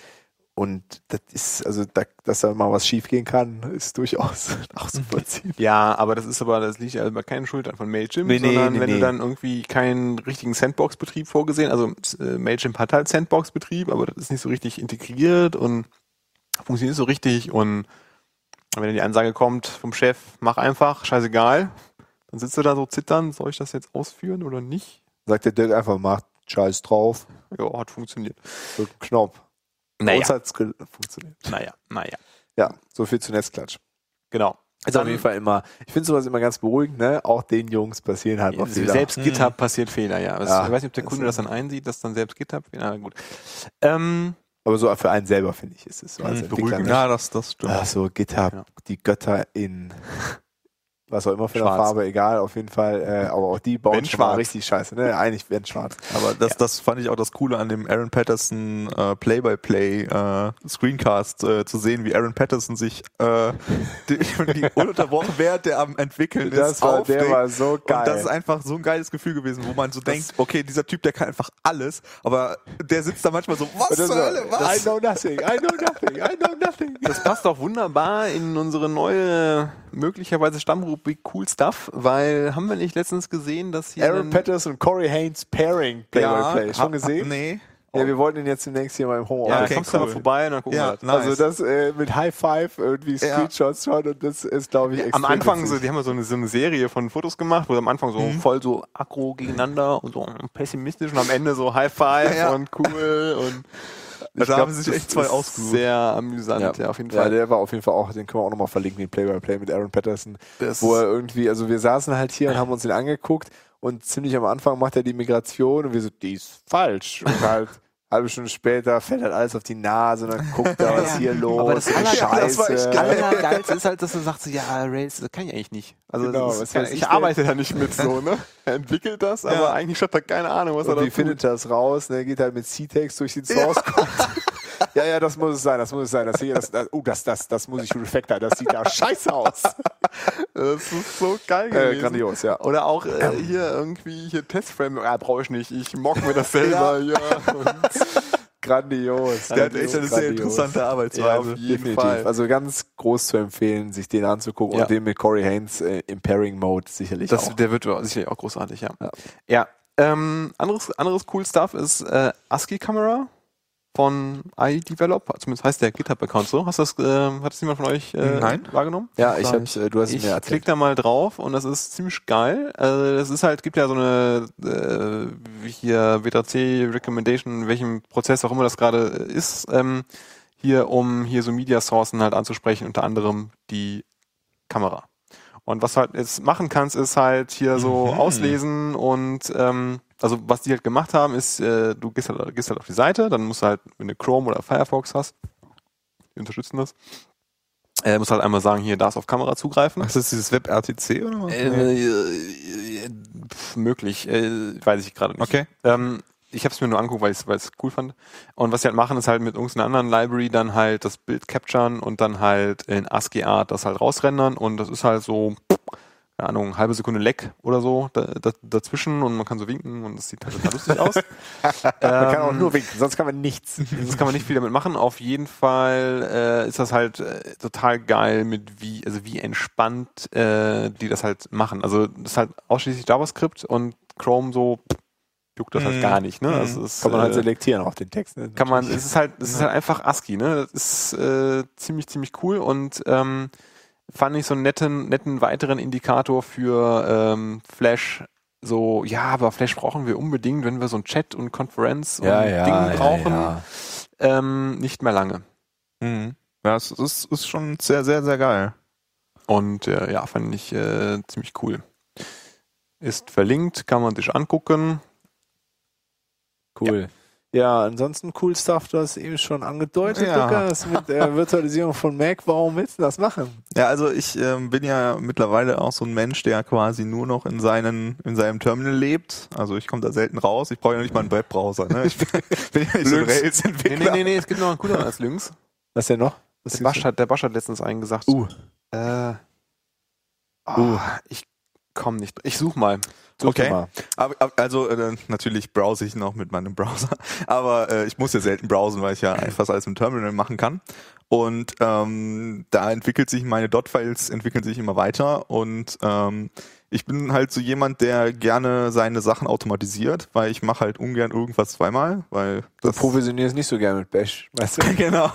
Und das ist, also, da, dass da mal was schief gehen kann, ist durchaus (laughs) nachzuvollziehen. Ja, aber das ist aber, das liegt ja bei keinen Schuld von Mailchimp, Nee, nee, sondern nee, wenn du dann irgendwie keinen richtigen Sandbox-Betrieb vorgesehen, also äh, Mailchimp hat halt Sandbox-Betrieb, aber das ist nicht so richtig integriert und funktioniert so richtig und wenn dann die Ansage kommt vom Chef, mach einfach, scheißegal, dann sitzt du da so zittern, soll ich das jetzt ausführen oder nicht? Sagt der Dirk einfach, macht Scheiß drauf, Ja, hat funktioniert. einen Knopf. Bei Naja, Uns hat's ge- funktioniert. naja, naja. Ja, so viel zu Netzklatsch. Genau. Ist auf jeden Fall immer, ich finde sowas immer ganz beruhigend, ne? Auch den Jungs passieren halt mal Fehler. Selbst. GitHub passiert Fehler, ja. Ja, ich weiß nicht, ob der Kunde das dann einsieht, dass dann selbst GitHub, na gut. Ähm, Aber so für einen selber, finde ich, ist es so als Mhm, Entwickler. Ja, das, das stimmt. Ach so, GitHub, Ja. die Götter in (laughs) was auch immer für eine. Farbe, egal, auf jeden Fall. Äh, aber auch die bauen schon mal schwarz. richtig scheiße, ne? Eigentlich werden schwarz. Aber das, das fand ich auch das Coole an dem Aaron Patterson äh, Play-by-Play äh, Screencast äh, zu sehen, wie Aaron Patterson sich äh, (laughs) die, die ununterbrochen während der am entwickeln ist, Das war, der aufregt. war so geil. Und das ist einfach so ein geiles Gefühl gewesen, wo man so denkt, okay, dieser Typ, der kann einfach alles, aber der sitzt da manchmal so, was das zur war, Hölle, I was? know nothing, I know nothing, I know nothing. Das passt auch wunderbar in unsere neue, möglicherweise Stammrubrik Cool Stuff, weil haben wir nicht letztens gesehen, dass hier. Aaron Patterson und Corey Haynes Pairing Play-by-Play. Schon hab- gesehen? Nee. Ja, wir wollten ihn jetzt demnächst hier mal im Homeoffice. Ja, Okay, kommst du mal cool. vorbei und dann gucken Ja, wir nice. Also das äh, mit High Five irgendwie Ja. Screenshots schon und das ist glaube ich extrem Am Anfang, so, die haben ja so eine, so eine Serie von Fotos gemacht, wo sie am Anfang so voll so aggro gegeneinander und so pessimistisch und am Ende so High Five Ja. und cool und Da glaub, haben sie sich echt zwei ausgesucht. Sehr amüsant, ja, auf jeden Ja, Fall. der war auf jeden Fall auch, den können wir auch nochmal verlinken, den Play-by-Play mit Aaron Patterson. Das- wo er irgendwie, also wir saßen halt hier und haben uns den angeguckt und ziemlich am Anfang macht er die Migration und wir so, die ist falsch. Und halt halbe Stunde später fällt halt alles auf die Nase und dann guckt er, was hier los Aber das ist. Aller- Ja, das Scheiße. geil. Allergeilste ist halt, dass du sagst, ja, Rails, das kann ich eigentlich nicht. Also Genau, das ist ich ich arbeite da nicht mit so, ne? Er entwickelt das, aber Ja. eigentlich hat er keine Ahnung, was er Und da wie findet er das raus? Ne, geht halt mit C-Text durch den Source Code. (laughs) Ja, ja, das muss es sein, das muss es sein. Das hier, das, das, oh, das, das, das muss ich refactor. Das sieht da scheiße aus. Das ist so geil Äh, gewesen. grandios, ja. Oder auch äh, hier irgendwie hier Testframe, ah, brauche ich nicht, ich mock mir das selber, (laughs) ja. (laughs) Grandios. Der hat echt eine sehr interessante ja, Arbeitsweise. auf jeden Definitiv. Fall. Also ganz groß zu empfehlen, sich den anzugucken Ja. und den mit Corey Haynes äh, im Pairing-Mode sicherlich Das, auch. der wird sicherlich auch großartig, ja. Ja. Ja. ähm, anderes, anderes cool Stuff ist äh, ASCII Camera von iDevelop, zumindest heißt der GitHub-Account so. Hast das, äh, hat das jemand von euch äh, Nein. wahrgenommen? Ja, ich hab's, äh, du hast es Ich mir erzählt. klick da mal drauf und das ist ziemlich geil. Also das ist halt, gibt ja so eine äh, hier WTC Recommendation, in welchem Prozess auch immer das gerade ist, ähm, hier um hier so Media Sourcen halt anzusprechen, unter anderem die Kamera. Und was du halt jetzt machen kannst, ist halt hier so Mhm. auslesen und ähm, also was die halt gemacht haben, ist, äh, du gehst halt, gehst halt auf die Seite, dann musst du halt, wenn du Chrome oder Firefox hast, die unterstützen das, äh, musst halt einmal sagen, hier darfst auf Kamera zugreifen. Ach, ist das dieses WebRTC oder was? Äh, äh, pf, möglich, äh, weiß ich gerade nicht. Okay. Ähm, ich habe es mir nur angeguckt, weil ich es cool fand. Und was sie halt machen, ist halt mit irgendeiner anderen Library dann halt das Bild capturen und dann halt in ASCII Art das halt rausrendern und das ist halt so, keine Ahnung, halbe Sekunde Leck oder so da, da, dazwischen und man kann so winken und das sieht halt total lustig aus. (laughs) Man kann auch Ähm, nur winken, sonst kann man nichts. das kann man nicht viel damit machen. Auf jeden Fall äh, ist das halt äh, total geil mit wie, also wie entspannt äh, die das halt machen. Also das ist halt ausschließlich JavaScript und Chrome so pff, juckt das halt Mhm. gar nicht. Ne? Mhm. Also es, Kann man halt äh, selektieren auch den Text. Ne? kann man, es ist halt, es ist halt einfach ASCII, ne? Das ist äh, ziemlich, ziemlich cool und ähm, fand ich so einen netten, netten weiteren Indikator für ähm, Flash. So, ja, aber Flash brauchen wir unbedingt, wenn wir so ein Chat und Konferenz und ja, ja, Ding brauchen. Ja, Ähm, nicht mehr lange. Mhm. Ja, es ist, ist schon sehr, sehr, sehr geil. Und äh, ja, fand ich äh, ziemlich cool. Ist verlinkt, kann man sich angucken. Cool. Ja. ansonsten cool Stuff, du hast eben schon angedeutet, Ja. Lukas, mit der (laughs) Virtualisierung von Mac. Warum willst du das machen? Ja, also ich ähm, bin ja mittlerweile auch so ein Mensch, der quasi nur noch in seinen in seinem Terminal lebt. Also ich komme da selten raus. Ich brauche ja nicht mal einen Webbrowser. Ne? Ich bin, (laughs) bin ja nicht so ein Lynx. Nee, Rails-Entwickler. nee, nee, nee, es gibt noch einen cooleren als Lynx. Was denn noch? Der Basch hat, der Basch hat letztens einen gesagt. Uh. Äh, oh, Ich komm nicht. Ich such mal. Such Okay. aber- also äh, natürlich browse ich noch mit meinem (laughs) Browser, aber äh, ich muss ja selten browsen, weil ich ja (laughs) fast alles im Terminal machen kann. Und ähm, da entwickelt sich meine Dot-Files entwickeln sich immer weiter und ähm, ich bin halt so jemand, der gerne seine Sachen automatisiert, weil ich mache halt ungern irgendwas zweimal, weil Du provisionierst nicht so gerne mit Bash, weißt du? (laughs) genau.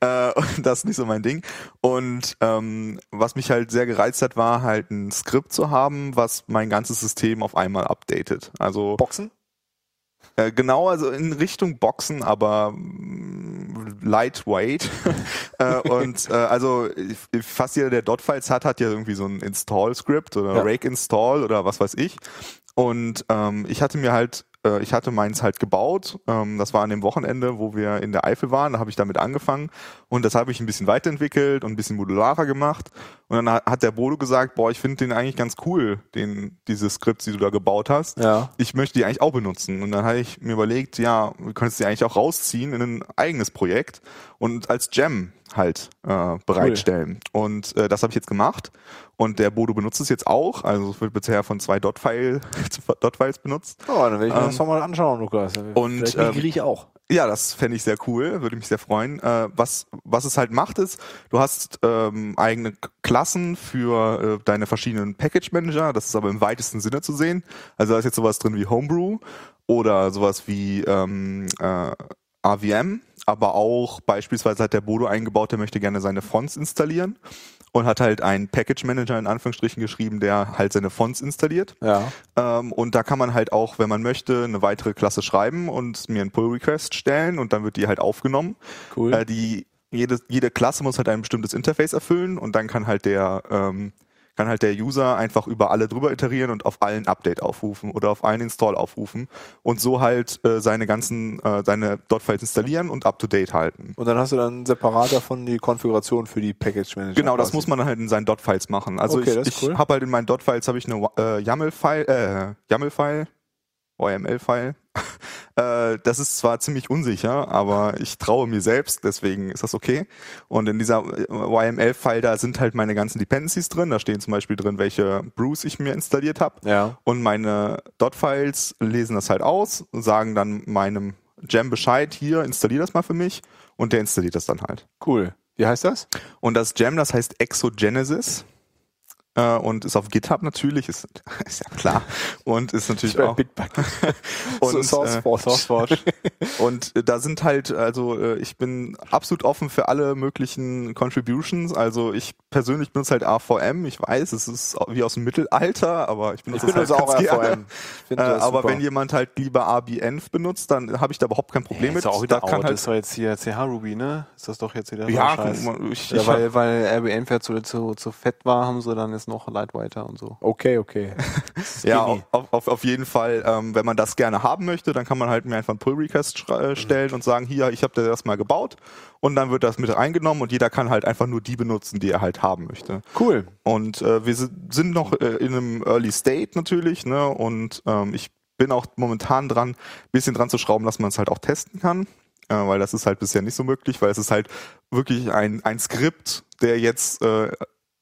Äh, das ist nicht so mein Ding. Und ähm, was mich halt sehr gereizt hat, war halt ein Skript zu haben, was mein ganzes System auf einmal updatet. Also Boxen? äh, genau, also in Richtung Boxen, aber mm, lightweight. (laughs) äh, und äh, also fast jeder, der Dot-Files hat, hat ja irgendwie so ein Install-Skript oder Ja. Rake-Install oder was weiß ich. Und ähm, ich hatte mir halt, äh, ich hatte meins halt gebaut. Ähm, das war an dem Wochenende, wo wir in der Eifel waren. Da habe ich damit angefangen und das habe ich ein bisschen weiterentwickelt und ein bisschen modularer gemacht. Und dann hat- der Bodo gesagt, boah, ich finde den eigentlich ganz cool, den diese Skripts, die du da gebaut hast Ja. ich möchte die eigentlich auch benutzen. Und dann habe ich mir überlegt, ja, du könntest die eigentlich auch rausziehen in ein eigenes Projekt und als Gem halt äh, bereitstellen. Und äh, das habe ich jetzt gemacht. Und der Bodo benutzt es jetzt auch. Also es wird bisher von zwei Dot-File- (laughs) Dot-Files benutzt. Oh, dann werde ich mir Ähm, das nochmal anschauen, Lukas. und, Vielleicht ähm, ich auch. Ja, das fände ich sehr cool, würde mich sehr freuen. Äh, was, was es halt macht, ist, du hast ähm, eigene Klassen für äh, deine verschiedenen Package Manager, das ist aber im weitesten Sinne zu sehen. Also da ist jetzt sowas drin wie Homebrew oder sowas wie ähm, äh, AVM, aber auch beispielsweise hat der Bodo eingebaut, der möchte gerne seine Fonts installieren und hat halt einen Package Manager in Anführungsstrichen geschrieben, der halt seine Fonts installiert. Ja. Ähm, und da kann man halt auch, wenn man möchte, eine weitere Klasse schreiben und mir einen Pull-Request stellen und dann wird die halt aufgenommen. Cool. Äh, die, jede, jede Klasse muss halt ein bestimmtes Interface erfüllen und dann kann halt der, ähm, kann halt der User einfach über alle drüber iterieren und auf allen Update aufrufen oder auf allen Install aufrufen und so halt äh, seine ganzen, äh, seine Dot-Files installieren und up-to-date halten. Und dann hast du dann separat davon die Konfiguration für die Package Manager. Genau, das quasi. muss man halt in seinen Dot-Files machen. Also Okay, ich, das ich cool. habe halt in meinen Dot-Files habe ich eine äh, YAML-File, äh, YAML-File, YML-File. (laughs) Äh, das ist zwar ziemlich unsicher, aber ich traue mir selbst, deswegen ist das okay. Und in dieser YML-File, da sind halt meine ganzen Dependencies drin. Da stehen zum Beispiel drin, welche Brews ich mir installiert habe. Ja. Und meine Dot-Files lesen das halt aus und sagen dann meinem Gem Bescheid, hier, installier das mal für mich. Und der installiert das dann halt. Cool. Wie heißt das? Und das Gem, das heißt Exogenesis. Äh, und ist auf GitHub natürlich, ist, (laughs) ist ja klar. Und ist natürlich auch. Bitbucket. (laughs) Und, so SourceForge. äh, SourceForge. (laughs) und äh, da sind halt, also äh, ich bin absolut offen für alle möglichen Contributions. Also ich persönlich benutze halt AVM. Ich weiß, es ist wie aus dem Mittelalter, aber ich benutze Ich benutze halt auch finde Äh, aber super. wenn jemand halt lieber RBNF benutzt, dann habe ich da überhaupt kein Problem mit. ist auch wieder da out. kann halt, ist doch jetzt hier CH Ruby, ne? Ist das doch jetzt wieder ja, ich, Ja, weil, weil RBN zu, zu, zu fett war, haben sie dann jetzt noch Lightweighter und so. Okay, okay. (laughs) Ja, auf, auf, auf jeden Fall, ähm, wenn man das gerne haben möchte, dann kann man halt mir einfach einen Pull-Request äh, stellen und sagen, hier, ich habe das erstmal gebaut und dann wird das mit reingenommen und jeder kann halt einfach nur die benutzen, die er halt haben möchte. Cool. Und äh, wir sind sind noch äh, in einem Early State natürlich, ne? Und ähm, ich bin auch momentan dran, ein bisschen dran zu schrauben, dass man es halt auch testen kann. Äh, weil das ist halt bisher nicht so möglich, weil es ist halt wirklich ein, ein Skript, der jetzt äh,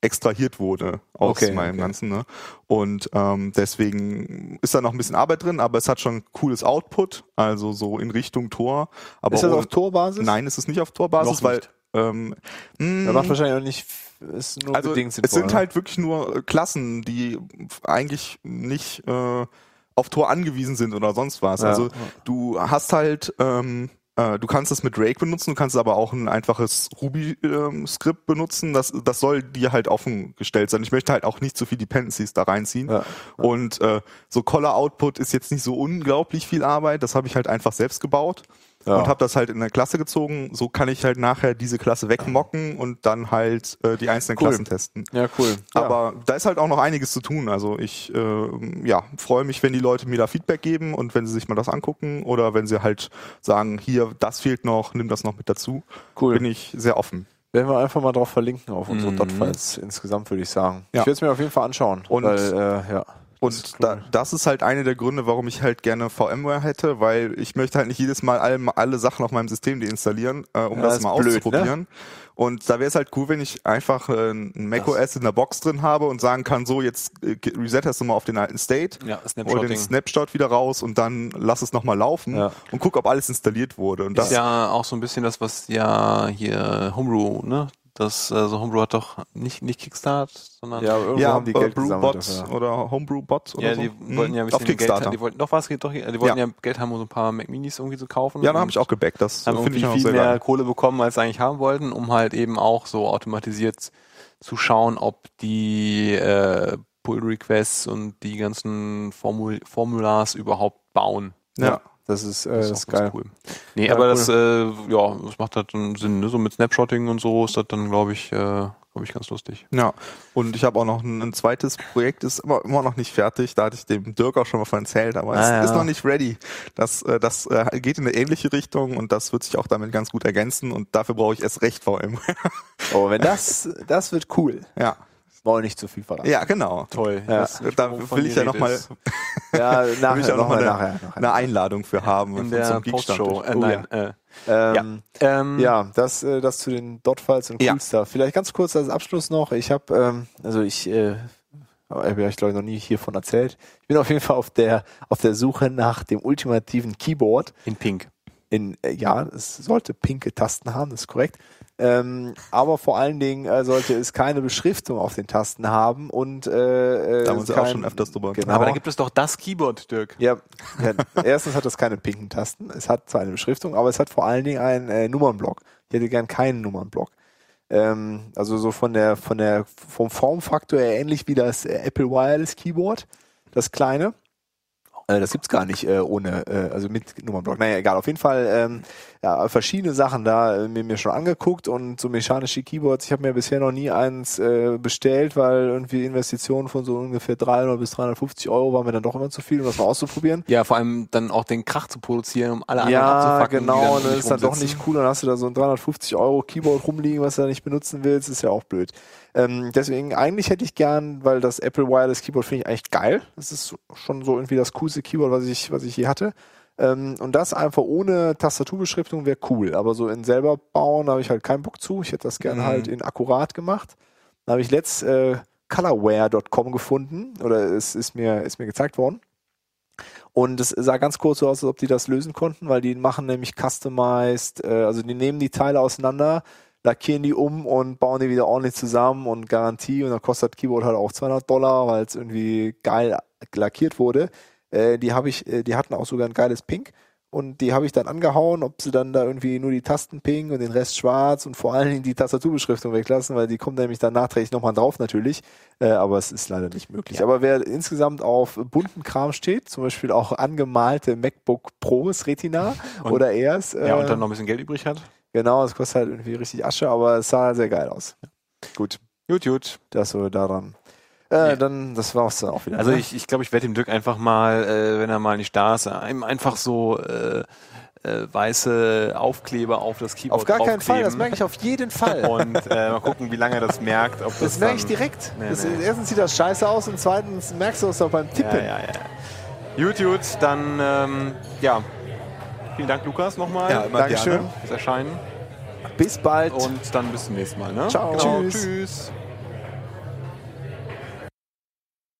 extrahiert wurde aus Okay, meinem okay. Ganzen. Ne? Und ähm, deswegen ist da noch ein bisschen Arbeit drin, aber es hat schon cooles Output, also so in Richtung Tor. Aber ist das auf Torbasis? Nein, es ist nicht auf Torbasis, weil ähm, mh, Da macht wahrscheinlich auch nicht, ist nur also bedingt es sind halt wirklich nur äh, Klassen, die eigentlich nicht äh, auf Tor angewiesen sind oder sonst was. Ja. Also du hast halt, ähm, äh, du kannst es mit Drake benutzen, du kannst aber auch ein einfaches Ruby-Skript benutzen. Das, das soll dir halt offen gestellt sein. Ich möchte halt auch nicht zu viel Dependencies da reinziehen. Ja. Und äh, so Collar Output ist jetzt nicht so unglaublich viel Arbeit. Das habe ich halt einfach selbst gebaut Ja. und habe das halt in eine Klasse gezogen. So kann ich halt nachher diese Klasse wegmocken und dann halt äh, die einzelnen Cool. Klassen testen. Ja, cool. Ja. Aber da ist halt auch noch einiges zu tun. Also ich äh, ja, freue mich, wenn die Leute mir da Feedback geben und wenn sie sich mal das angucken oder wenn sie halt sagen, hier, das fehlt noch, nimm das noch mit dazu. Cool. Bin ich sehr offen. Werden wir einfach mal drauf verlinken auf unsere Mhm. Dot-Files insgesamt, würde ich sagen. Ja. Ich werde es mir auf jeden Fall anschauen. Und- weil, äh, ja. Das ist Und cool. da, das ist halt einer der Gründe, warum ich halt gerne VMware hätte, weil ich möchte halt nicht jedes Mal alle, alle Sachen auf meinem System deinstallieren, äh, um Ja, das ist mal blöd, ne? auszuprobieren. Und da wäre es halt cool, wenn ich einfach äh, ein macOS in der Box drin habe und sagen kann, so jetzt äh, resetterst du mal auf den alten State, Ja, hol den. Snapshot wieder raus und dann lass es nochmal laufen Ja. und guck, ob alles installiert wurde. Und das, ist ja auch so ein bisschen das, was ja hier Homebrew, ne? Das, also Homebrew hat doch nicht, nicht Kickstart, sondern ja, irgendwo ja, haben die äh, Geld dafür. oder Homebrewbot oder Ja, so. die wollten ja ein bisschen auf Kickstarter. Geld, die wollten doch was, doch, die wollten Ja. ja, Geld haben, um so ein paar Mac Minis irgendwie zu kaufen. ja, da habe ich auch gebackt. Das haben finde ich irgendwie auch viel sehr mehr geil. Kohle bekommen, als sie eigentlich haben wollten, um halt eben auch so automatisiert zu schauen, ob die äh, Pull Requests und die ganzen Formul Formulars überhaupt bauen. Ja. Das ist, äh, Das das ist geil. cool. Nee, Ja, aber cool. das, äh, ja, das macht halt dann Sinn, ne? So mit Snapshotting und so ist das dann, glaube ich, äh, glaube ich, ganz lustig. Ja, und ich habe auch noch ein, ein zweites Projekt, ist immer, immer noch nicht fertig. Da hatte ich dem Dirk auch schon mal von erzählt, aber Ah, es ja. ist noch nicht ready. Das, äh, das äh, geht in eine ähnliche Richtung und das wird sich auch damit ganz gut ergänzen und dafür brauche ich erst recht VMware. (laughs) Aber wenn das, das wird cool. ja, Wollen nicht zu viel verraten. ja, genau. Toll. Ja. Da will ich ja noch Rede mal- ist. Ja, (laughs) will ich nachher, auch noch mal mal nachher. eine, nachher. eine Einladung für haben in der zum. Postshow. Äh, Oh, nein, äh, Ähm, ähm, Ja, das, äh, das zu den Dot-Files und Ja. Vielleicht ganz kurz als Abschluss noch. Ich habe, ähm, also ich, äh, habe ich glaube ich noch nie hiervon erzählt. Ich bin auf jeden Fall auf der auf der Suche nach dem ultimativen Keyboard. in Pink. In äh, ja, es sollte pinke Tasten haben, das ist korrekt. Ähm, aber vor allen Dingen äh, sollte es keine Beschriftung auf den Tasten haben und äh, äh, Da haben wir auch schon öfters drüber Genau. Aber da gibt es doch das Keyboard, Dirk. Ja, ja, erstens hat es keine pinken Tasten. Es hat zwar eine Beschriftung, aber es hat vor allen Dingen einen äh, Nummernblock. Ich hätte gern keinen Nummernblock. Ähm, also so von der, von der, vom Formfaktor her ähnlich wie das äh, Apple Wireless Keyboard, das kleine. Äh, das gibt's gar nicht äh, ohne, äh, also mit Nummernblock. Naja, egal. Auf jeden Fall ähm, ja, verschiedene Sachen da äh, mir, mir schon angeguckt und so mechanische Keyboards. Ich habe mir bisher noch nie eins äh, bestellt, weil irgendwie Investitionen von so ungefähr 300 bis 350 Euro waren mir dann doch immer zu viel, um das mal auszuprobieren. Ja, vor allem dann auch den Krach zu produzieren, um alle anderen Ja, abzufacken. die genau, dann und das ist dann doch nicht cool. Dann hast du da so ein 350 Euro Keyboard rumliegen, was du da nicht benutzen willst, ist ja auch blöd. Ähm, deswegen, eigentlich hätte ich gern, weil das Apple Wireless Keyboard finde ich eigentlich geil. Das ist schon so irgendwie das coolste Keyboard, was ich, was ich je hatte. Ähm, und das einfach ohne Tastaturbeschriftung wäre cool. Aber so in selber bauen habe ich halt keinen Bock zu. Ich hätte das gerne Mhm. halt in akkurat gemacht. Da habe ich letzt äh, colorware.com gefunden oder es ist mir, ist mir gezeigt worden. Und es sah ganz kurz so aus, als ob die das lösen konnten, weil die machen nämlich customized, äh, also die nehmen die Teile auseinander, lackieren die um und bauen die wieder ordentlich zusammen und Garantie und dann kostet das Keyboard halt auch 200 Dollar, weil es irgendwie geil lackiert wurde. Äh, die habe ich, äh, die hatten auch sogar ein geiles Pink und die habe ich dann angehauen, ob sie dann da irgendwie nur die Tasten pink und den Rest schwarz und vor allen Dingen die Tastaturbeschriftung weglassen, weil die kommt nämlich dann nachträglich nochmal drauf natürlich, äh, aber es ist leider nicht möglich. Aber wer insgesamt auf bunten Kram steht, zum Beispiel auch angemalte MacBook Pros Retina Und- oder Airs, äh, Ja, und dann noch ein bisschen Geld übrig hat. Genau, es kostet halt irgendwie richtig Asche, aber es sah sehr geil aus. Gut, Gut, gut. das so daran. Äh, Ja. Dann, das war's dann auch wieder. Also ne? ich, ich glaube, ich werde dem Dirk einfach mal, äh, wenn er mal nicht da ist, einem einfach so äh, äh, weiße Aufkleber auf das Keyboard auf gar keinen Fall, das merke ich auf jeden Fall. Und äh, mal gucken, wie lange er das merkt. Ob das, Das merke ich direkt. Nee, das, nee. Erstens sieht das scheiße aus und zweitens merkst du es auch beim Tippen. Ja, ja, ja. Gut, gut, dann ähm, ja. Vielen Dank, Lukas, nochmal Ja, Dankeschön. gerne. fürs Erscheinen. Bis bald. Und dann bis zum nächsten Mal. Ne? Ciao. Genau. Tschüss. Tschüss.